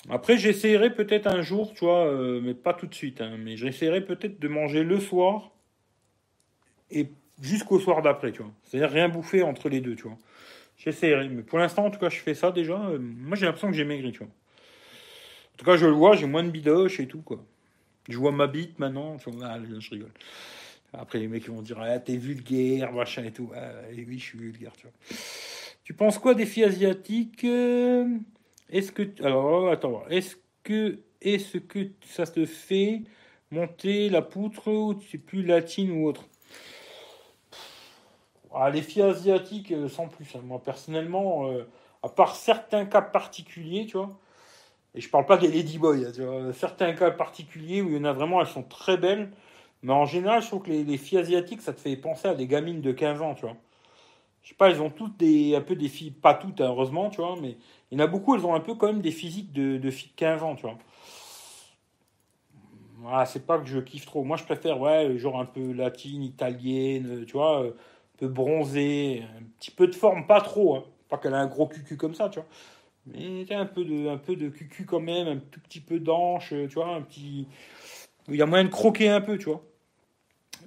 A: Après, j'essaierai peut-être un jour, tu vois, euh, mais pas tout de suite, hein, mais j'essaierai peut-être de manger le soir et jusqu'au soir d'après, tu vois. C'est-à-dire rien bouffer entre les deux, tu vois. J'essaierai, mais pour l'instant, en tout cas, je fais ça déjà. Euh, moi, j'ai l'impression que j'ai maigri, tu vois. En tout cas, je le vois, j'ai moins de bidoche et tout, quoi. Je vois ma bite maintenant, vois, ah, je rigole. Après, les mecs vont dire, ah, t'es vulgaire, machin et tout. Ah, et oui, je suis vulgaire, tu vois. Tu penses quoi des filles asiatiques euh, Est-ce que. Alors, attends, est-ce que. Est-ce que ça te fait monter la poutre ou tu es plus latine ou autre? Ah, Les filles asiatiques, euh, sans plus. hein. Moi, personnellement, euh, à part certains cas particuliers, tu vois, et je parle pas des ladyboys, hein, certains cas particuliers où il y en a vraiment, elles sont très belles. Mais en général, je trouve que les, les filles asiatiques, ça te fait penser à des gamines de 15 ans, tu vois. Je sais pas, elles ont toutes des, un peu des filles, pas toutes, hein, heureusement, tu vois, mais il y en a beaucoup, elles ont un peu quand même des physiques de, filles de 15 ans, tu vois. Voilà, c'est pas que je kiffe trop. Moi, je préfère, ouais, genre un peu latine, italienne, tu vois, euh, un peu bronzée, un petit peu de forme, pas trop, hein. Pas qu'elle a un gros cucu comme ça, tu vois. Mais tu un peu de, un peu de cucu quand même, un tout petit peu d'anche, tu vois, un petit. Il y a moyen de croquer un peu, tu vois.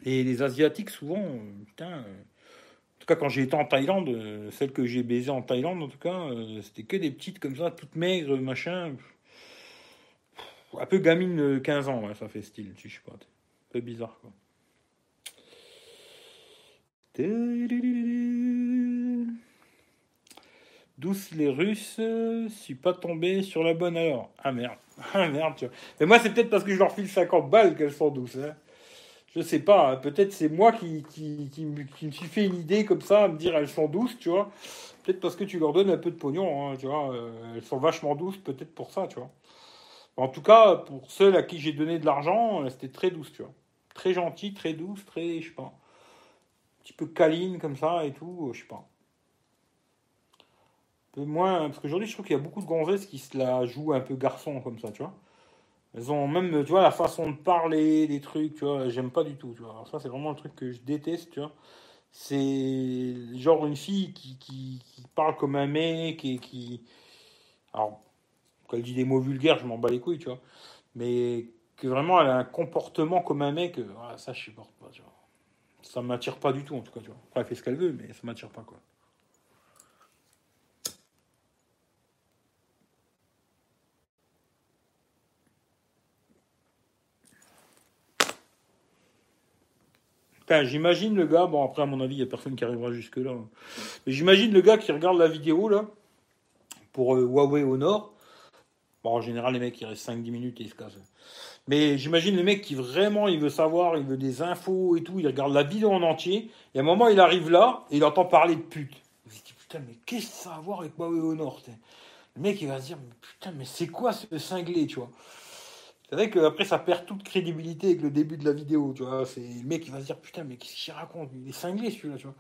A: Et les Asiatiques, souvent, euh, putain. euh, En tout cas, quand j'ai été en Thaïlande, euh, celle que j'ai baisée en Thaïlande, en tout cas, euh, c'était que des petites comme ça, toutes maigres, machin. Un peu gamine de 15 ans, ouais, ça fait style, je sais pas. Un peu bizarre, quoi. Douce les Russes, euh, suis pas tombé sur la bonne alors. Ah merde, (laughs) ah merde, tu vois. Mais moi, c'est peut-être parce que je leur file 50 balles qu'elles sont douces. Hein. Je sais pas, hein. peut-être c'est moi qui, qui, qui, me- suis fait une idée comme ça, à me dire elles sont douces, tu vois. Peut-être parce que tu leur donnes un peu de pognon, hein, tu vois. euh, elles sont vachement douces, peut-être pour ça, tu vois. En tout cas, pour ceux à qui j'ai donné de l'argent, euh, c'était très douce, tu vois. Très gentil, très douce, très, je sais pas. petit peu câline comme ça et tout, je sais pas. Peu moins, parce qu'aujourd'hui, je trouve qu'il y a beaucoup de gonzesses qui se la jouent un peu garçon comme ça, tu vois. Elles ont même, tu vois, la façon de parler, des trucs, tu vois, j'aime pas du tout, tu vois. Ça, c'est vraiment un truc que je déteste, tu vois. C'est genre une fille qui, qui, parle comme un mec et qui. Alors, quand elle dit des mots vulgaires, je m'en bats les couilles, tu vois. Mais que vraiment elle a un comportement comme un mec, euh, ça je supporte pas, tu vois. Ça m'attire pas du tout, en tout cas, tu vois. Après, elle fait ce qu'elle veut, mais ça m'attire pas, quoi. J'imagine le gars, bon après à mon avis il n'y a personne qui arrivera jusque là, mais j'imagine le gars qui regarde la vidéo là, pour euh, Huawei au nord, bon en général les mecs ils restent 5-10 minutes et ils se cassent. Mais j'imagine le mec qui vraiment il veut savoir, il veut des infos et tout, il regarde la vidéo en entier, et à un moment il arrive là et il entend parler de pute. Il se dit putain mais qu'est-ce que ça a à voir avec Huawei au nord Le mec il va se dire putain mais c'est quoi ce cinglé tu vois? C'est vrai qu'après, ça perd toute crédibilité avec le début de la vidéo, tu vois. C'est le mec qui va se dire, putain, mais qu'est-ce qu'il raconte? Il est cinglé, celui-là, tu vois.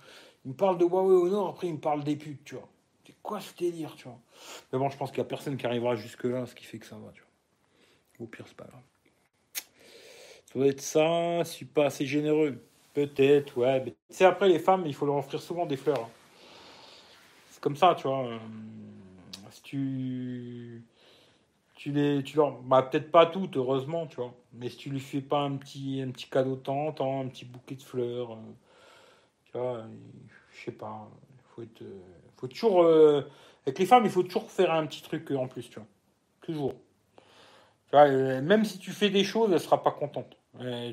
A: Il me parle de Huawei au nord, après, il me parle des putes, tu vois. C'est quoi ce délire, tu vois? Mais bon, je pense qu'il n'y a personne qui arrivera jusque-là, ce qui fait que ça va, tu vois. Au pire, c'est pas grave. Ça doit être ça, je suis pas assez généreux. Peut-être, ouais. Mais... C'est après, les femmes, il faut leur offrir souvent des fleurs. Hein. C'est comme ça, tu vois. Euh, si tu tu les, tu leur, bah, peut-être pas toutes, heureusement, tu vois. Mais si tu lui fais pas un petit, un petit cadeau de un petit bouquet de fleurs, euh, tu vois, je sais pas, faut être, euh, faut toujours, euh, avec les femmes, il faut toujours faire un petit truc en plus, tu vois, toujours. Même si tu fais des choses, elle sera pas contente.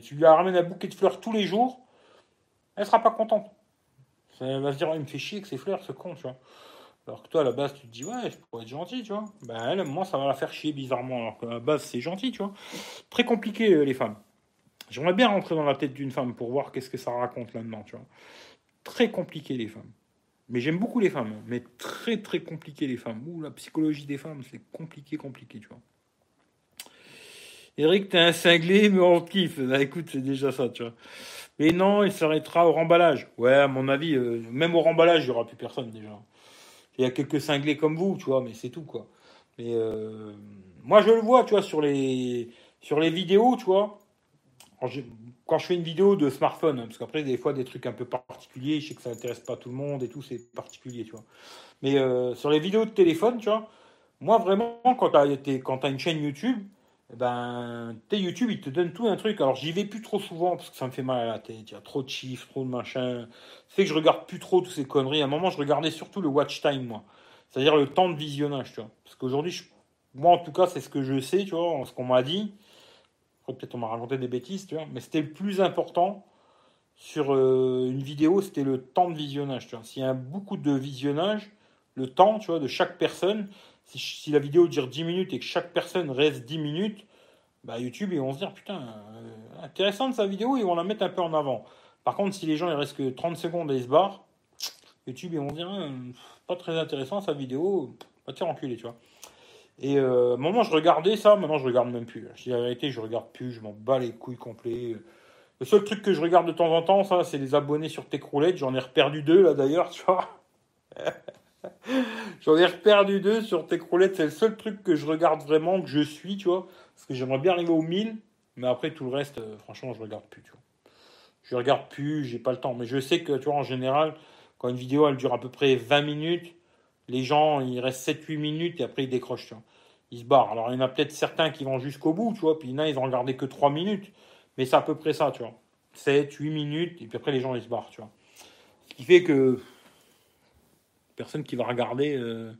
A: tu lui ramènes un bouquet de fleurs tous les jours, elle sera pas contente. Elle va se dire, il me fait chier que ces fleurs, ce con, tu vois. Alors que toi, à la base, tu te dis, ouais, je pourrais être gentil, tu vois. Ben, elle, moi, ça va la faire chier bizarrement. Alors qu'à la base, c'est gentil, tu vois. Très compliqué, euh, les femmes. J'aimerais bien rentrer dans la tête d'une femme pour voir qu'est-ce que ça raconte là-dedans, tu vois. Très compliqué, les femmes. Mais j'aime beaucoup les femmes, mais très, très compliqué, les femmes. Ouh, la psychologie des femmes, c'est compliqué, compliqué, tu vois. Eric, t'es un cinglé, mais on kiffe. Bah, écoute, c'est déjà ça, tu vois. Mais non, il s'arrêtera au remballage. Ouais, à mon avis, euh, même au remballage, il n'y aura plus personne déjà. Il y a quelques cinglés comme vous, tu vois, mais c'est tout, quoi. Mais euh, moi, je le vois, tu vois, sur les, sur les vidéos, tu vois. Quand je fais une vidéo de smartphone, hein, parce qu'après, des fois, des trucs un peu particuliers, je sais que ça n'intéresse pas tout le monde et tout, c'est particulier, tu vois. Mais euh, sur les vidéos de téléphone, tu vois, moi, vraiment, quand tu as, une chaîne YouTube, ben, tes YouTube, il te donne tout un truc. Alors, j'y vais plus trop souvent parce que ça me fait mal à la tête. Il y a trop de chiffres, trop de machin. Fait que je regarde plus trop toutes ces conneries. À un moment, je regardais surtout le watch time, moi. C'est-à-dire le temps de visionnage, tu vois. Parce qu'aujourd'hui, moi, en tout cas, c'est ce que je sais, tu vois, ce qu'on m'a dit. Peut-être on m'a raconté des bêtises, tu vois. Mais c'était le plus important sur euh, une vidéo, c'était le temps de visionnage, tu vois. S'il y a beaucoup de visionnage, le temps, tu vois, de chaque personne, si, la vidéo dure 10 minutes et que chaque personne reste 10 minutes, bah YouTube, ils vont se dire, putain, euh, intéressante sa vidéo, ils vont la mettre un peu en avant. Par contre, si les gens, ils restent que 30 secondes et ils se barrent, YouTube, ils vont dire, hein, pas très intéressant sa vidéo, pas te enculé, tu vois. Et euh, je regardais ça, maintenant, je regarde même plus. Je dis la vérité, je regarde plus, je m'en bats les couilles complets. Le seul truc que je regarde de temps en temps, ça, c'est les abonnés sur Techroulette. J'en ai reperdu deux, là, d'ailleurs, tu vois. (laughs) J'en ai perdu deux sur tes croulettes. C'est le seul truc que je regarde vraiment, que je suis, tu vois. Parce que j'aimerais bien arriver aux 1000. Mais après, tout le reste, euh, franchement, je regarde plus, tu vois. Je regarde plus, j'ai pas le temps. Mais je sais que, tu vois, en général, quand une vidéo, elle dure à peu près 20 minutes, les gens, il reste 7-8 minutes et après, ils décrochent, tu vois. Ils se barrent. Alors, il y en a peut-être certains qui vont jusqu'au bout, tu vois. Puis il y en a, ils ont regardé que 3 minutes. Mais c'est à peu près ça, tu vois. 7, 8 minutes. Et puis après, les gens, ils se barrent, tu vois. Ce qui fait que personne qui va regarder. Euh,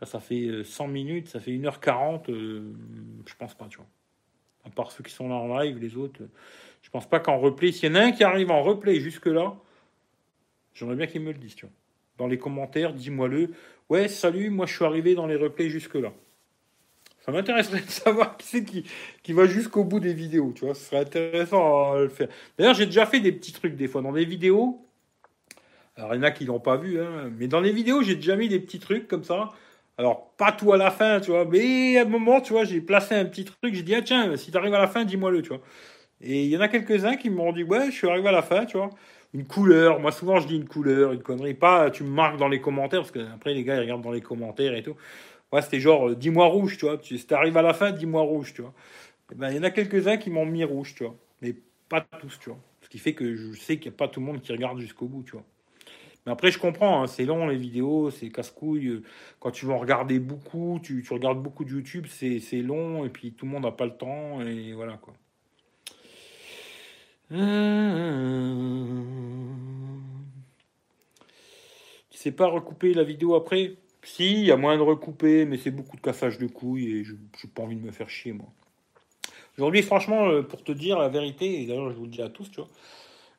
A: là, ça fait 100 euh, minutes, ça fait 1h40. Euh, je pense pas, tu vois. À part ceux qui sont là en live, les autres. je pense pas qu'en replay, s'il y en a un qui arrive en replay jusque-là, j'aimerais bien qu'il me le dise, tu vois. Dans les commentaires, dis-moi-le. Ouais, salut, moi je suis arrivé dans les replays jusque-là. Ça m'intéresserait de savoir qui c'est qui va jusqu'au bout des vidéos, tu vois. Ce serait intéressant à le faire. D'ailleurs, j'ai déjà fait des petits trucs des fois dans des vidéos. Alors, il y en a qui l'ont pas vu, hein. mais dans les vidéos, j'ai déjà mis des petits trucs comme ça. Alors, pas tout à la fin, tu vois, mais à un moment, tu vois, j'ai placé un petit truc, j'ai dit, ah tiens, si tu arrives à la fin, dis-moi-le, tu vois. Et il y en a quelques-uns qui m'ont dit, ouais, je suis arrivé à la fin, tu vois. une couleur. Moi, souvent, je dis une couleur, une connerie. Pas, tu me marques dans les commentaires, parce que après, les gars, ils regardent dans les commentaires et tout. Moi, c'était genre, euh, dis-moi rouge, tu vois. Si t'arrives à la fin, dis-moi rouge, tu vois. Eh ben, il y en a quelques-uns qui m'ont mis rouge, tu vois. Mais pas tous, tu vois. Ce qui fait que je sais qu'il n'y a pas tout le monde qui regarde jusqu'au bout, tu vois. Après, je comprends, hein, c'est long les vidéos, c'est casse-couille. Quand tu veux en regarder beaucoup, tu, regardes beaucoup de YouTube, c'est long, et puis tout le monde n'a pas le temps, et voilà quoi. Tu sais pas recouper la vidéo après? Si, il y a moyen de recouper, mais c'est beaucoup de cassage de couilles et je n'ai pas envie de me faire chier moi. Aujourd'hui, franchement, euh, pour te dire la vérité, et d'ailleurs je vous le dis à tous, tu vois,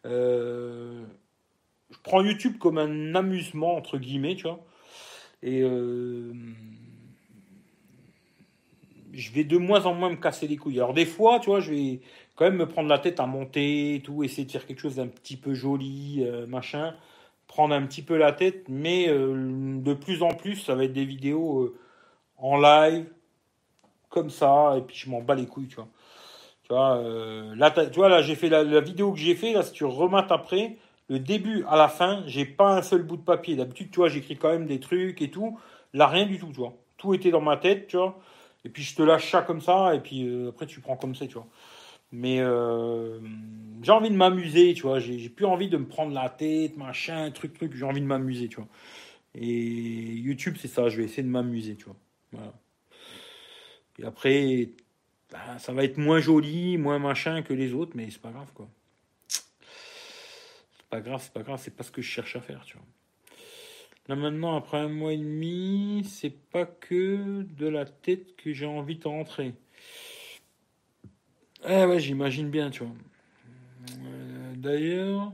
A: euh, je prends YouTube comme un amusement, entre guillemets, tu vois, et euh, je vais de moins en moins me casser les couilles. Alors des fois, tu vois, je vais quand même me prendre la tête à monter et tout, essayer de faire quelque chose d'un petit peu joli, machin, prendre un petit peu la tête, mais de plus en plus, ça va être des vidéos en live, comme ça, et puis je m'en bats les couilles, tu vois. Tu vois, euh, là, tu vois, là, j'ai fait la, vidéo que j'ai fait, là, si tu remates après, le début à la fin, j'ai pas un seul bout de papier. D'habitude, tu vois, j'écris quand même des trucs et tout. Là, rien du tout, tu vois. Tout était dans ma tête, tu vois. Et puis, je te lâche ça comme ça, et puis euh, après, tu prends comme ça, tu vois. Mais euh, j'ai envie de m'amuser, tu vois. J'ai plus envie de me prendre la tête, machin, truc, truc. J'ai envie de m'amuser, tu vois. Et YouTube, c'est ça. Je vais essayer de m'amuser, tu vois. Et après, bah, ça va être moins joli, moins machin que les autres, mais c'est pas grave, quoi. Pas grave, c'est pas grave, c'est pas ce que je cherche à faire, tu vois. Là maintenant, après un mois et demi, c'est pas que de la tête que j'ai envie de rentrer. Ah ouais, j'imagine bien, tu vois. Euh, d'ailleurs,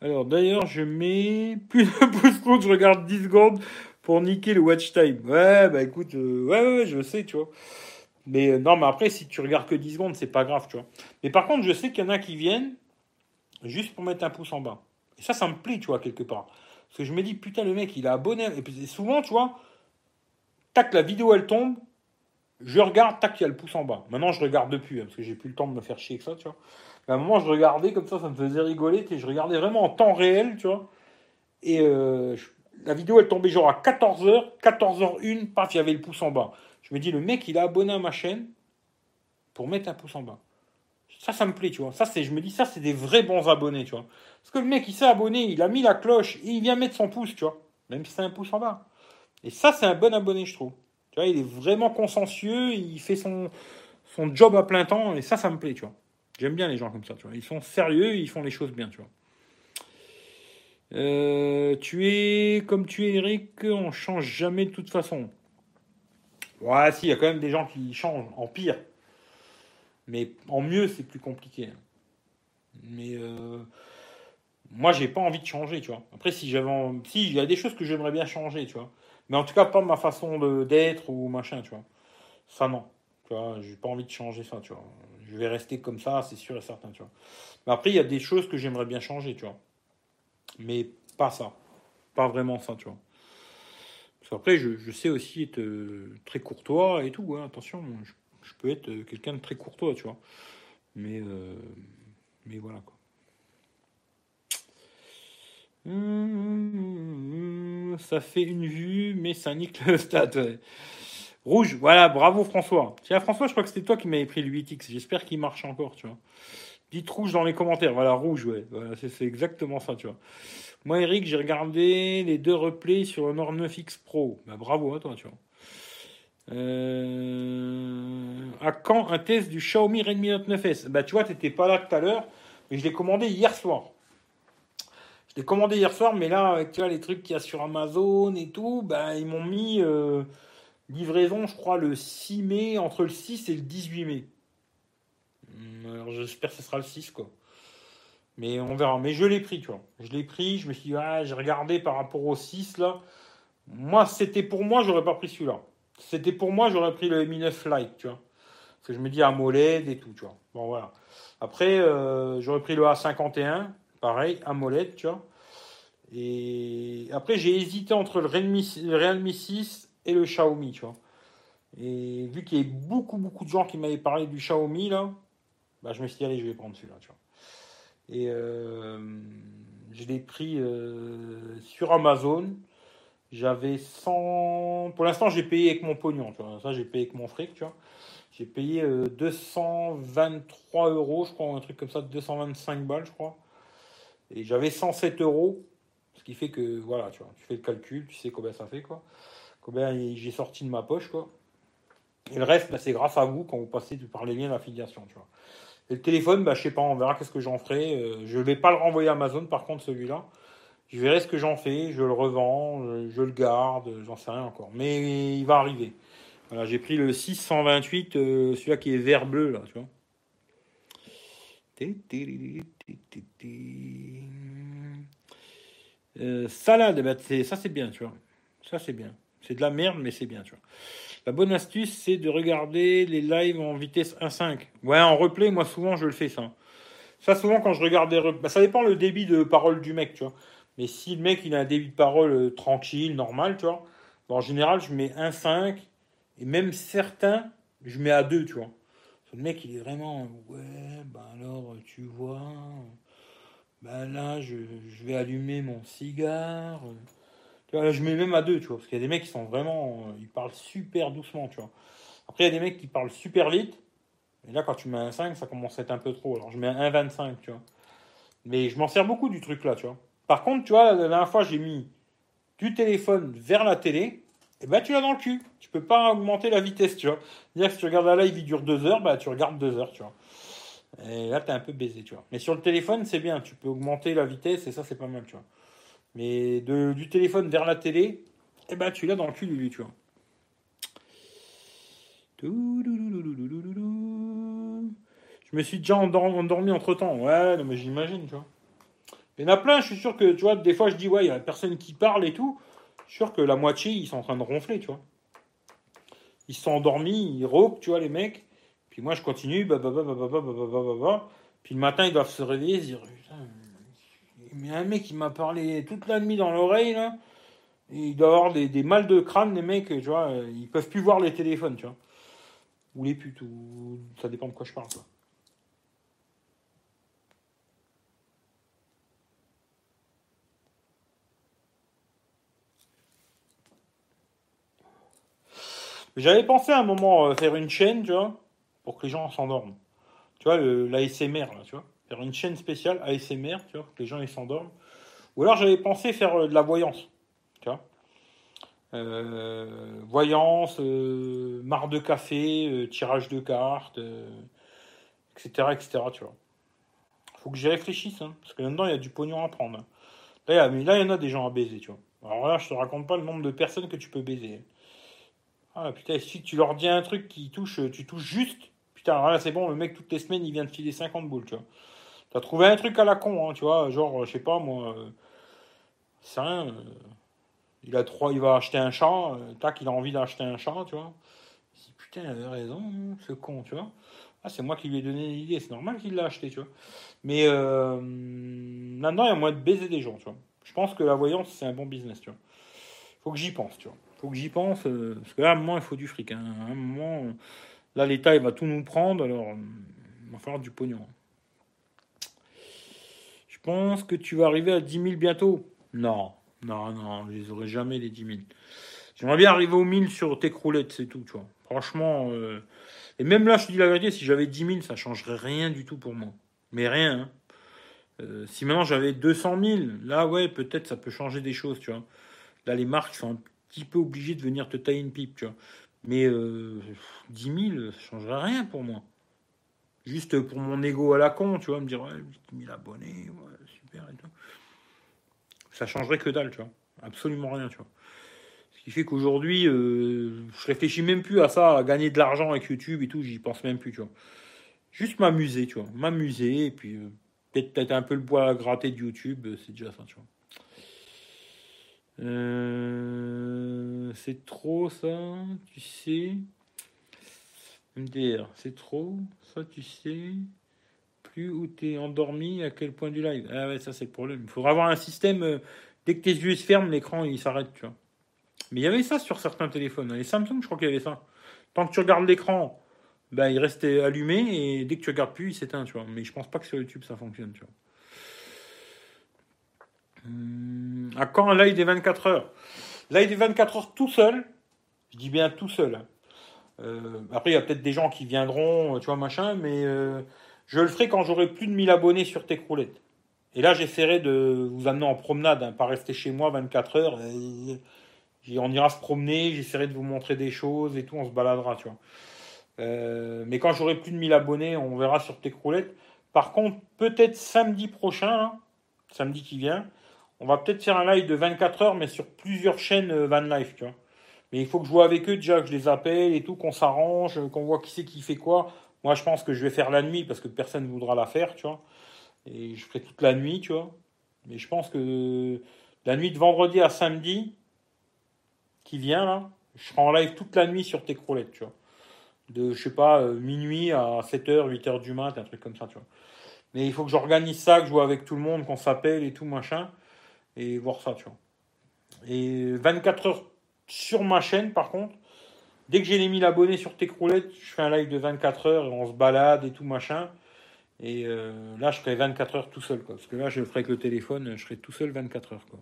A: alors d'ailleurs, je mets plus de (laughs) pouces je regarde 10 secondes pour niquer le watch time. Ouais, bah écoute, euh, ouais, ouais, je sais, tu vois. Mais euh, non, mais après, si tu regardes que 10 secondes, c'est pas grave, tu vois. Mais par contre, je sais qu'il y en a qui viennent juste pour mettre un pouce en bas. Et ça, ça me plaît, tu vois, quelque part. Parce que je me dis, putain, le mec, il a abonné. Et souvent, tu vois, tac, la vidéo, elle tombe. Je regarde, tac, il y a le pouce en bas. Maintenant, je regarde depuis, hein, parce que j'ai plus le temps de me faire chier avec ça, tu vois. à un moment, je regardais comme ça, ça me faisait rigoler. Je regardais vraiment en temps réel, tu vois. Et euh, la vidéo, elle tombait genre à 14h, 14h01, paf, il y avait le pouce en bas. Je me dis, le mec, il a abonné à ma chaîne pour mettre un pouce en bas. Ça, ça me plaît, tu vois. Ça, c'est, je me dis, ça, c'est des vrais bons abonnés, tu vois. Parce que le mec, il s'est abonné, il a mis la cloche et il vient mettre son pouce, tu vois. Même si c'est un pouce en bas. Et ça, c'est un bon abonné, je trouve. Tu vois, il est vraiment consciencieux, il fait son, son job à plein temps, et ça, ça me plaît, tu vois. J'aime bien les gens comme ça, tu vois. Ils sont sérieux, ils font les choses bien, tu vois. Euh, tu es comme tu es, Eric, on change jamais de toute façon. Ouais, si, il y a quand même des gens qui changent en pire. Mais en mieux, c'est plus compliqué. Mais euh, moi, j'ai pas envie de changer, tu vois. Après, si j'avais. Si, il y a des choses que j'aimerais bien changer, tu vois. Mais en tout cas, pas ma façon d'être ou machin, tu vois. Ça, non. Tu j'ai pas envie de changer ça, tu vois. Je vais rester comme ça, c'est sûr et certain, tu vois. Mais après, il y a des choses que j'aimerais bien changer, tu vois. Mais pas ça. Pas vraiment ça, tu vois. Après, je, sais aussi être euh, très courtois et tout. Hein, attention, peux être euh, quelqu'un de très courtois, tu vois. Mais, euh, mais voilà, quoi. Hum, ça fait une vue, mais ça nique le stade. Rouge, voilà, bravo François. Tiens, François, je crois que c'était toi qui m'avais pris le 8X. J'espère qu'il marche encore, tu vois. Dites rouge dans les commentaires. Voilà, rouge, ouais. C'est exactement ça, tu vois. Moi, Eric, j'ai regardé les deux replays sur le Nord 9X Pro. Bah, bravo à toi, tu vois. Euh, à quand un test du Xiaomi Redmi Note 9S Bah, tu vois, tu n'étais pas là tout à l'heure, mais je l'ai commandé hier soir. Je l'ai commandé hier soir, mais là, tu vois, les trucs qu'il y a sur Amazon et tout, bah, ils m'ont mis euh, livraison, je crois, le 6 mai, entre le 6 et le 18 mai. Hum, alors, j'espère que ce sera le 6, quoi. Mais on verra. Mais je l'ai pris, tu vois. Je l'ai pris, je me suis dit, ah, j'ai regardé par rapport au 6, là. Moi, c'était pour moi, j'aurais pas pris celui-là. C'était pour moi, j'aurais pris le Mi 9 Lite, tu vois. Parce que je me dis AMOLED et tout, tu vois. Bon, voilà. Après, euh, j'aurais pris le A51, pareil, AMOLED, tu vois. Et après, j'ai hésité entre le Realme, 6 et le Xiaomi, tu vois. Et vu qu'il y a beaucoup, beaucoup de gens qui m'avaient parlé du Xiaomi, là, bah, je me suis dit, allez, je vais prendre celui-là, tu vois. Et je l'ai pris sur Amazon. J'avais 100. Pour l'instant, j'ai payé avec mon pognon, tu vois. Ça, j'ai payé avec mon fric, tu vois. J'ai payé 223 euros, je crois, un truc comme ça, 225 balles, je crois. Et j'avais 107 euros. Ce qui fait que, voilà, tu vois, tu fais le calcul, tu sais combien ça fait, quoi. Combien j'ai sorti de ma poche, quoi. Et le reste, bah, c'est grâce à vous quand vous passez par les liens d'affiliation, tu vois. Et le téléphone, bah, je sais pas, on verra qu'est-ce que j'en ferai. Euh, je vais pas le renvoyer à Amazon, par contre, celui-là. Je verrai ce que j'en fais, je le revends, je, le garde, j'en sais rien encore. Mais il va arriver. Voilà, j'ai pris le 628, euh, celui-là qui est vert bleu, là, tu vois. Euh, salade, ça c'est bien, tu vois. Ça c'est bien. C'est de la merde, mais c'est bien, tu vois. La bonne astuce, c'est de regarder les lives en vitesse 1.5. Ouais, en replay, moi souvent je le fais ça. Ça souvent quand je regarde des bah, ça dépend le débit de parole du mec, tu vois. Mais si le mec il a un débit de parole euh, tranquille, normal, tu vois. en général, je mets 1.5 et même certains, je mets à 2, tu vois. Le mec, il est vraiment ouais, bah alors tu vois, bah là je, je vais allumer mon cigare je mets même à deux, tu vois, parce qu'il y a des mecs qui sont vraiment, euh, ils parlent super doucement, tu vois. Après, il y a des mecs qui parlent super vite. Et là, quand tu mets un 5, ça commence à être un peu trop. Alors, je mets un 1,25, tu vois. Mais je m'en sers beaucoup du truc là, tu vois. Par contre, tu vois, la dernière fois, j'ai mis du téléphone vers la télé. Et ben, tu l'as dans le cul. Tu peux pas augmenter la vitesse, tu vois. C'est-à-dire que si tu regardes la live, il dure 2 heures, bah, tu regardes 2 heures, tu vois. Et là, tu es un peu baisé, tu vois. Mais sur le téléphone, c'est bien. Tu peux augmenter la vitesse et ça, c'est pas mal, tu vois. Mais du téléphone vers la télé, eh ben tu l'as dans le cul, lui, tu vois. Je me suis déjà endormi entre temps. Ouais, mais j'imagine, tu vois. Il y en a plein, je suis sûr que, tu vois, des fois je dis, ouais, il y a personne qui parle et tout. Je suis sûr que la moitié, ils sont en train de ronfler, tu vois. Ils sont endormis, ils rôpent, tu vois, les mecs. Puis moi, je continue, bah, bah, bah, bah, bah, bah, bah, bah, bah, Puis le matin, ils doivent se réveiller se dire, mais un mec qui m'a parlé toute la nuit dans l'oreille, là. il doit avoir des, mal de crâne, les mecs, tu vois. Ils peuvent plus voir les téléphones, tu vois. Ou les putes, ou ça dépend de quoi je parle, quoi. J'avais pensé à un moment euh, faire une chaîne, tu vois, pour que les gens s'endorment. Tu vois, l'ASMR, là, tu vois faire une chaîne spéciale ASMR, tu vois, que les gens s'endorment. Ou alors j'avais pensé faire euh, de la voyance, tu vois. Euh, voyance, marre de café, tirage de cartes, etc., etc., tu vois. Faut que j'y réfléchisse, hein, parce que là-dedans il y a du pognon à prendre. Là, mais là il y en a des gens à baiser, tu vois. Alors là, je te raconte pas le nombre de personnes que tu peux baiser. Ah putain, si tu leur dis un truc qui touche, tu touches juste, putain, là c'est bon, le mec toutes les semaines il vient de filer 50 boules, tu vois. T'as trouvé un truc à la con, hein, tu vois, genre, je sais pas moi, euh, c'est rien. Euh, il a trois, il va acheter un chat, euh, tac, il a envie d'acheter un chat, tu vois. Il putain, il avait raison, ce con, tu vois. Ah, c'est moi qui lui ai donné l'idée, c'est normal qu'il l'a acheté, tu vois. Mais maintenant, il y a moyen de baiser des gens, tu vois. Je pense que la voyance, c'est un bon business, tu vois. Faut que j'y pense, tu vois. Faut que j'y pense, parce que là, à un moment, il faut du fric. Hein. À un moment, là, l'État, il va tout nous prendre, alors il va falloir du pognon pense que tu vas arriver à 10 000 bientôt. Non, non, non, je les aurai jamais les 10 000. J'aimerais bien arriver aux 1000 sur tes croulettes, c'est tout, tu vois. Franchement, euh, et même là, je te dis la vérité, si j'avais 10 000, ça changerait rien du tout pour moi. Mais rien. Hein. Euh, si maintenant j'avais 200 000, là, ouais, peut-être ça peut changer des choses, tu vois. Là, les marques sont petit peu obligées de venir te tailler une pipe, tu vois. Mais euh, 10 000, ça changerait rien pour moi. Juste pour mon ego à la con, tu vois, me dire, ouais, 10 000 abonnés, super et tout. Ça changerait que dalle, tu vois. Absolument rien, tu vois. Ce qui fait qu'aujourd'hui, euh, je réfléchis même plus à ça, à gagner de l'argent avec YouTube et tout, j'y pense même plus, tu vois. Juste m'amuser, tu vois. M'amuser, et puis euh, peut-être peut un peu le bois à gratter de YouTube, euh, c'est déjà ça, tu vois. C'est trop ça, tu sais. MDR, c'est trop tu sais plus où tu es endormi, à quel point du live. Ah ouais, ça c'est le problème. Il faudra avoir un système, euh, dès que tes yeux se ferment, l'écran il s'arrête, tu vois. Mais il y avait ça sur certains téléphones. Les Samsung, je crois qu'il y avait ça. Tant que tu regardes l'écran, bah, il restait allumé et dès que tu regardes plus, il s'éteint, tu vois. Mais je pense pas que sur YouTube ça fonctionne, tu vois. Hum, à quand live des 24 heures Live des 24 heures tout seul. Je dis bien tout seul. Hein. Euh, après, il y a peut-être des gens qui viendront, tu vois, machin, mais euh, je le ferai quand j'aurai plus de 1000 abonnés sur Techroulette. Et là, j'essaierai de vous amener en promenade, hein, pas rester chez moi 24 heures. on ira se promener, j'essaierai de vous montrer des choses et tout, on se baladera, tu vois. Euh, mais quand j'aurai plus de 1000 abonnés, on verra sur Techroulette. Par contre, peut-être samedi prochain, samedi qui vient, on va peut-être faire un live de 24 heures, mais sur plusieurs chaînes Van Life, tu vois. Mais il faut que je vois avec eux déjà, que je les appelle et tout, qu'on s'arrange, qu'on voit qui c'est qui fait quoi. Moi, je pense que je vais faire la nuit parce que personne ne voudra la faire, tu vois. Et je ferai toute la nuit, tu vois. Mais je pense que la nuit de vendredi à samedi, qui vient là, je serai en live toute la nuit sur tes croulettes, tu vois. De, je sais pas, euh, minuit à 7h, 8h du mat, un truc comme ça, tu vois. Mais il faut que j'organise ça, que je vois avec tout le monde, qu'on s'appelle et tout, machin. Et voir ça, tu vois. Et 24 heures sur ma chaîne, par contre, dès que j'ai les 1000 abonnés sur tes croulettes, je fais un live de 24 heures et on se balade et tout, machin. Et euh, là, je ferai 24 heures tout seul, quoi. Parce que là, je ferai avec le téléphone, je serai tout seul 24 heures, quoi.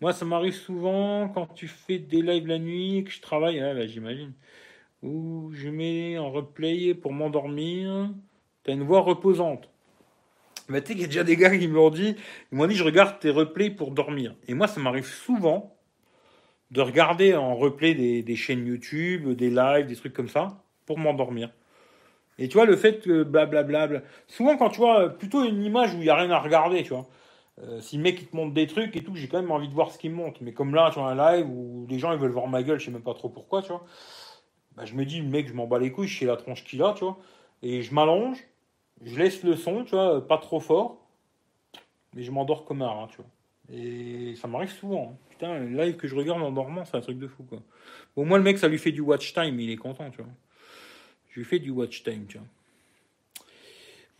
A: Moi, ça m'arrive souvent quand tu fais des lives la nuit que je travaille, là, j'imagine, où je mets en replay pour m'endormir. T'as une voix reposante. Tu sais qu'il y a déjà des gars qui m'ont dit, ils m'ont dit, je regarde tes replays pour dormir. Et moi, ça m'arrive souvent de regarder en replay des, chaînes YouTube, des lives, des trucs comme ça, pour m'endormir. Et tu vois, le fait que blablabla. Souvent, quand tu vois plutôt une image où il n'y a rien à regarder, tu vois. Euh, si le mec il te montre des trucs et tout, j'ai quand même envie de voir ce qu'il montre. Mais comme là, tu vois, un live où les gens ils veulent voir ma gueule, je sais même pas trop pourquoi, tu vois. Bah, je me dis, mec, je m'en bats les couilles, je sais la tronche qu'il a, tu vois. Et je m'allonge, je laisse le son, tu vois, pas trop fort. Mais je m'endors comme un rat, tu vois. Et ça m'arrive souvent. Hein. Putain, le live que je regarde en dormant, c'est un truc de fou, quoi. Au moins, le mec, ça lui fait du watch time, il est content, tu vois. Je lui fais du watch time, tu vois.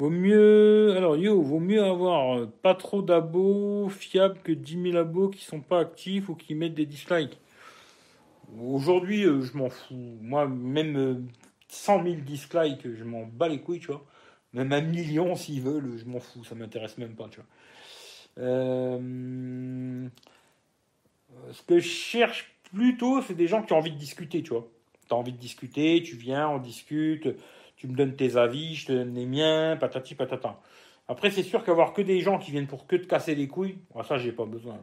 A: Vaut mieux, alors yo, vaut mieux avoir euh, pas trop d'abos fiables que 10 000 abos qui sont pas actifs ou qui mettent des dislikes. Aujourd'hui, euh, je m'en fous. Moi, même 100 000 dislikes, je m'en bats les couilles, tu vois. Même un million s'ils veulent, je m'en fous, ça m'intéresse même pas, tu vois. Euh, ce que je cherche plutôt, c'est des gens qui ont envie de discuter, tu vois. Tu as envie de discuter, tu viens, on discute, tu me donnes tes avis, je te donne les miens, patati patata. Après, c'est sûr qu'avoir que des gens qui viennent pour que te casser les couilles, ça, j'ai pas besoin.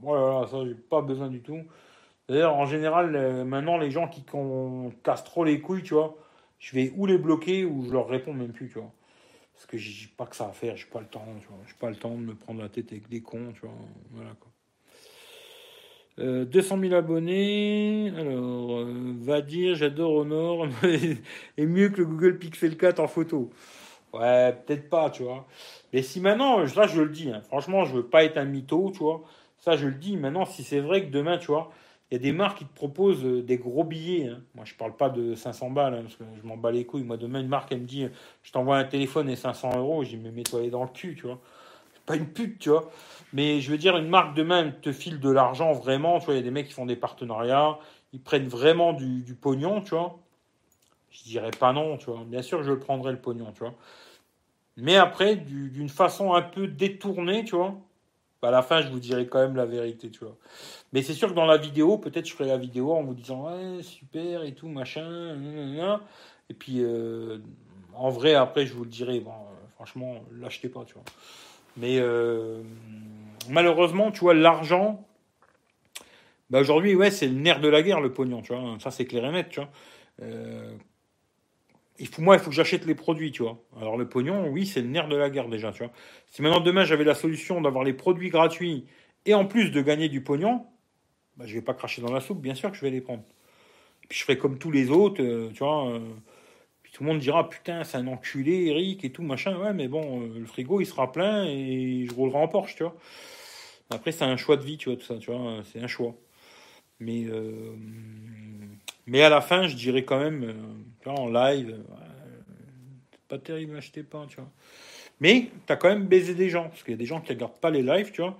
A: Voilà, ça, j'ai pas besoin du tout. D'ailleurs, en général, euh, maintenant, les gens qui cassent trop les couilles, tu vois, je vais ou les bloquer ou je leur réponds même plus, tu vois. Parce que j'ai pas que ça à faire, j'ai pas le temps, tu vois. J'ai pas le temps de me prendre la tête avec des cons, tu vois. Voilà, quoi. 200 euh, 000 abonnés. Alors, euh, va dire, j'adore Honor, (laughs) et mieux que le Google Pixel 4 en photo. Ouais, peut-être pas, tu vois. Mais si maintenant, là je le dis, hein, franchement, je veux pas être un mytho, tu vois. Ça, je le dis. Maintenant, si c'est vrai que demain, tu vois, il y a des marques qui te proposent euh, des gros billets. Hein. Moi, je parle pas de 500 balles, hein, parce que je m'en bats les couilles. Moi, demain, une marque, elle me dit, je t'envoie un téléphone et 500 euros. J'ai mis mets-toi dans le cul, tu vois pas une pute, tu vois. Mais je veux dire, une marque demain te file de l'argent vraiment. Tu vois, il y a des mecs qui font des partenariats, ils prennent vraiment du, pognon, tu vois. Je dirais pas non, tu vois. Bien sûr, je prendrais le pognon, tu vois. Mais après, d'une façon un peu détournée, tu vois. À la fin, je vous dirai quand même la vérité, tu vois. Mais c'est sûr que dans la vidéo, peut-être je ferai la vidéo en vous disant ouais super et tout machin, et puis euh, en vrai après je vous le dirai. Bon, euh, franchement, l'achetez pas, tu vois. Mais euh, malheureusement, tu vois, l'argent, bah aujourd'hui, ouais, c'est le nerf de la guerre, le pognon, tu vois. Ça, c'est clair et net, tu vois. Il faut, moi, il faut que j'achète les produits, tu vois. Alors, le pognon, oui, c'est le nerf de la guerre, déjà, tu vois. Si maintenant, demain, j'avais la solution d'avoir les produits gratuits et en plus de gagner du pognon, bah, je vais pas cracher dans la soupe, bien sûr que je vais les prendre. Et puis, je ferai comme tous les autres, euh, tu vois tout le monde dira putain, c'est un enculé, Eric et tout, machin. Ouais, mais bon, euh, le frigo il sera plein et je roulerai en Porsche, tu vois. Après, c'est un choix de vie, tu vois, tout ça, tu vois, c'est un choix. Mais, euh, mais à la fin, je dirais quand même, euh, tu vois, en live, pas terrible, achetez pas, tu vois. Mais tu as quand même baisé des gens, parce qu'il y a des gens qui regardent pas les lives, tu vois.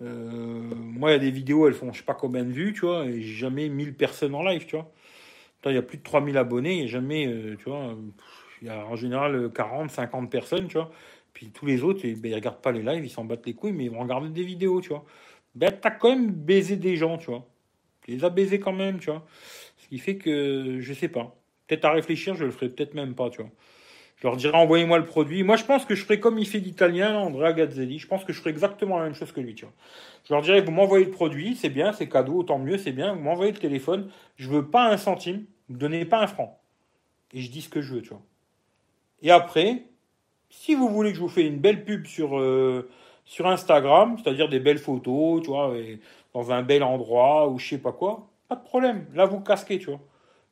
A: Moi, il y a des vidéos, elles font je sais pas combien de vues, tu vois, et j'ai jamais 1000 personnes en live, tu vois il y a plus de 3000 abonnés, jamais, euh, tu vois, il y a en général 40, 50 personnes, tu vois. Puis tous les autres, ils, ben, ils regardent pas les lives, ils s'en battent les couilles, mais ils vont regarder des vidéos, tu vois. Ben, t'as quand même baisé des gens, tu vois. Tu les as baisés quand même, tu vois. Ce qui fait que, je sais pas. Peut-être à réfléchir, je le ferai peut-être même pas, tu vois. Je leur dirais envoyez-moi le produit. Moi, je pense que je ferai comme il fait l'italien, Andrea Gazzelli. Je pense que je ferai exactement la même chose que lui, tu vois. Je leur dirais vous m'envoyez le produit, c'est bien, c'est cadeau, tant mieux, c'est bien. Vous m'envoyez le téléphone. Je veux pas un centime, ne donnez pas un franc. Et je dis ce que je veux, tu vois. Et après, si vous voulez que je vous fasse une belle pub sur, euh, sur Instagram, c'est-à-dire des belles photos, tu vois, dans un bel endroit ou je sais pas quoi, pas de problème. Là, vous casquez, tu vois.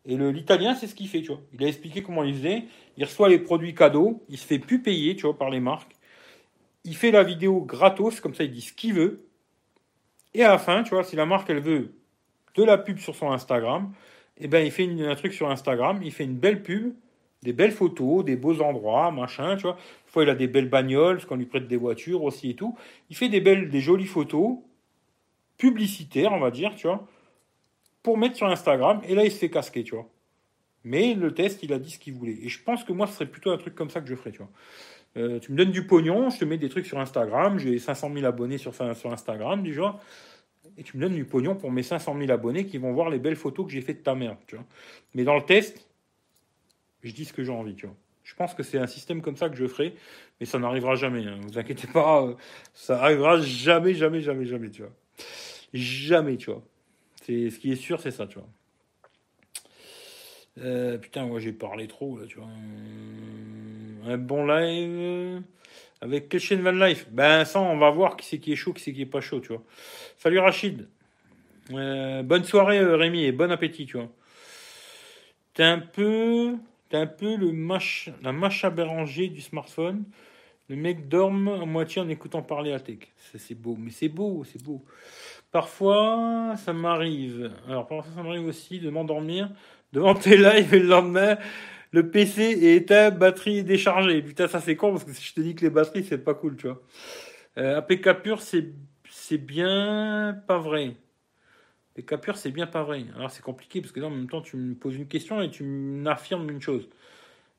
A: Et l'italien, c'est ce qu'il fait, tu vois. Il a expliqué comment il faisait. Il reçoit les produits cadeaux, il se fait plus payer, tu vois, par les marques. Il fait la vidéo gratos, comme ça il dit ce qu'il veut. Et à la fin, tu vois, si la marque elle veut de la pub sur son Instagram, eh ben il fait un truc sur Instagram, il fait une belle pub, des belles photos, des beaux endroits, machin, tu vois. Des fois il a des belles bagnoles, parce qu'on lui prête des voitures aussi et tout. Il fait des belles, des jolies photos publicitaires, on va dire, tu vois pour mettre sur Instagram. Et là, il se fait casquer, tu vois. Mais le test, il a dit ce qu'il voulait. Et je pense que moi, ce serait plutôt un truc comme ça que je ferais, tu vois. Euh, tu me donnes du pognon, je te mets des trucs sur Instagram, j'ai 500 000 abonnés sur, sur Instagram, du genre, et tu me donnes du pognon pour mes 500 000 abonnés qui vont voir les belles photos que j'ai faites de ta mère, tu vois. Mais dans le test, je dis ce que j'ai envie, tu vois. Je pense que c'est un système comme ça que je ferai, mais ça n'arrivera jamais. Hein. Vous inquiétez pas, euh, ça arrivera jamais, jamais, jamais, jamais, tu vois. Jamais, tu vois. C'est ce qui est sûr, c'est ça, tu vois. Euh, putain, moi j'ai parlé trop là, tu vois. Un bon live avec quelle chaîne Van Life Ben ça, on va voir qui c'est qui est chaud, qui c'est qui est pas chaud, tu vois. Salut Rachid. Euh, bonne soirée euh, Rémi et bon appétit, tu vois. T'es un peu, t'es un peu le mach, la mâche à Béranger du smartphone. Le mec dorme à moitié en écoutant parler à tech. C'est beau, mais c'est beau, c'est beau. Parfois, ça m'arrive. Alors, parfois, ça m'arrive aussi de m'endormir devant tes lives et le lendemain, le PC est éteint, batterie déchargée. Putain, ça c'est con parce que si je te dis que les batteries, c'est pas cool, tu vois. Euh, APK pur, c'est, bien pas vrai. APK pur, c'est bien pas vrai. Alors, c'est compliqué parce que là, en même temps, tu me poses une question et tu m'affirmes une chose.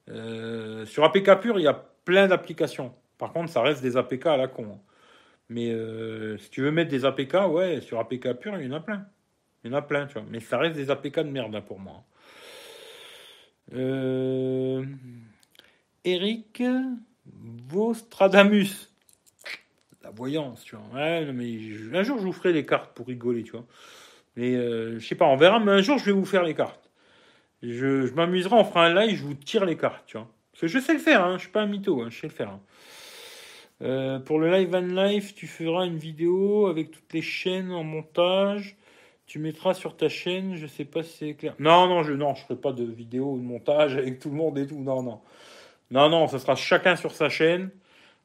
A: Euh, sur APK pur, il y a plein d'applications. Par contre, ça reste des APK à la con. Mais euh, si tu veux mettre des APK, ouais, sur APK pur, il y en a plein. Il y en a plein, tu vois. Mais ça reste des APK de merde hein, pour moi. Euh, Eric Vostradamus. La voyance, tu vois. Ouais, mais un jour, je vous ferai les cartes pour rigoler, tu vois. Mais euh, je sais pas, on verra, mais un jour, je vais vous faire les cartes. Je, m'amuserai, on fera un live, je vous tire les cartes, tu vois. Parce que je sais le faire, hein, je suis pas un mytho, hein, je sais le faire. Hein. Euh, pour le live and life, tu feras une vidéo avec toutes les chaînes en montage. Tu mettras sur ta chaîne, je sais pas si c'est clair. Non, non, je non, je ferai pas de vidéo de montage (laughs) avec tout le monde et tout. Non, non. Non, non, ça sera chacun sur sa chaîne.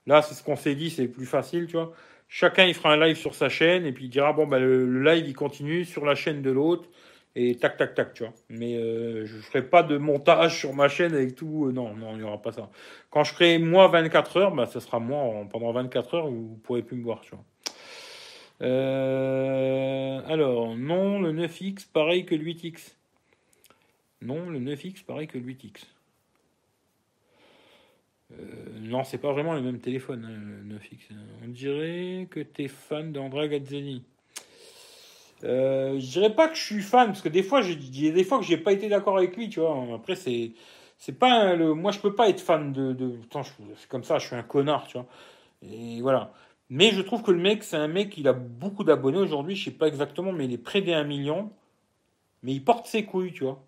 A: Là, c'est ce qu'on s'est dit, c'est plus facile, tu vois. Chacun, il fera un live sur sa chaîne et puis il dira, bon, bah, le live, il continue sur la chaîne de l'autre et tac, tac, tac, tu vois. Mais euh, je ferai pas de montage sur ma chaîne avec tout. Euh, non, non, il n'y aura pas ça. Quand je ferai moi 24 heures, bah, sera moi pendant 24 heures, vous pourrez plus me voir, tu vois. Euh, alors, non, le 9X, pareil que le 8X. Non, le 9X, pareil que le 8X. non, c'est pas vraiment le même téléphone, hein, le 9X. On dirait que tu es fan d'Andrea Gazzelli. Euh, je dirais pas que je suis fan parce que des fois, j'ai des fois que j'ai pas été d'accord avec lui, tu vois. Après, c'est c'est pas le, moi, je peux pas être fan de, de c'est comme ça, je suis un connard, tu vois. Et voilà. Mais je trouve que le mec, c'est un mec, il a beaucoup d'abonnés aujourd'hui, je sais pas exactement, mais il est près des 1 million. Mais il porte ses couilles, tu vois.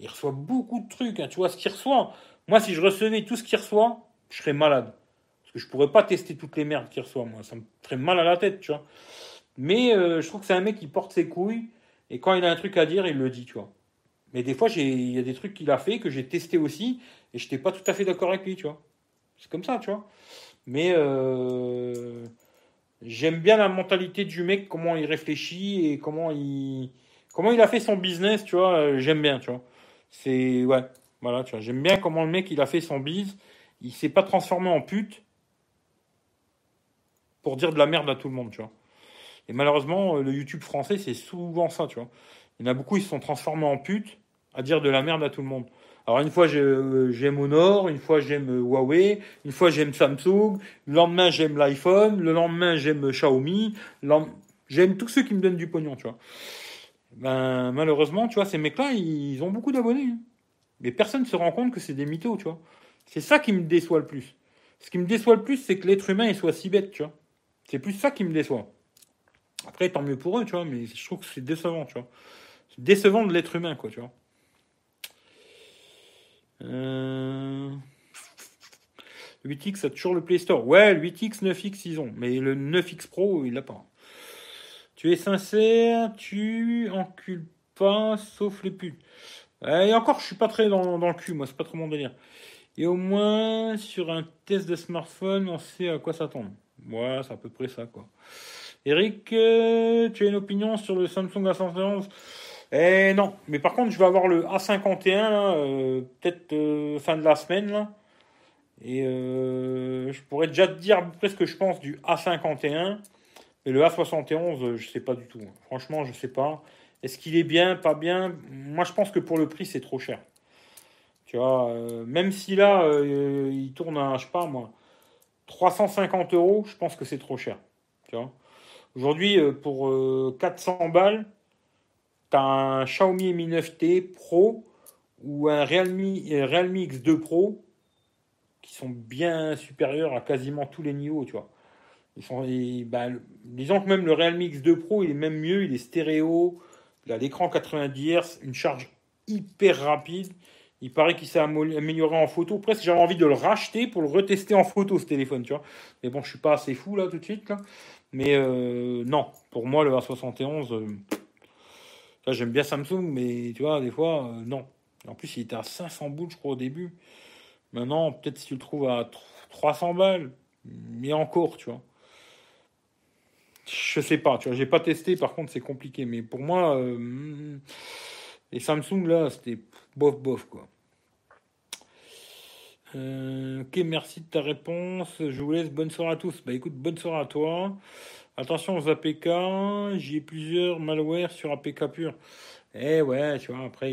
A: Il reçoit beaucoup de trucs, hein, tu vois, ce qu'il reçoit. Moi, si je recevais tout ce qu'il reçoit, je serais malade. Parce que je pourrais pas tester toutes les merdes qu'il reçoit, moi. Ça me ferait mal à la tête, tu vois. Mais euh, je trouve que c'est un mec qui porte ses couilles et quand il a un truc à dire, il le dit, tu vois. Mais des fois, il y a des trucs qu'il a fait que j'ai testé aussi et je n'étais pas tout à fait d'accord avec lui, tu vois. C'est comme ça, tu vois. Mais euh, j'aime bien la mentalité du mec, comment il réfléchit et comment il, comment il a fait son business, tu vois. Euh, j'aime bien, tu vois. C'est, ouais, voilà, tu vois. J'aime bien comment le mec, il a fait son biz. Il s'est pas transformé en pute pour dire de la merde à tout le monde, tu vois. Et malheureusement, euh, le YouTube français, c'est souvent ça, tu vois. Il y en a beaucoup, ils se sont transformés en pute à dire de la merde à tout le monde. Alors une fois j'aime Honor, une fois j'aime Huawei, une fois j'aime Samsung, le lendemain j'aime l'iPhone, le lendemain j'aime Xiaomi, j'aime tous ceux qui me donnent du pognon, tu vois. Ben malheureusement, tu vois, ces mecs-là, ils ont beaucoup d'abonnés. Hein. Mais personne ne se rend compte que c'est des mythos, tu vois. C'est ça qui me déçoit le plus. Ce qui me déçoit le plus, c'est que l'être humain soit si bête, tu vois. C'est plus ça qui me déçoit. Après, tant mieux pour eux, tu vois, mais je trouve que c'est décevant, tu vois. C'est décevant de l'être humain, quoi, tu vois. Euh... 8X a toujours le Play Store. Ouais, le 8X, 9X, ils ont. Mais le 9X Pro, il l'a pas. Tu es sincère, tu encules pas, sauf les putes. Et encore, je suis pas très dans, dans le cul, moi, c'est pas trop mon délire. Et au moins, sur un test de smartphone, on sait à quoi s'attendre. Ouais, c'est à peu près ça, quoi. Eric, euh, tu as une opinion sur le Samsung A111 Eh non, mais par contre, je vais avoir le A51, euh, peut-être euh, fin de la semaine, là. Et je pourrais déjà te dire à ce que je pense du A51. Mais le A71, je sais pas du tout. Franchement, je sais pas. Est-ce qu'il est bien, pas bien? Moi, je pense que pour le prix, c'est trop cher. Tu vois, même si là, il tourne à, je sais pas moi, 350 euros, je pense que c'est trop cher. Tu vois? Aujourd'hui, euh, pour 400 euh, balles, tu as un Xiaomi Mi 9T Pro ou un Realme, euh, Realme X2 Pro qui sont bien supérieurs à quasiment tous les niveaux, tu vois. Bah, disons que même le Realme X2 Pro, il est même mieux, il est stéréo, il a l'écran 90 Hz, une charge hyper rapide. Il paraît qu'il s'est amélioré en photo. Presque j'avais envie de le racheter pour le retester en photo ce téléphone, tu vois. Mais bon, je suis pas assez fou là tout de suite là. Mais euh, non, pour moi, le A71, euh, j'aime bien Samsung, mais tu vois, des fois, euh, non. En plus, il était à 500 boules, je crois, au début. Maintenant, peut-être si tu le trouves à 300 balles, mais encore, tu vois. Je sais pas, tu vois, j'ai pas testé, par contre, c'est compliqué. Mais pour moi, les Samsung, là, c'était bof, bof, quoi. Euh, ok, merci de ta réponse. Je vous laisse. Bonne soirée à tous. Bah écoute, bonne soirée à toi. Attention aux APK. J'y ai plusieurs malware sur APK pur. Eh ouais, tu vois, après,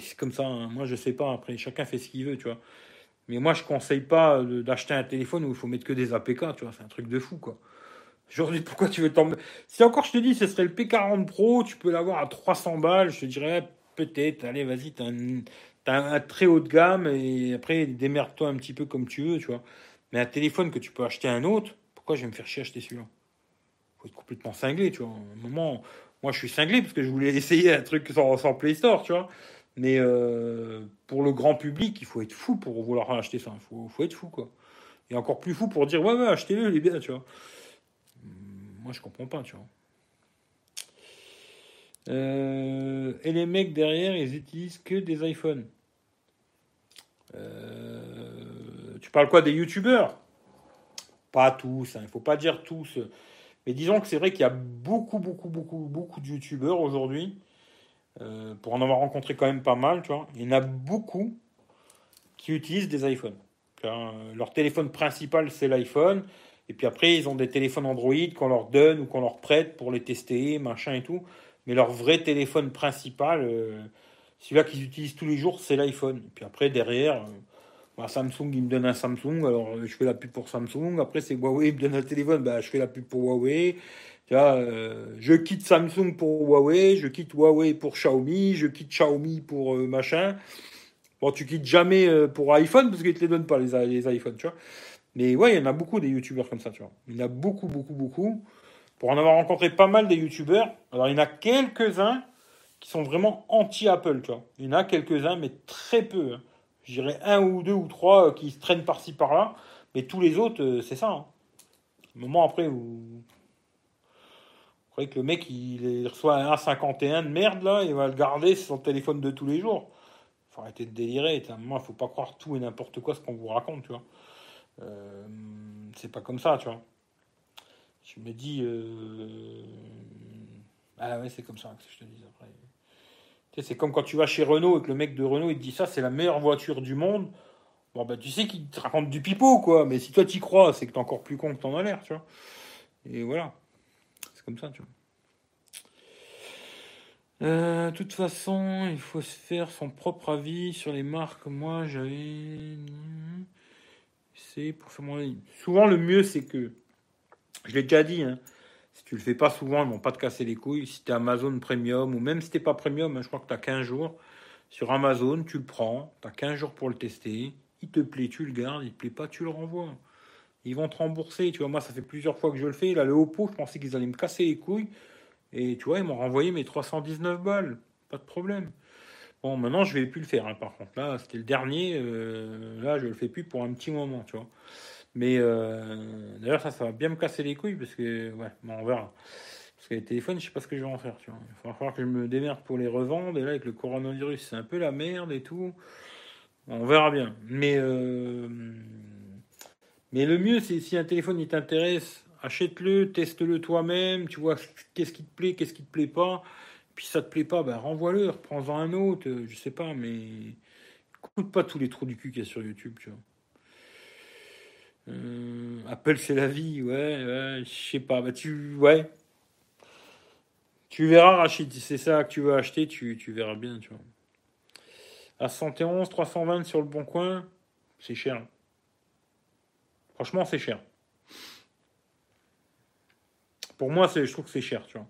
A: c'est comme ça. Hein. Moi, je sais pas. Après, chacun fait ce qu'il veut, tu vois. Mais moi, je conseille pas d'acheter un téléphone où il faut mettre que des APK, tu vois. C'est un truc de fou, quoi. Aujourd'hui, pourquoi tu veux tomber Si encore je te dis, ce serait le P40 Pro, tu peux l'avoir à 300 balles, je te dirais peut-être, allez, vas-y, t'as un très haut de gamme et après démerde-toi un petit peu comme tu veux, tu vois. Mais un téléphone que tu peux acheter un autre, pourquoi je vais me faire chier acheter celui-là? Faut être complètement cinglé, tu vois. un moment, moi je suis cinglé parce que je voulais (laughs) essayer un truc sans, sans Play Store, tu vois. Mais euh, pour le grand public, il faut être fou pour vouloir acheter ça. Il faut, faut, être fou, quoi. Et encore plus fou pour dire ouais, ouais, achetez-le, il est bien, tu vois. Moi je comprends pas, tu vois. Euh, et les mecs derrière, ils utilisent que des iPhones. Euh, tu parles quoi des youtubeurs? Pas tous, il hein, ne faut pas dire tous. Mais disons que c'est vrai qu'il y a beaucoup, beaucoup, beaucoup, beaucoup de youtubeurs aujourd'hui. Euh, pour en avoir rencontré quand même pas mal, tu vois. Il y en a beaucoup qui utilisent des iPhones. leur téléphone principal, c'est l'iPhone. Et puis après, ils ont des téléphones Android qu'on leur donne ou qu'on leur prête pour les tester, machin et tout. Mais leur vrai téléphone principal, euh, celui-là qu'ils utilisent tous les jours, c'est l'iPhone. Puis après, derrière, euh, bah, Samsung, il me donne un Samsung, alors euh, je fais la pub pour Samsung. Après, c'est Huawei, il me donne un téléphone, bah, je fais la pub pour Huawei. Tu vois, je quitte Samsung pour Huawei, je quitte Huawei pour Xiaomi, je quitte Xiaomi pour machin. Bon, tu quittes jamais pour iPhone parce qu'ils te les donnent pas, les, les iPhones, tu vois. Mais ouais, il y en a beaucoup des youtubeurs comme ça, tu vois. Il y en a beaucoup, beaucoup, beaucoup pour en avoir rencontré pas mal des youtubeurs, alors il y en a quelques-uns qui sont vraiment anti-Apple, tu vois. Il y en a quelques-uns, mais très peu. Hein. Je dirais un ou deux ou trois euh, qui se traînent par-ci par-là, mais tous les autres, euh, c'est ça. Hein. moment après où. Vous croyez que le mec, il reçoit un A51 de merde, là, il va le garder sur son téléphone de tous les jours. Faut arrêter de délirer. À un moment, il faut pas croire tout et n'importe quoi ce qu'on vous raconte, tu vois. Euh, c'est pas comme ça, tu vois je me dis. Euh, ah ouais, c'est comme ça que je te dis après. C'est comme quand tu vas chez Renault et que le mec de Renault il te dit ça, c'est la meilleure voiture du monde. Bon, bah, tu sais qu'il te raconte du pipeau, quoi. Mais si toi t'y crois, c'est que t'es encore plus con que t'en as l'air, tu vois. Et voilà. C'est comme ça, tu vois. Euh, de toute façon, il faut se faire son propre avis sur les marques. Moi, j'avais. C'est pour faire mon Souvent, le mieux, c'est que. Je l'ai déjà dit, hein, si tu le fais pas souvent, ils vont pas te casser les couilles. Si tu Amazon Premium, ou même si t'es pas Premium, hein, je crois que tu as 15 jours. Sur Amazon, tu le prends, tu as 15 jours pour le tester. Il te plaît, tu le gardes. Il te plaît pas, tu le renvoies. Ils vont te rembourser. Tu vois, moi, ça fait plusieurs fois que je le fais. Là, le Oppo, je pensais qu'ils allaient me casser les couilles. Et tu vois, ils m'ont renvoyé mes 319 balles. Pas de problème. Bon, maintenant, je vais plus le faire, hein, par contre. Là, c'était le dernier. Euh, là, je le fais plus pour un petit moment, tu vois. Mais euh, d'ailleurs, ça, ça va bien me casser les couilles parce que, ouais, on verra. Parce que les téléphones, je sais pas ce que je vais en faire, tu vois. Il va falloir que je me démerde pour les revendre. Et là, avec le coronavirus, c'est un peu la merde et tout. On verra bien. Mais, euh, mais le mieux, c'est si un téléphone il t'intéresse, achète-le, teste-le toi-même, tu vois qu'est-ce qui te plaît, qu'est-ce qui te plaît pas. Puis ça te plaît pas, ben renvoie-le, reprends-en un autre, je sais pas, mais écoute pas tous les trous du cul qu'il y a sur YouTube, tu vois. Euh, Apple c'est la vie, ouais, ouais je sais pas, bah tu, ouais. Tu verras, Rachid, si c'est ça que tu veux acheter, tu, verras bien, tu vois. À 111, 320 sur le bon coin, c'est cher. Franchement, c'est cher. Pour moi, je trouve que c'est cher, tu vois.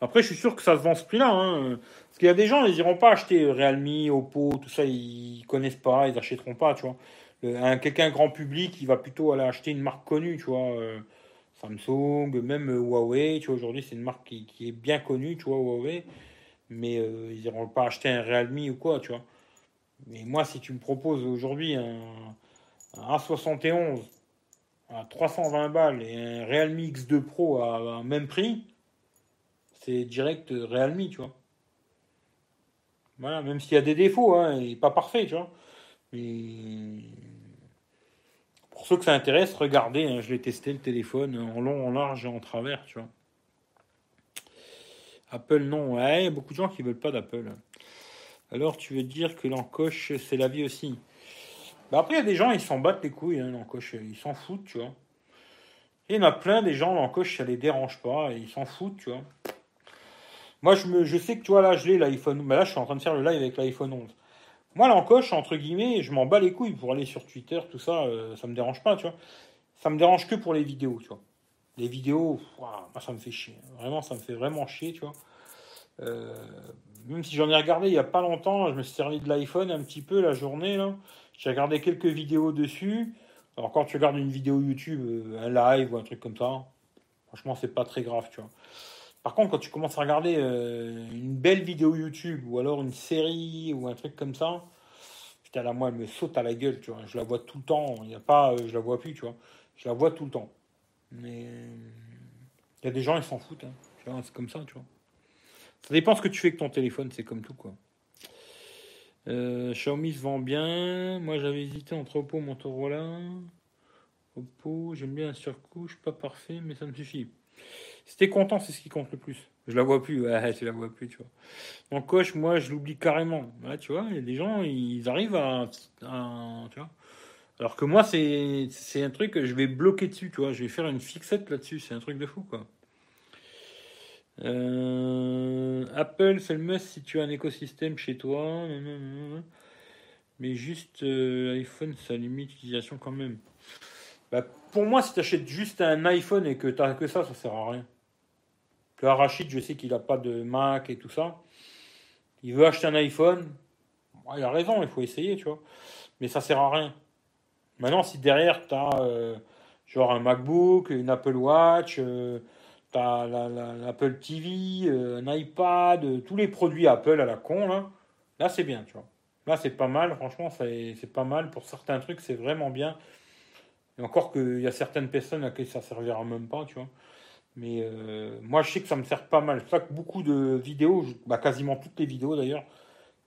A: Après, je suis sûr que ça se vend ce prix-là. Hein. Parce qu'il y a des gens, ils iront pas acheter Realme, Oppo, tout ça, ils connaissent pas, ils achèteront pas, tu vois. Un, quelqu'un grand public, il va plutôt aller acheter une marque connue, tu vois. Euh, Samsung, même euh, Huawei, tu vois. Aujourd'hui, c'est une marque qui, est bien connue, tu vois, Huawei. Mais euh, ils iront pas acheter un Realme ou quoi, tu vois. Mais moi, si tu me proposes aujourd'hui un, un A71 à 320 balles et un Realme X2 Pro à, un même prix, c'est direct Realme, tu vois. Voilà, même s'il y a des défauts, hein, il n'est pas parfait, tu vois. Mais pour ceux que ça intéresse, regardez, hein, je l'ai testé le téléphone en long, en large et en travers, tu vois. Apple, non. Ouais, il y a beaucoup de gens qui veulent pas d'Apple. Alors, tu veux dire que l'encoche, c'est la vie aussi bah, après, il y a des gens, ils s'en battent les couilles, hein, l'encoche, ils s'en foutent, tu vois. il y en a plein des gens, l'encoche, ça les dérange pas, ils s'en foutent, tu vois. Moi, je, me, je sais que, tu vois, là, je l'ai, l'iPhone. Mais là, je suis en train de faire le live avec l'iPhone 11. Moi, l'encoche, entre guillemets, je m'en bats les couilles pour aller sur Twitter, tout ça, euh, ça me dérange pas, tu vois. Ça me dérange que pour les vidéos, tu vois. Les vidéos, ça me fait chier. Vraiment, ça me fait vraiment chier, tu vois. Euh, même si j'en ai regardé il n'y a pas longtemps, je me suis servi de l'iPhone un petit peu la journée, là. J'ai regardé quelques vidéos dessus. Alors quand tu regardes une vidéo YouTube, euh, un live ou un truc comme ça, franchement c'est pas très grave, tu vois. Par contre, quand tu commences à regarder euh, une belle vidéo YouTube ou alors une série ou un truc comme ça, putain là moi elle me saute à la gueule, tu vois. Je la vois tout le temps. Il y a pas, euh, je la vois plus, tu vois. Je la vois tout le temps. Mais il y a des gens ils s'en foutent. Hein. C'est comme ça, tu vois. Ça dépend ce que tu fais avec ton téléphone, c'est comme tout quoi. Euh, Xiaomi se vend bien. Moi, j'avais hésité entre Oppo Motorola. Oppo, j'aime bien la surcouche, pas parfait, mais ça me suffit. Si t'es content, c'est ce qui compte le plus. Je la vois plus, (laughs) je la vois plus, tu vois. En coche, moi, je l'oublie carrément. Tu vois, il y a des gens, ils arrivent à, tu vois. Alors que moi, c'est, c'est un truc que je vais bloquer dessus, tu vois. Je vais faire une fixette là-dessus. C'est un truc de fou, quoi. Euh, Apple, c'est le must si tu as un écosystème chez toi. Mais juste euh, iPhone, ça limite l'utilisation quand même. Bah, pour moi, si tu achètes juste un iPhone et que tu que ça, ça sert à rien. Le Rachid, je sais qu'il n'a pas de Mac et tout ça. Il veut acheter un iPhone. il a raison, il faut essayer, tu vois. Mais ça sert à rien. Maintenant, si derrière, tu as euh, genre un MacBook, une Apple Watch, T'as l'Apple TV, euh, un iPad, euh, tous les produits Apple à la con, là. Là, c'est bien, tu vois. Là, c'est pas mal, franchement, c'est pas mal. Pour certains trucs, c'est vraiment bien. Et encore qu'il y a certaines personnes à qui ça servira même pas, tu vois. Mais euh, moi, je sais que ça me sert pas mal. C'est ça que beaucoup de vidéos, bah, quasiment toutes les vidéos d'ailleurs,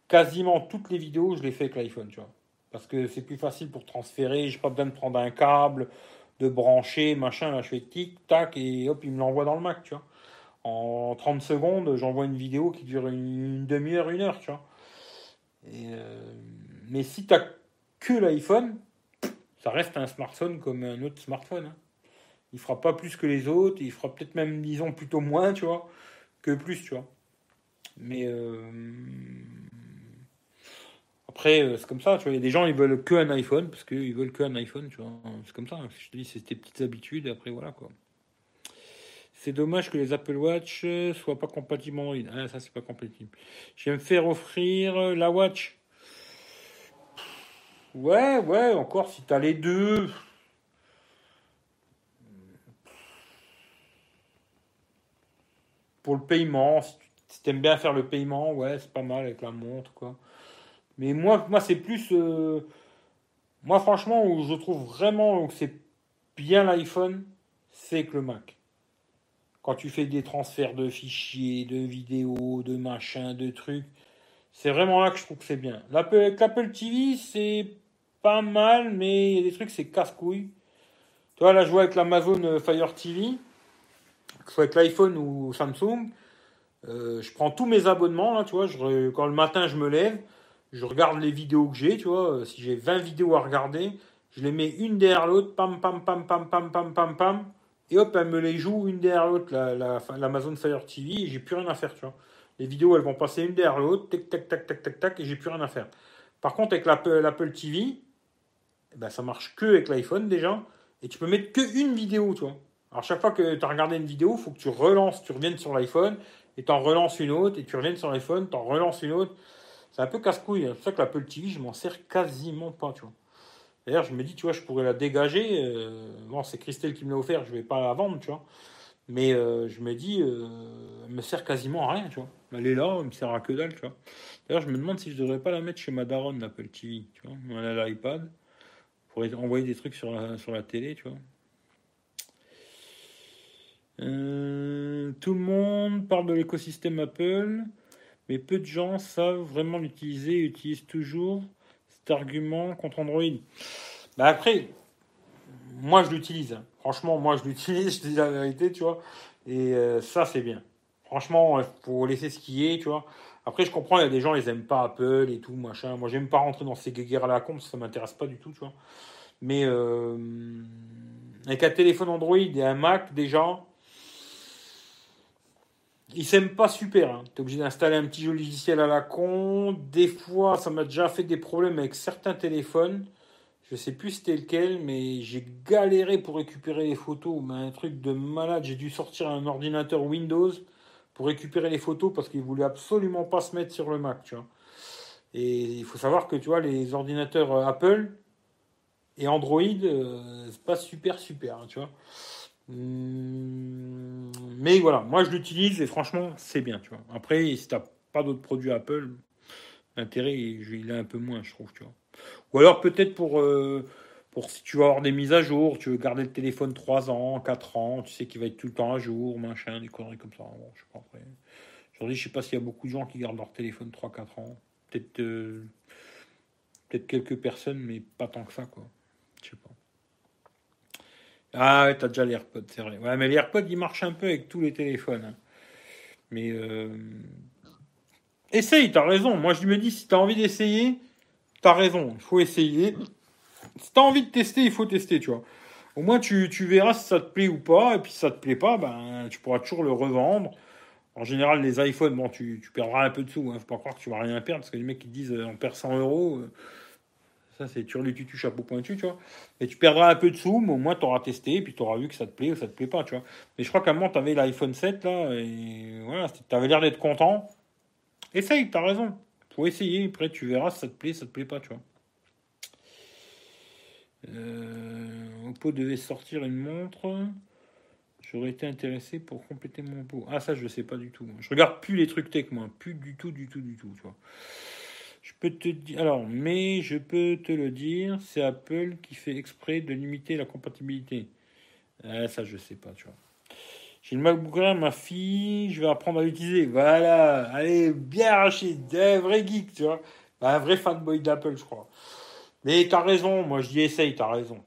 A: quasiment toutes les vidéos, je les fais avec l'iPhone, tu vois. Parce que c'est plus facile pour transférer, j'ai pas besoin de prendre un câble, de brancher, machin, là je fais tic, tac, et hop, il me l'envoie dans le Mac, tu vois. En 30 secondes, j'envoie une vidéo qui dure une, demi-heure, une heure, tu vois. Euh, mais si tu que l'iPhone, ça reste un smartphone comme un autre smartphone. Hein. Il fera pas plus que les autres, il fera peut-être même, disons, plutôt moins, tu vois, que plus, tu vois. Mais euh, après, euh, c'est comme ça, tu vois. Il y a des gens, ils veulent que un iPhone parce qu'ils veulent que un iPhone, tu vois. C'est comme ça. Je te dis, c'est tes petites habitudes. Et après, voilà quoi. C'est dommage que les Apple Watch soient pas compatibles Android. Ah, ça, c'est pas compatible. Je vais me faire offrir la Watch. Ouais, ouais, encore si t'as les deux. Pour le paiement, si tu aimes bien faire le paiement, ouais, c'est pas mal avec la montre, quoi. Mais moi, moi c'est plus. Euh, moi, franchement, où je trouve vraiment que c'est bien l'iPhone, c'est que le Mac. Quand tu fais des transferts de fichiers, de vidéos, de machins, de trucs, c'est vraiment là que je trouve que c'est bien. L'Apple TV, c'est pas mal, mais il des trucs, c'est casse-couille. Tu vois, là, je vois avec l'Amazon Fire TV, soit avec l'iPhone ou Samsung. Euh, je prends tous mes abonnements, là, tu vois. Quand le matin, je me lève, je regarde les vidéos que j'ai, tu vois. Si j'ai 20 vidéos à regarder, je les mets une derrière l'autre, pam, pam, pam, pam, pam, pam, pam, pam. Et hop, elle me les joue une derrière l'autre, l'Amazon la, Fire TV, et j'ai plus rien à faire, tu vois. Les vidéos, elles vont passer une derrière l'autre, tac, tac, tac, tac, tac, tac, et j'ai plus rien à faire. Par contre, avec l'Apple TV, eh ben, ça marche que avec l'iPhone déjà, et tu peux mettre que une vidéo, tu vois. Alors, chaque fois que tu as regardé une vidéo, il faut que tu relances, tu reviennes sur l'iPhone, et tu en relances une autre, et tu reviens sur l'iPhone, tu en relances une autre. C'est un peu casse-couille. Hein. C'est pour ça que l'Apple TV, je m'en sers quasiment pas, tu vois. D'ailleurs, je me dis, tu vois, je pourrais la dégager. Euh, bon, c'est Christelle qui me l'a offert, je vais pas la vendre, tu vois. Mais euh, je me dis, euh, elle me sert quasiment à rien, tu vois. Elle est là, elle me sert à que dalle, tu vois. D'ailleurs, je me demande si je devrais pas la mettre chez ma daronne, l'Apple TV, tu vois. Elle a l'iPad. Pour envoyer des trucs sur la, sur la télé, tu vois. Tout le monde parle de l'écosystème Apple, mais peu de gens savent vraiment l'utiliser et utilisent toujours argument contre Android. Bah après, moi je l'utilise. Franchement, moi je l'utilise, (laughs) je dis la vérité, tu vois. Et euh, ça, c'est bien. Franchement, faut laisser ce qui est, tu vois. Après, je comprends, il y a des gens, ils aiment pas Apple et tout, machin. Moi, j'aime pas rentrer dans ces guéguerres à la con, ça m'intéresse pas du tout, tu vois. Mais euh, avec un téléphone Android et un Mac, déjà, il s'aime pas super. Hein. Tu es obligé d'installer un petit logiciel à la con. Des fois, ça m'a déjà fait des problèmes avec certains téléphones. Je sais plus c'était lequel, mais j'ai galéré pour récupérer les photos. Mais un truc de malade. J'ai dû sortir un ordinateur Windows pour récupérer les photos parce qu'il voulait absolument pas se mettre sur le Mac, tu vois. Et il faut savoir que tu vois les ordinateurs euh, Apple et Android, euh, c'est pas super super, tu vois. Hum, mais voilà, moi je l'utilise et franchement c'est bien, tu vois. Après, si t'as pas d'autres produits Apple, l'intérêt il est un peu moins, je trouve, tu vois. Ou alors peut-être pour, euh, pour si tu veux avoir des mises à jour, tu veux garder le téléphone 3 ans, 4 ans, tu sais qu'il va être tout le temps à jour, machin, des conneries comme ça. Bon, je sais pas après. Aujourd'hui, je sais pas s'il y a beaucoup de gens qui gardent leur téléphone 3-4 ans. Peut-être euh, peut-être quelques personnes, mais pas tant que ça, quoi. Je sais pas. Ah ouais, t'as déjà les AirPods, c'est vrai. Ouais, mais les AirPods, ils marchent un peu avec tous les téléphones. Hein. Mais euh... essaye, t'as raison. Moi, je me dis, si t'as envie d'essayer, t'as raison. Il faut essayer. Si t'as envie de tester, il faut tester, tu vois. Au moins, tu, verras si ça te plaît ou pas. Et puis, si ça te plaît pas, ben, tu pourras toujours le revendre. En général, les iPhones, bon, tu, tu perdras un peu de sous. Hein. Faut pas croire que tu vas rien perdre. Parce que les mecs qui disent, euh, on perd 100 euros. Euh, ça, c'est tutu chapeau pointu, tu vois. Et tu perdras un peu de sous, mais au moins, tu auras testé, et puis tu auras vu que ça te plaît ou ça te plaît pas, tu vois. Mais je crois qu'à un moment, tu avais l'iPhone 7, là, et voilà, tu avais l'air d'être content. Essaye, tu as raison. faut essayer, après, tu verras si ça te plaît, ça te plaît pas, tu vois. Euh, Oppo devait sortir une montre. J'aurais été intéressé pour compléter mon pot. Ah, ça, je sais pas du tout. Je regarde plus les trucs tech, moi. Plus du tout, du tout, du tout, tu vois. Je peux te dire, alors, mais je peux te le dire, c'est Apple qui fait exprès de limiter la compatibilité. Ah, ça, je sais pas, tu vois. J'ai le MacBook Air, ma fille, je vais apprendre à l'utiliser. Voilà, allez, bien arraché, un vrai geek, tu vois. Bah, un vrai fanboy d'Apple, je crois. Mais t'as raison, moi je dis essaye, t'as raison.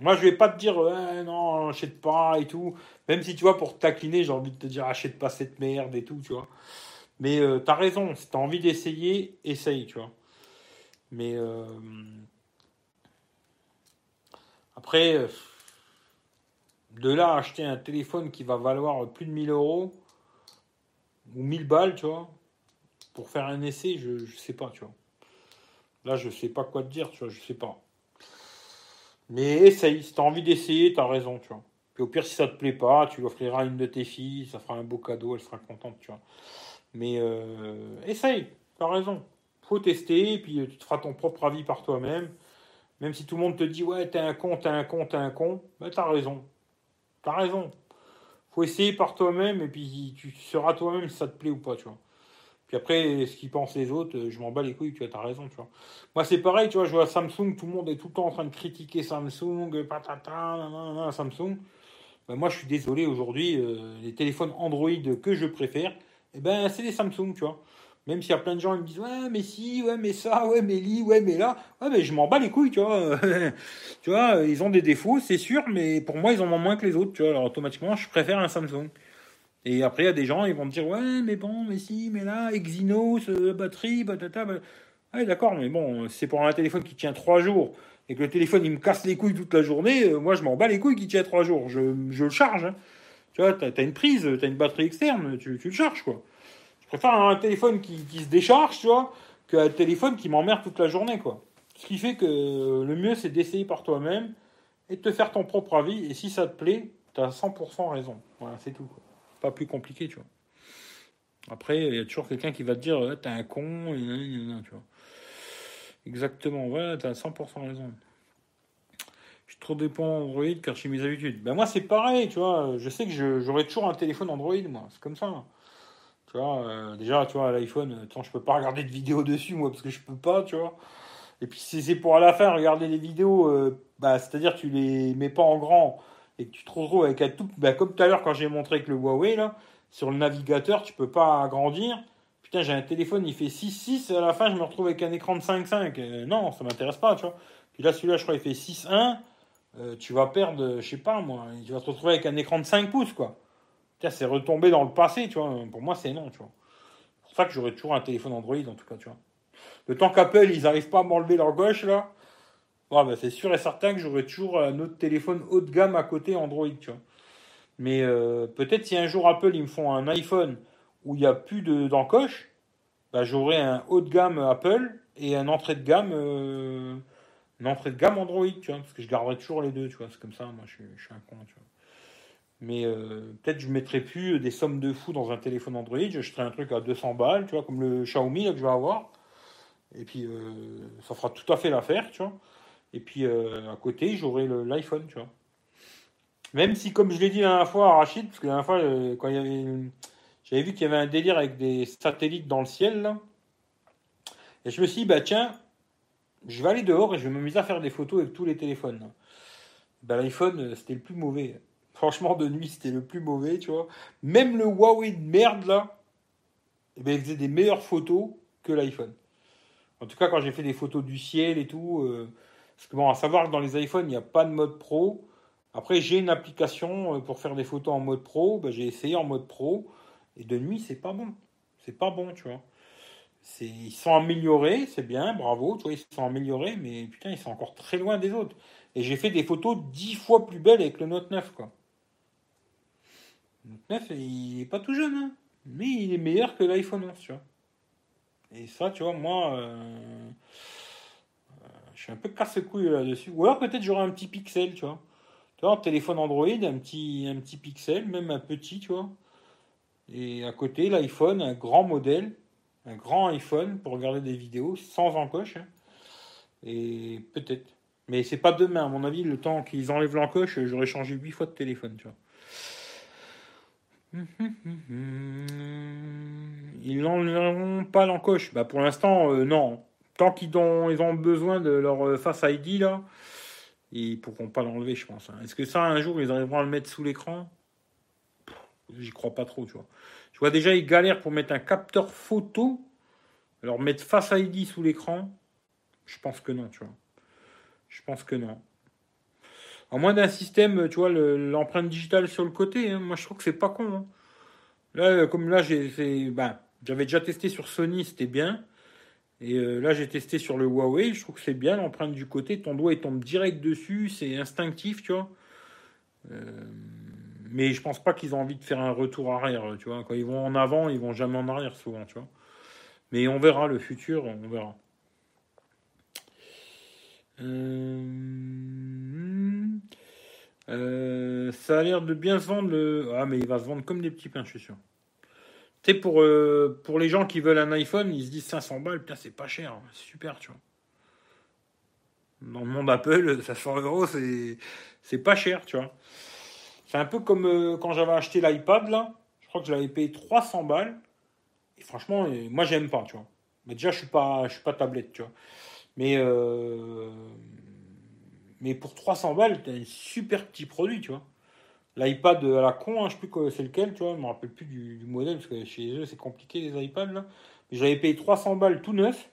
A: Moi je vais pas te dire non, achète pas et tout. Même si tu vois, pour taquiner, j'ai envie de te dire achète pas cette merde et tout, tu vois. Mais euh, t'as raison, si t'as envie d'essayer, essaye, tu vois. Mais euh, après, euh, de là à acheter un téléphone qui va valoir plus de 1000 euros ou 1000 balles, tu vois, pour faire un essai, je, ne sais pas, tu vois. Là, je sais pas quoi te dire, tu vois, je sais pas. Mais essaye, si tu as envie d'essayer, tu as raison, tu vois. Puis au pire, si ça te plaît pas, tu lui offriras une de tes filles, ça fera un beau cadeau, elle sera contente, tu vois. Mais euh, essaye, tu as raison. Faut tester, puis tu te feras ton propre avis par toi-même. Même si tout le monde te dit, ouais, t'es un con, t'es un con, t'es un con, ben t'as raison. T'as raison. Faut essayer par toi-même, et puis tu sauras toi-même si ça te plaît ou pas, tu vois. Puis après, ce qu'ils pensent les autres, je m'en bats les couilles, tu vois, t'as raison, tu vois. Moi, c'est pareil, tu vois, je vois Samsung, tout le monde est tout le temps en train de critiquer Samsung, patata, Samsung. Ben, moi, je suis désolé, aujourd'hui, euh, les téléphones Android que je préfère, eh ben, c'est les Samsung, tu vois. Même s'il y a plein de gens qui me disent ouais mais si ouais mais ça ouais mais li ouais mais là. Ouais mais je m'en bats les couilles tu vois. (laughs) Tu vois ils ont des défauts c'est sûr mais pour moi ils en ont moins que les autres tu vois. Alors automatiquement je préfère un Samsung. Et après il y a des gens ils vont me dire ouais mais bon mais si mais là Exynos euh, batterie batata bah... ouais d'accord mais bon c'est pour un téléphone qui tient trois jours et que le téléphone il me casse les couilles toute la journée euh, moi je m'en bats les couilles qui tient trois jours. Je, je le charge hein. Tu vois t'as as une prise t'as une batterie externe tu, tu le charges quoi préfère un téléphone qui, se décharge, tu vois, qu'un téléphone qui m'emmerde toute la journée, quoi. Ce qui fait que le mieux, c'est d'essayer par toi-même et de te faire ton propre avis. Et si ça te plaît, tu as 100% raison. Voilà, c'est tout. Pas plus compliqué, tu vois. Après, il y a toujours quelqu'un qui va te dire, t'es un con, tu vois. Exactement, ouais, t'as 100% raison. Je suis trop dépendant Android car j'ai mes habitudes. Ben moi, c'est pareil, tu vois. Je sais que j'aurai toujours un téléphone Android, moi. C'est comme ça. Tu vois, euh, déjà, tu vois, l'iPhone, je peux pas regarder de vidéos dessus, moi, parce que je peux pas, tu vois. Et puis, si c'est pour à la fin regarder les vidéos, euh, bah, c'est-à-dire tu les mets pas en grand et que tu te retrouves avec un tout. Bah, comme tout à l'heure, quand j'ai montré avec le Huawei, là, sur le navigateur, tu peux pas agrandir. Putain, j'ai un téléphone, il fait 6,6, et à la fin, je me retrouve avec un écran de 5,5. Euh, non, ça m'intéresse pas, tu vois. Puis là, celui-là, je crois, il fait 6,1. Tu vas perdre, je sais pas, moi, tu vas te retrouver avec un écran de 5 pouces, quoi c'est retombé dans le passé, tu vois. Pour moi, c'est non, tu vois. C'est pour ça que j'aurais toujours un téléphone Android, en tout cas, tu vois. Le temps qu'Apple, ils n'arrivent pas à m'enlever leur gauche, là, bah, c'est sûr et certain que j'aurais toujours un autre téléphone haut de gamme à côté Android, tu vois. Mais euh, peut-être si un jour Apple, ils me font un iPhone où il n'y a plus d'encoche, bah, j'aurai un haut de gamme Apple et un entrée de gamme... Euh, entrée de gamme Android, tu vois, parce que je garderai toujours les deux, tu vois, c'est comme ça, moi je suis, un con, tu vois. Mais euh, peut-être je ne mettrai plus des sommes de fou dans un téléphone Android. Je jeterai un truc à 200 balles, tu vois, comme le Xiaomi que je vais avoir. Et puis, euh, ça fera tout à fait l'affaire, tu vois. Et puis, euh, à côté, j'aurai l'iPhone, tu vois. Même si, comme je l'ai dit la dernière fois à Rachid, parce que la dernière fois, quand. J'avais vu qu'il y avait un délire avec des satellites dans le ciel, là. Et je me suis dit, bah tiens, je vais aller dehors et je vais m'amuser à faire des photos avec tous les téléphones. Bah, L'iPhone, c'était le plus mauvais. (laughs) Franchement, de nuit, c'était le plus mauvais, tu vois. Même le Huawei de merde, là, eh ben, il faisait des meilleures photos que l'iPhone. En tout cas, quand j'ai fait des photos du ciel et tout, euh, parce que bon, à savoir que dans les iPhones, il n'y a pas de mode pro. Après, j'ai une application euh, pour faire des photos en mode pro. Ben, j'ai essayé en mode pro. Et de nuit, c'est pas bon. C'est pas bon, tu vois. Ils sont améliorés, c'est bien, bravo, tu vois, ils sont améliorés, mais putain, ils sont encore très loin des autres. Et j'ai fait des photos dix fois plus belles avec le Note 9, quoi. 9, il est pas tout jeune, hein. mais il est meilleur que l'iPhone 11, tu vois. Et ça, tu vois, moi, euh, euh, je suis un peu casse-couille là-dessus. Ou alors peut-être j'aurai un petit pixel, tu vois. Tu vois, un téléphone Android, un petit, un petit pixel, même un petit, tu vois. Et à côté, l'iPhone, un grand modèle, un grand iPhone pour regarder des vidéos sans encoche. Hein. Et peut-être. Mais c'est pas demain, à mon avis, le temps qu'ils enlèvent l'encoche, j'aurais changé 8 fois de téléphone. Ils n'enlèveront pas l'encoche. Bah pour l'instant, euh, non. Tant qu'ils ont, ils ont besoin de leur euh, Face ID, là, ils pourront pas l'enlever, je pense. Hein. Est-ce que ça, un jour, ils arriveront à le mettre sous l'écran? J'y crois pas trop, tu vois. Je vois déjà, ils galèrent pour mettre un capteur photo. Alors, mettre Face ID sous l'écran, je pense que non, tu vois. Je pense que non. À moins d'un système, tu vois, l'empreinte digitale sur le côté, hein. moi je trouve que c'est pas con. Hein. Là, comme là, j'ai ben, j'avais déjà testé sur Sony, c'était bien. Et euh, là, j'ai testé sur le Huawei, je trouve que c'est bien l'empreinte du côté. Ton doigt il tombe direct dessus, c'est instinctif, tu vois. Euh, mais je pense pas qu'ils ont envie de faire un retour arrière, tu vois. Quand ils vont en avant, ils vont jamais en arrière souvent, tu vois. Mais on verra le futur, on verra. Euh, euh, ça a l'air de bien se vendre. Le... Ah, mais il va se vendre comme des petits pains, je suis sûr. Tu sais, pour, euh, pour les gens qui veulent un iPhone, ils se disent 500 balles, putain, c'est pas cher, c'est super, tu vois. Dans le monde Apple, (laughs) 500 euros, c'est pas cher, tu vois. C'est un peu comme quand j'avais acheté l'iPad, là. Je crois que je l'avais payé 300 balles. Et franchement, moi, j'aime pas, tu vois. Mais déjà, je suis pas, je suis pas tablette, tu vois. Mais, euh, mais pour 300 balles, tu as un super petit produit, tu vois. L'iPad à la con, hein, je sais plus c'est lequel, tu vois, je me rappelle plus du, modèle, parce que chez eux, c'est compliqué les iPads. Mais j'avais payé 300 balles tout neuf.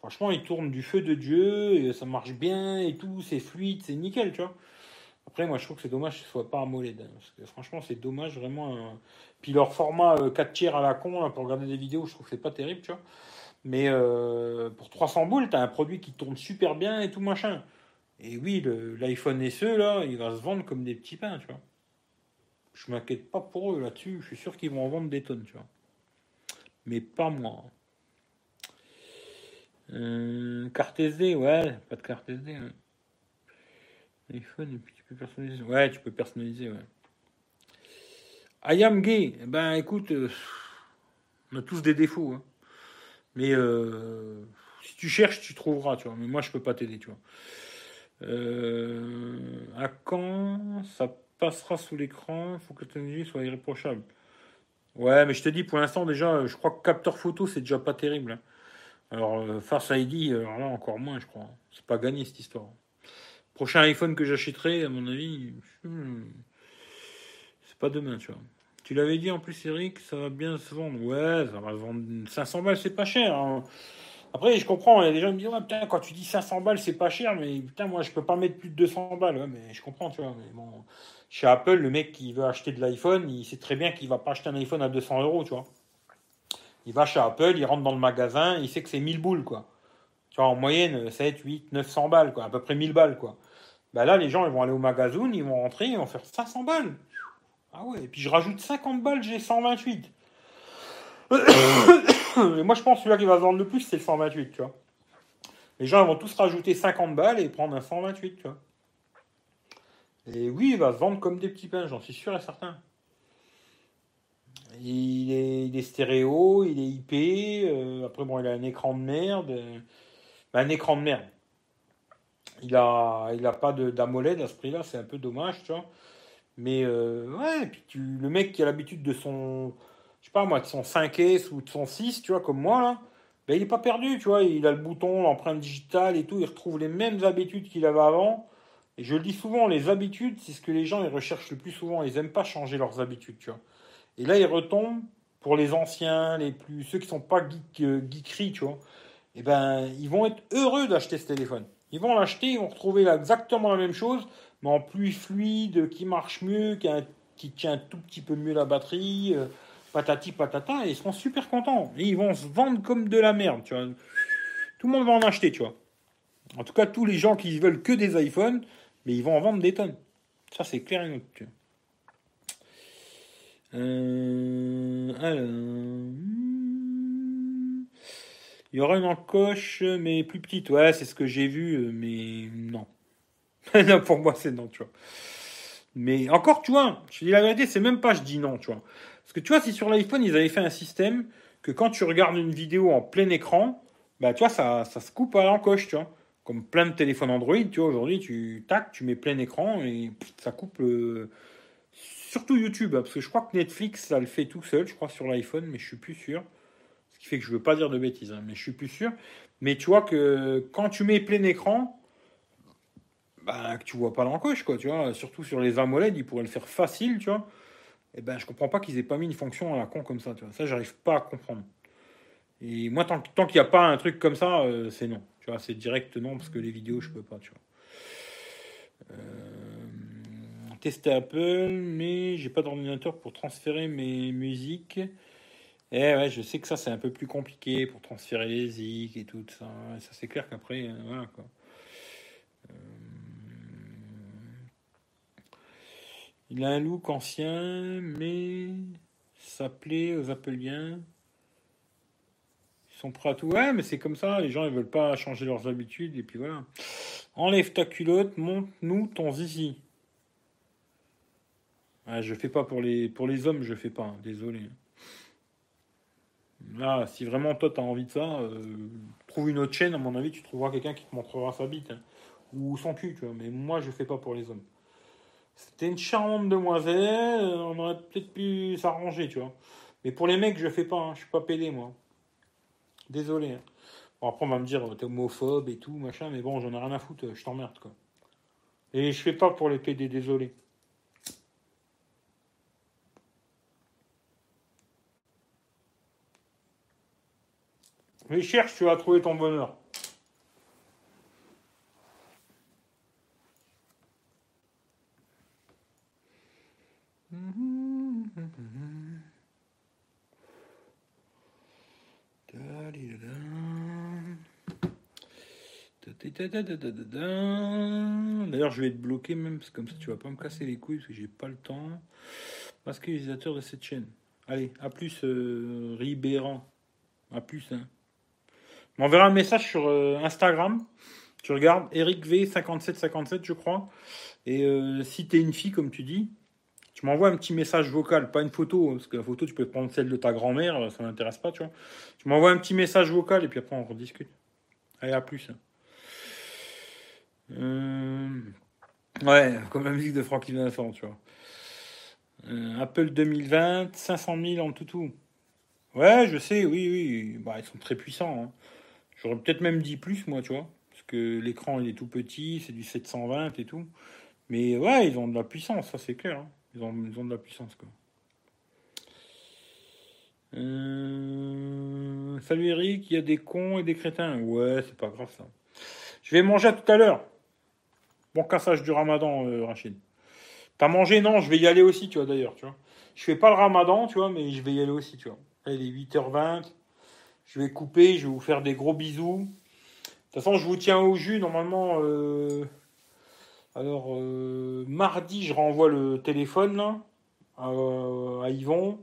A: Franchement, il tourne du feu de Dieu, et ça marche bien et tout, c'est fluide, c'est nickel, tu vois. Après, moi, je trouve que c'est dommage que ce soit pas AMOLED. Hein, parce que franchement, c'est dommage, vraiment. Puis leur format 4 euh, tiers à la con, pour regarder des vidéos, je trouve que c'est pas terrible, tu vois. Mais euh, pour 300 boules, tu as un produit qui tourne super bien et tout machin. Et oui, l'iPhone SE, là, il va se vendre comme des petits pains, tu vois. Je m'inquiète pas pour eux là-dessus. Je suis sûr qu'ils vont en vendre des tonnes, tu vois. Mais pas moi. Euh, carte SD, ouais, pas de carte SD. Hein. iPhone, et puis tu peux personnaliser. Ouais, tu peux personnaliser, ouais. I gay. Eh ben écoute, euh, on a tous des défauts. Hein. Mais euh, si tu cherches, tu trouveras, tu vois. Mais moi, je peux pas t'aider, tu vois. Euh, à quand ça passera sous l'écran? Faut que la technologie soit irréprochable. Ouais, mais je te dis, pour l'instant, déjà, je crois que capteur photo, c'est déjà pas terrible. Hein. Alors, Face ID, alors là, encore moins, je crois. C'est pas gagné, cette histoire. Prochain iPhone que j'achèterai, à mon avis, c'est pas demain, tu vois. Tu l'avais dit en plus, Eric, ça va bien se vendre. Ouais, ça va vendre 500 balles, c'est pas cher. Hein. Après, je comprends, il y a des gens qui me disent, ouais, putain, quand tu dis 500 balles, c'est pas cher, mais putain, moi, je peux pas mettre plus de 200 balles. Ouais, mais je comprends, tu vois. Mais chez Apple, le mec qui veut acheter de l'iPhone, il sait très bien qu'il va pas acheter un iPhone à 200 euros, tu vois. Il va chez Apple, il rentre dans le magasin, il sait que c'est 1000 boules, quoi. Tu vois, en moyenne, 7, 8, 900 balles, quoi. À peu près 1000 balles, quoi. Ben là, les gens, ils vont aller au magasin, ils vont rentrer, ils vont faire 500 balles. Ah ouais, et puis je rajoute 50 balles, j'ai 128. et (coughs) moi, je pense que celui-là qui va vendre le plus, c'est le 128, tu vois. Les gens vont tous rajouter 50 balles et prendre un 128, tu vois. Et oui, il va se vendre comme des petits pains, j'en suis sûr et certain. Il est, stéréo, il est IP, euh, après bon, il a un écran de merde. Euh, un écran de merde. Il a, il a pas d'AMOLED à ce prix-là, c'est un peu dommage, tu vois. Mais euh, ouais, puis tu, le mec qui a l'habitude de son, je sais pas moi, de son 5S ou de son 6, tu vois, comme moi là, ben, il est pas perdu, tu vois, il a le bouton, l'empreinte digitale et tout, il retrouve les mêmes habitudes qu'il avait avant. Et je le dis souvent, les habitudes, c'est ce que les gens ils recherchent le plus souvent, ils aiment pas changer leurs habitudes, tu vois. Et là, ils retombent pour les anciens, les plus ceux qui sont pas geek, euh, geekeries, tu vois. Et ben, ils vont être heureux d'acheter ce téléphone. Ils vont l'acheter, ils vont retrouver exactement la même chose, mais en plus fluide, qui marche mieux, qui, tient un tout petit peu mieux la batterie, euh, patati patata, et ils seront super contents. Et ils vont se vendre comme de la merde, tu vois. Tout le monde va en acheter, tu vois. En tout cas, tous les gens qui veulent que des iPhones, mais ils vont en vendre des tonnes. Ça, c'est clair et net. Euh, alors... Il y aura une encoche, mais plus petite. Ouais, c'est ce que j'ai vu, mais non. (laughs) non, pour moi, c'est non, tu vois. Mais encore, tu vois, je dis la vérité, c'est même pas je dis non, tu vois. Parce que tu vois, si sur l'iPhone, ils avaient fait un système que quand tu regardes une vidéo en plein écran, bah, tu vois, ça, ça se coupe à l'encoche, tu vois. Comme plein de téléphones Android, tu vois, aujourd'hui, tu tac, tu mets plein écran et ça coupe Surtout YouTube, hein, parce que je crois que Netflix, ça le fait tout seul, je crois, sur l'iPhone, mais je suis plus sûr. Ce qui fait que je veux pas dire de bêtises, hein, mais je suis plus sûr. Mais tu vois que quand tu mets plein écran, bah, que tu vois pas l'encoche, quoi, tu vois. Surtout sur les AMOLED, ils pourraient le faire facile, tu vois. Et eh ben, je comprends pas qu'ils aient pas mis une fonction à la con comme ça, tu vois. Ça, j'arrive pas à comprendre. Et moi, tant, tant qu'il n'y a pas un truc comme ça, euh, c'est non. Tu vois, c'est direct non, parce que les vidéos, je peux pas, tu vois. Euh, tester Apple, mais j'ai pas d'ordinateur pour transférer mes musiques. Et eh ouais, je sais que ça, c'est un peu plus compliqué pour transférer les zik et tout ça. ça, c'est clair qu'après, euh, voilà, quoi. Il a un look ancien, mais ça plaît aux Appeliens. Ils sont prêts à tout. Ouais, mais c'est comme ça. Les gens, ils veulent pas changer leurs habitudes. Et puis voilà. Enlève ta culotte, monte-nous ton zizi. Ah, je fais pas pour les, pour les hommes, je fais pas. Hein, désolé. Là, si vraiment toi t'as envie de ça, euh, trouve une autre chaîne, à mon avis, tu trouveras quelqu'un qui te montrera sa bite. Hein. Ou son cul, tu vois. Mais moi, je fais pas pour les hommes. C'était une charmante demoiselle, on aurait peut-être pu s'arranger, tu vois. Mais pour les mecs, je fais pas, hein. je suis pas pédé, moi. Désolé. Hein. Bon, après, on va me dire, t'es homophobe et tout, machin, mais bon, j'en ai rien à foutre, je t'emmerde, quoi. Et je fais pas pour les PD, désolé. Mais cherche, tu vas trouver ton bonheur. D'ailleurs, je vais te bloquer même, parce que comme ça, tu vas pas me casser les couilles, parce que j'ai pas le temps. Que utilisateur de cette chaîne. Allez, à plus, euh, Ribéran. À plus, hein. M'enverra un message sur euh, Instagram. Tu regardes Eric V5757, je crois. Et euh, si tu es une fille, comme tu dis, tu m'envoies un petit message vocal, pas une photo, parce que la photo, tu peux prendre celle de ta grand-mère, ça m'intéresse pas, tu vois. Tu m'envoies un petit message vocal et puis après, on rediscute. Allez, à plus. Euh, ouais, comme la musique de Francky Vincent, tu vois. Euh, Apple 2020, 500 000 en tout tout. Ouais, je sais, oui, oui. Bah, ils sont très puissants. Hein. J'aurais peut-être même dit plus, moi, tu vois. Parce que l'écran, il est tout petit, c'est du 720 et tout. Mais ouais, ils ont de la puissance, ça c'est clair. Hein. Ils, ont, ils, ont, de la puissance, quoi. Euh, salut Eric, il y a des cons et des crétins. Ouais, c'est pas grave ça. Je vais manger tout à l'heure. Bon cassage du ramadan, euh, Rachid. T'as mangé? Non, je vais y aller aussi, tu vois, d'ailleurs, tu vois. Je fais pas le ramadan, tu vois, mais je vais y aller aussi, tu vois. il est 8h20. Je vais couper, je vais vous faire des gros bisous. De toute façon, je vous tiens au jus. Normalement, euh, alors, euh, mardi, je renvoie le téléphone là, à Yvon.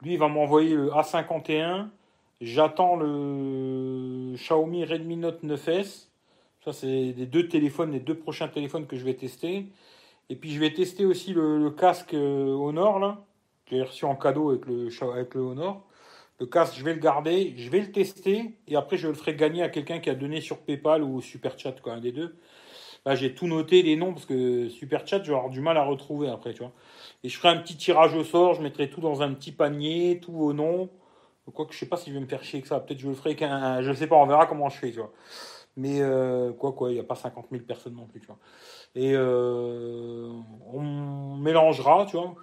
A: Lui, il va m'envoyer le A51. J'attends le Xiaomi Redmi Note 9S. Ça, c'est les deux téléphones, les deux prochains téléphones que je vais tester. Et puis, je vais tester aussi le, casque euh, Honor, là, que j'ai reçu en cadeau avec le Honor. Le casque, je vais le garder, je vais le tester, et après, je le ferai gagner à quelqu'un qui a donné sur PayPal ou Super Chat, quoi, un des deux. Là, j'ai tout noté, les noms, parce que Super Chat, je vais avoir du mal à retrouver après, tu vois. Et je ferai un petit tirage au sort, je mettrai tout dans un petit panier, tout au nom. Quoi que je sais pas si je vais me faire chier que ça. Peut-être je le ferai qu'un. Je sais pas, on verra comment je fais, tu vois. Mais euh, quoi, quoi, il n'y a pas 50 000 personnes non plus, tu vois. Et euh, on mélangera, tu vois.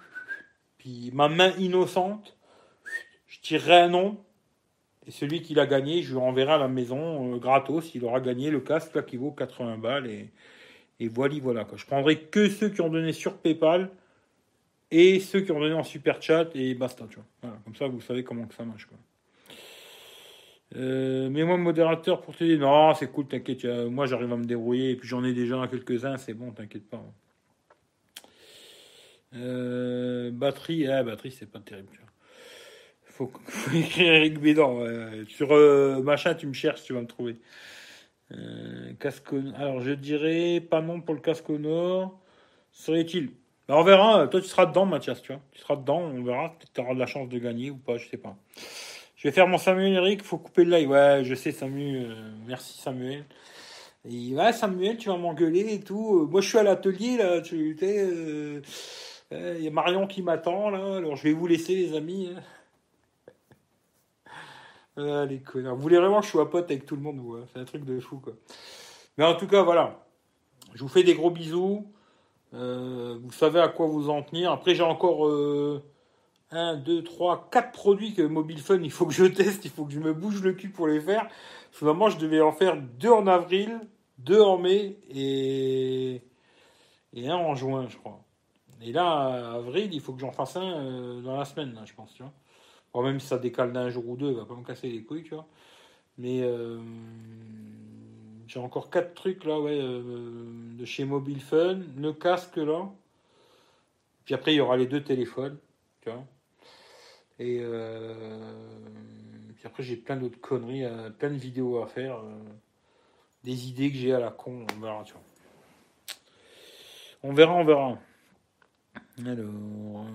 A: Puis ma main innocente, je tirerai un nom. Et celui qui l'a gagné, je lui renverrai à la maison euh, gratos. Il aura gagné le casque là, qui vaut 80 balles. Et, voilà, voilà. Quoi. Je prendrai que ceux qui ont donné sur PayPal et ceux qui ont donné en super chat et basta. Tu vois. Voilà, comme ça, vous savez comment que ça marche. Euh, mais moi, modérateur pour te dire, non, c'est cool, t'inquiète, moi j'arrive à me débrouiller, et puis j'en ai déjà quelques-uns, c'est bon, t'inquiète pas. Euh, batterie, ah, batterie, c'est pas terrible. (laughs) Faut, écrire Eric Bédan. Sur euh, machin, tu me cherches, tu vas me trouver. casque, alors je dirais pas non pour le casque au nord. Serait-il? Bah, On verra, toi tu seras dedans, Mathias, tu vois. Tu seras dedans, on verra, tu auras de la chance de gagner ou pas, je sais pas. Je vais faire mon Samuel Eric, faut couper le live. Ouais, je sais Samuel. Euh, merci Samuel. Et ouais, Samuel, tu vas m'engueuler et tout. Euh, moi, je suis à l'atelier là. Tu sais, euh, il y a Marion qui m'attend là. Alors, je vais vous laisser les amis. Ah, les connards. Vous voulez vraiment que je sois pote avec tout le monde, vous. Hein. C'est un truc de fou, quoi. Mais en tout cas, voilà. Je vous fais des gros bisous. vous savez à quoi vous en tenir. Après, j'ai encore 1, 2, 3, 4 produits que Mobile Fun, il faut que je teste, il faut que je me bouge le cul pour les faire. Finalement, je devais en faire deux en avril, deux en mai et, et un en juin, je crois. Et là, avril, il faut que j'en fasse un euh, dans la semaine, je pense, tu vois. Même si ça décale d'un jour ou deux, il va pas me casser les couilles, tu vois. Mais euh, j'ai encore quatre trucs là, ouais, euh, de chez Mobile Fun, le casque là. Puis après, il y aura les deux téléphones, tu vois. Et euh, puis après, j'ai plein d'autres conneries, plein de vidéos à faire. des idées que j'ai à la con. On verra, tu vois. On verra, on verra. Alors.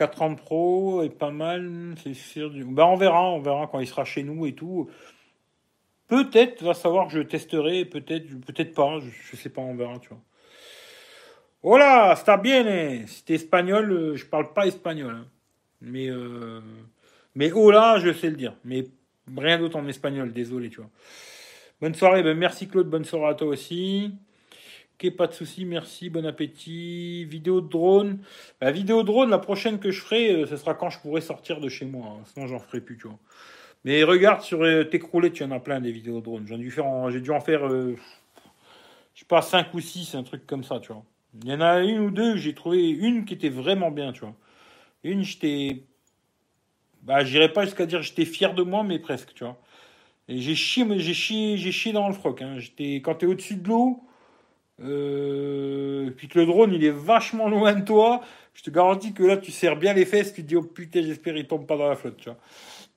A: Euh, 430 Pro est pas mal. Bah, on verra, on verra quand il sera chez nous et tout. Peut-être, va savoir je testerai, peut-être, peut-être pas, je, je sais pas, on verra, tu vois. Hola, está bien. Si t'es espagnol, je parle pas espagnol. hein. Mais, euh, mais hola, je sais le dire. Mais rien d'autre en espagnol, désolé, tu vois. Bonne soirée, ben merci Claude, bonne soirée à toi aussi. Ok, pas de souci, merci, bon appétit. Vidéo de drone. La vidéo de drone, la prochaine que je ferai, euh, ce sera quand je pourrai sortir de chez moi. hein. Sinon, j'en ferai plus, tu vois. Mais regarde sur euh, tes croulettes, tu en as plein des vidéos de drone. J'en ai dû j'ai dû en faire, euh, je sais pas, 5 ou 6, un truc comme ça, tu vois. Il y en a une ou deux, j'ai trouvé une qui était vraiment bien, tu vois. Une, j'étais, bah, j'irais pas jusqu'à dire j'étais fier de moi, mais presque, tu vois. Et j'ai chié, j'ai chié, j'ai chié dans le froc. Hein. J'étais, quand t'es au-dessus de l'eau, euh, puis que le drone il est vachement loin de toi, je te garantis que là tu serres bien les fesses, tu te dis oh putain j'espère il tombe pas dans la flotte, tu vois.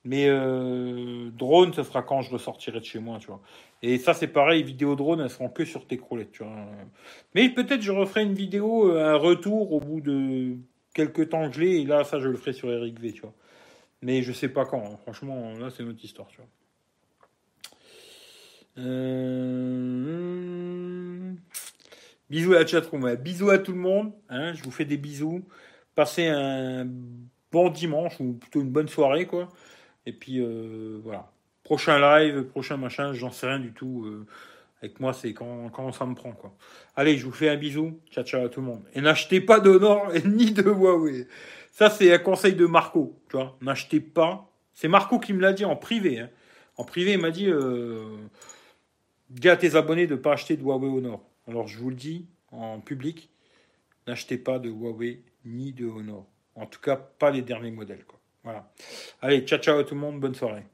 A: Mais euh, drone, ce sera quand je ressortirai de chez moi, tu vois. Et ça c'est pareil, vidéo drone, elles seront que sur tes croulettes, tu vois. Mais peut-être je referai une vidéo, euh, un retour au bout de quelques temps que je l'ai, et là ça je le ferai sur Eric V, tu vois. Mais je sais pas quand, hein. franchement, là c'est notre histoire, tu vois. Euh... Bisous à la chatroom, bisous à tout le monde. hein, je vous fais des bisous. Passez un bon dimanche ou plutôt une bonne soirée. Et puis euh, voilà. Prochain live, prochain machin, j'en sais rien du tout. euh, avec moi, c'est quand, quand ça me prend, quoi. Allez, je vous fais un bisou. Ciao, ciao à tout le monde. Et n'achetez pas d'Honor ni de Huawei. Ça, c'est un conseil de Marco. Tu n'achetez pas. C'est Marco qui me l'a dit en privé. hein. En privé, il m'a dit euh, dis à tes abonnés de ne pas acheter de Huawei Honor. Alors, je vous le dis en public n'achetez pas de Huawei ni de Honor. En tout cas, pas les derniers modèles. Voilà. Allez, ciao, ciao à tout le monde. Bonne soirée.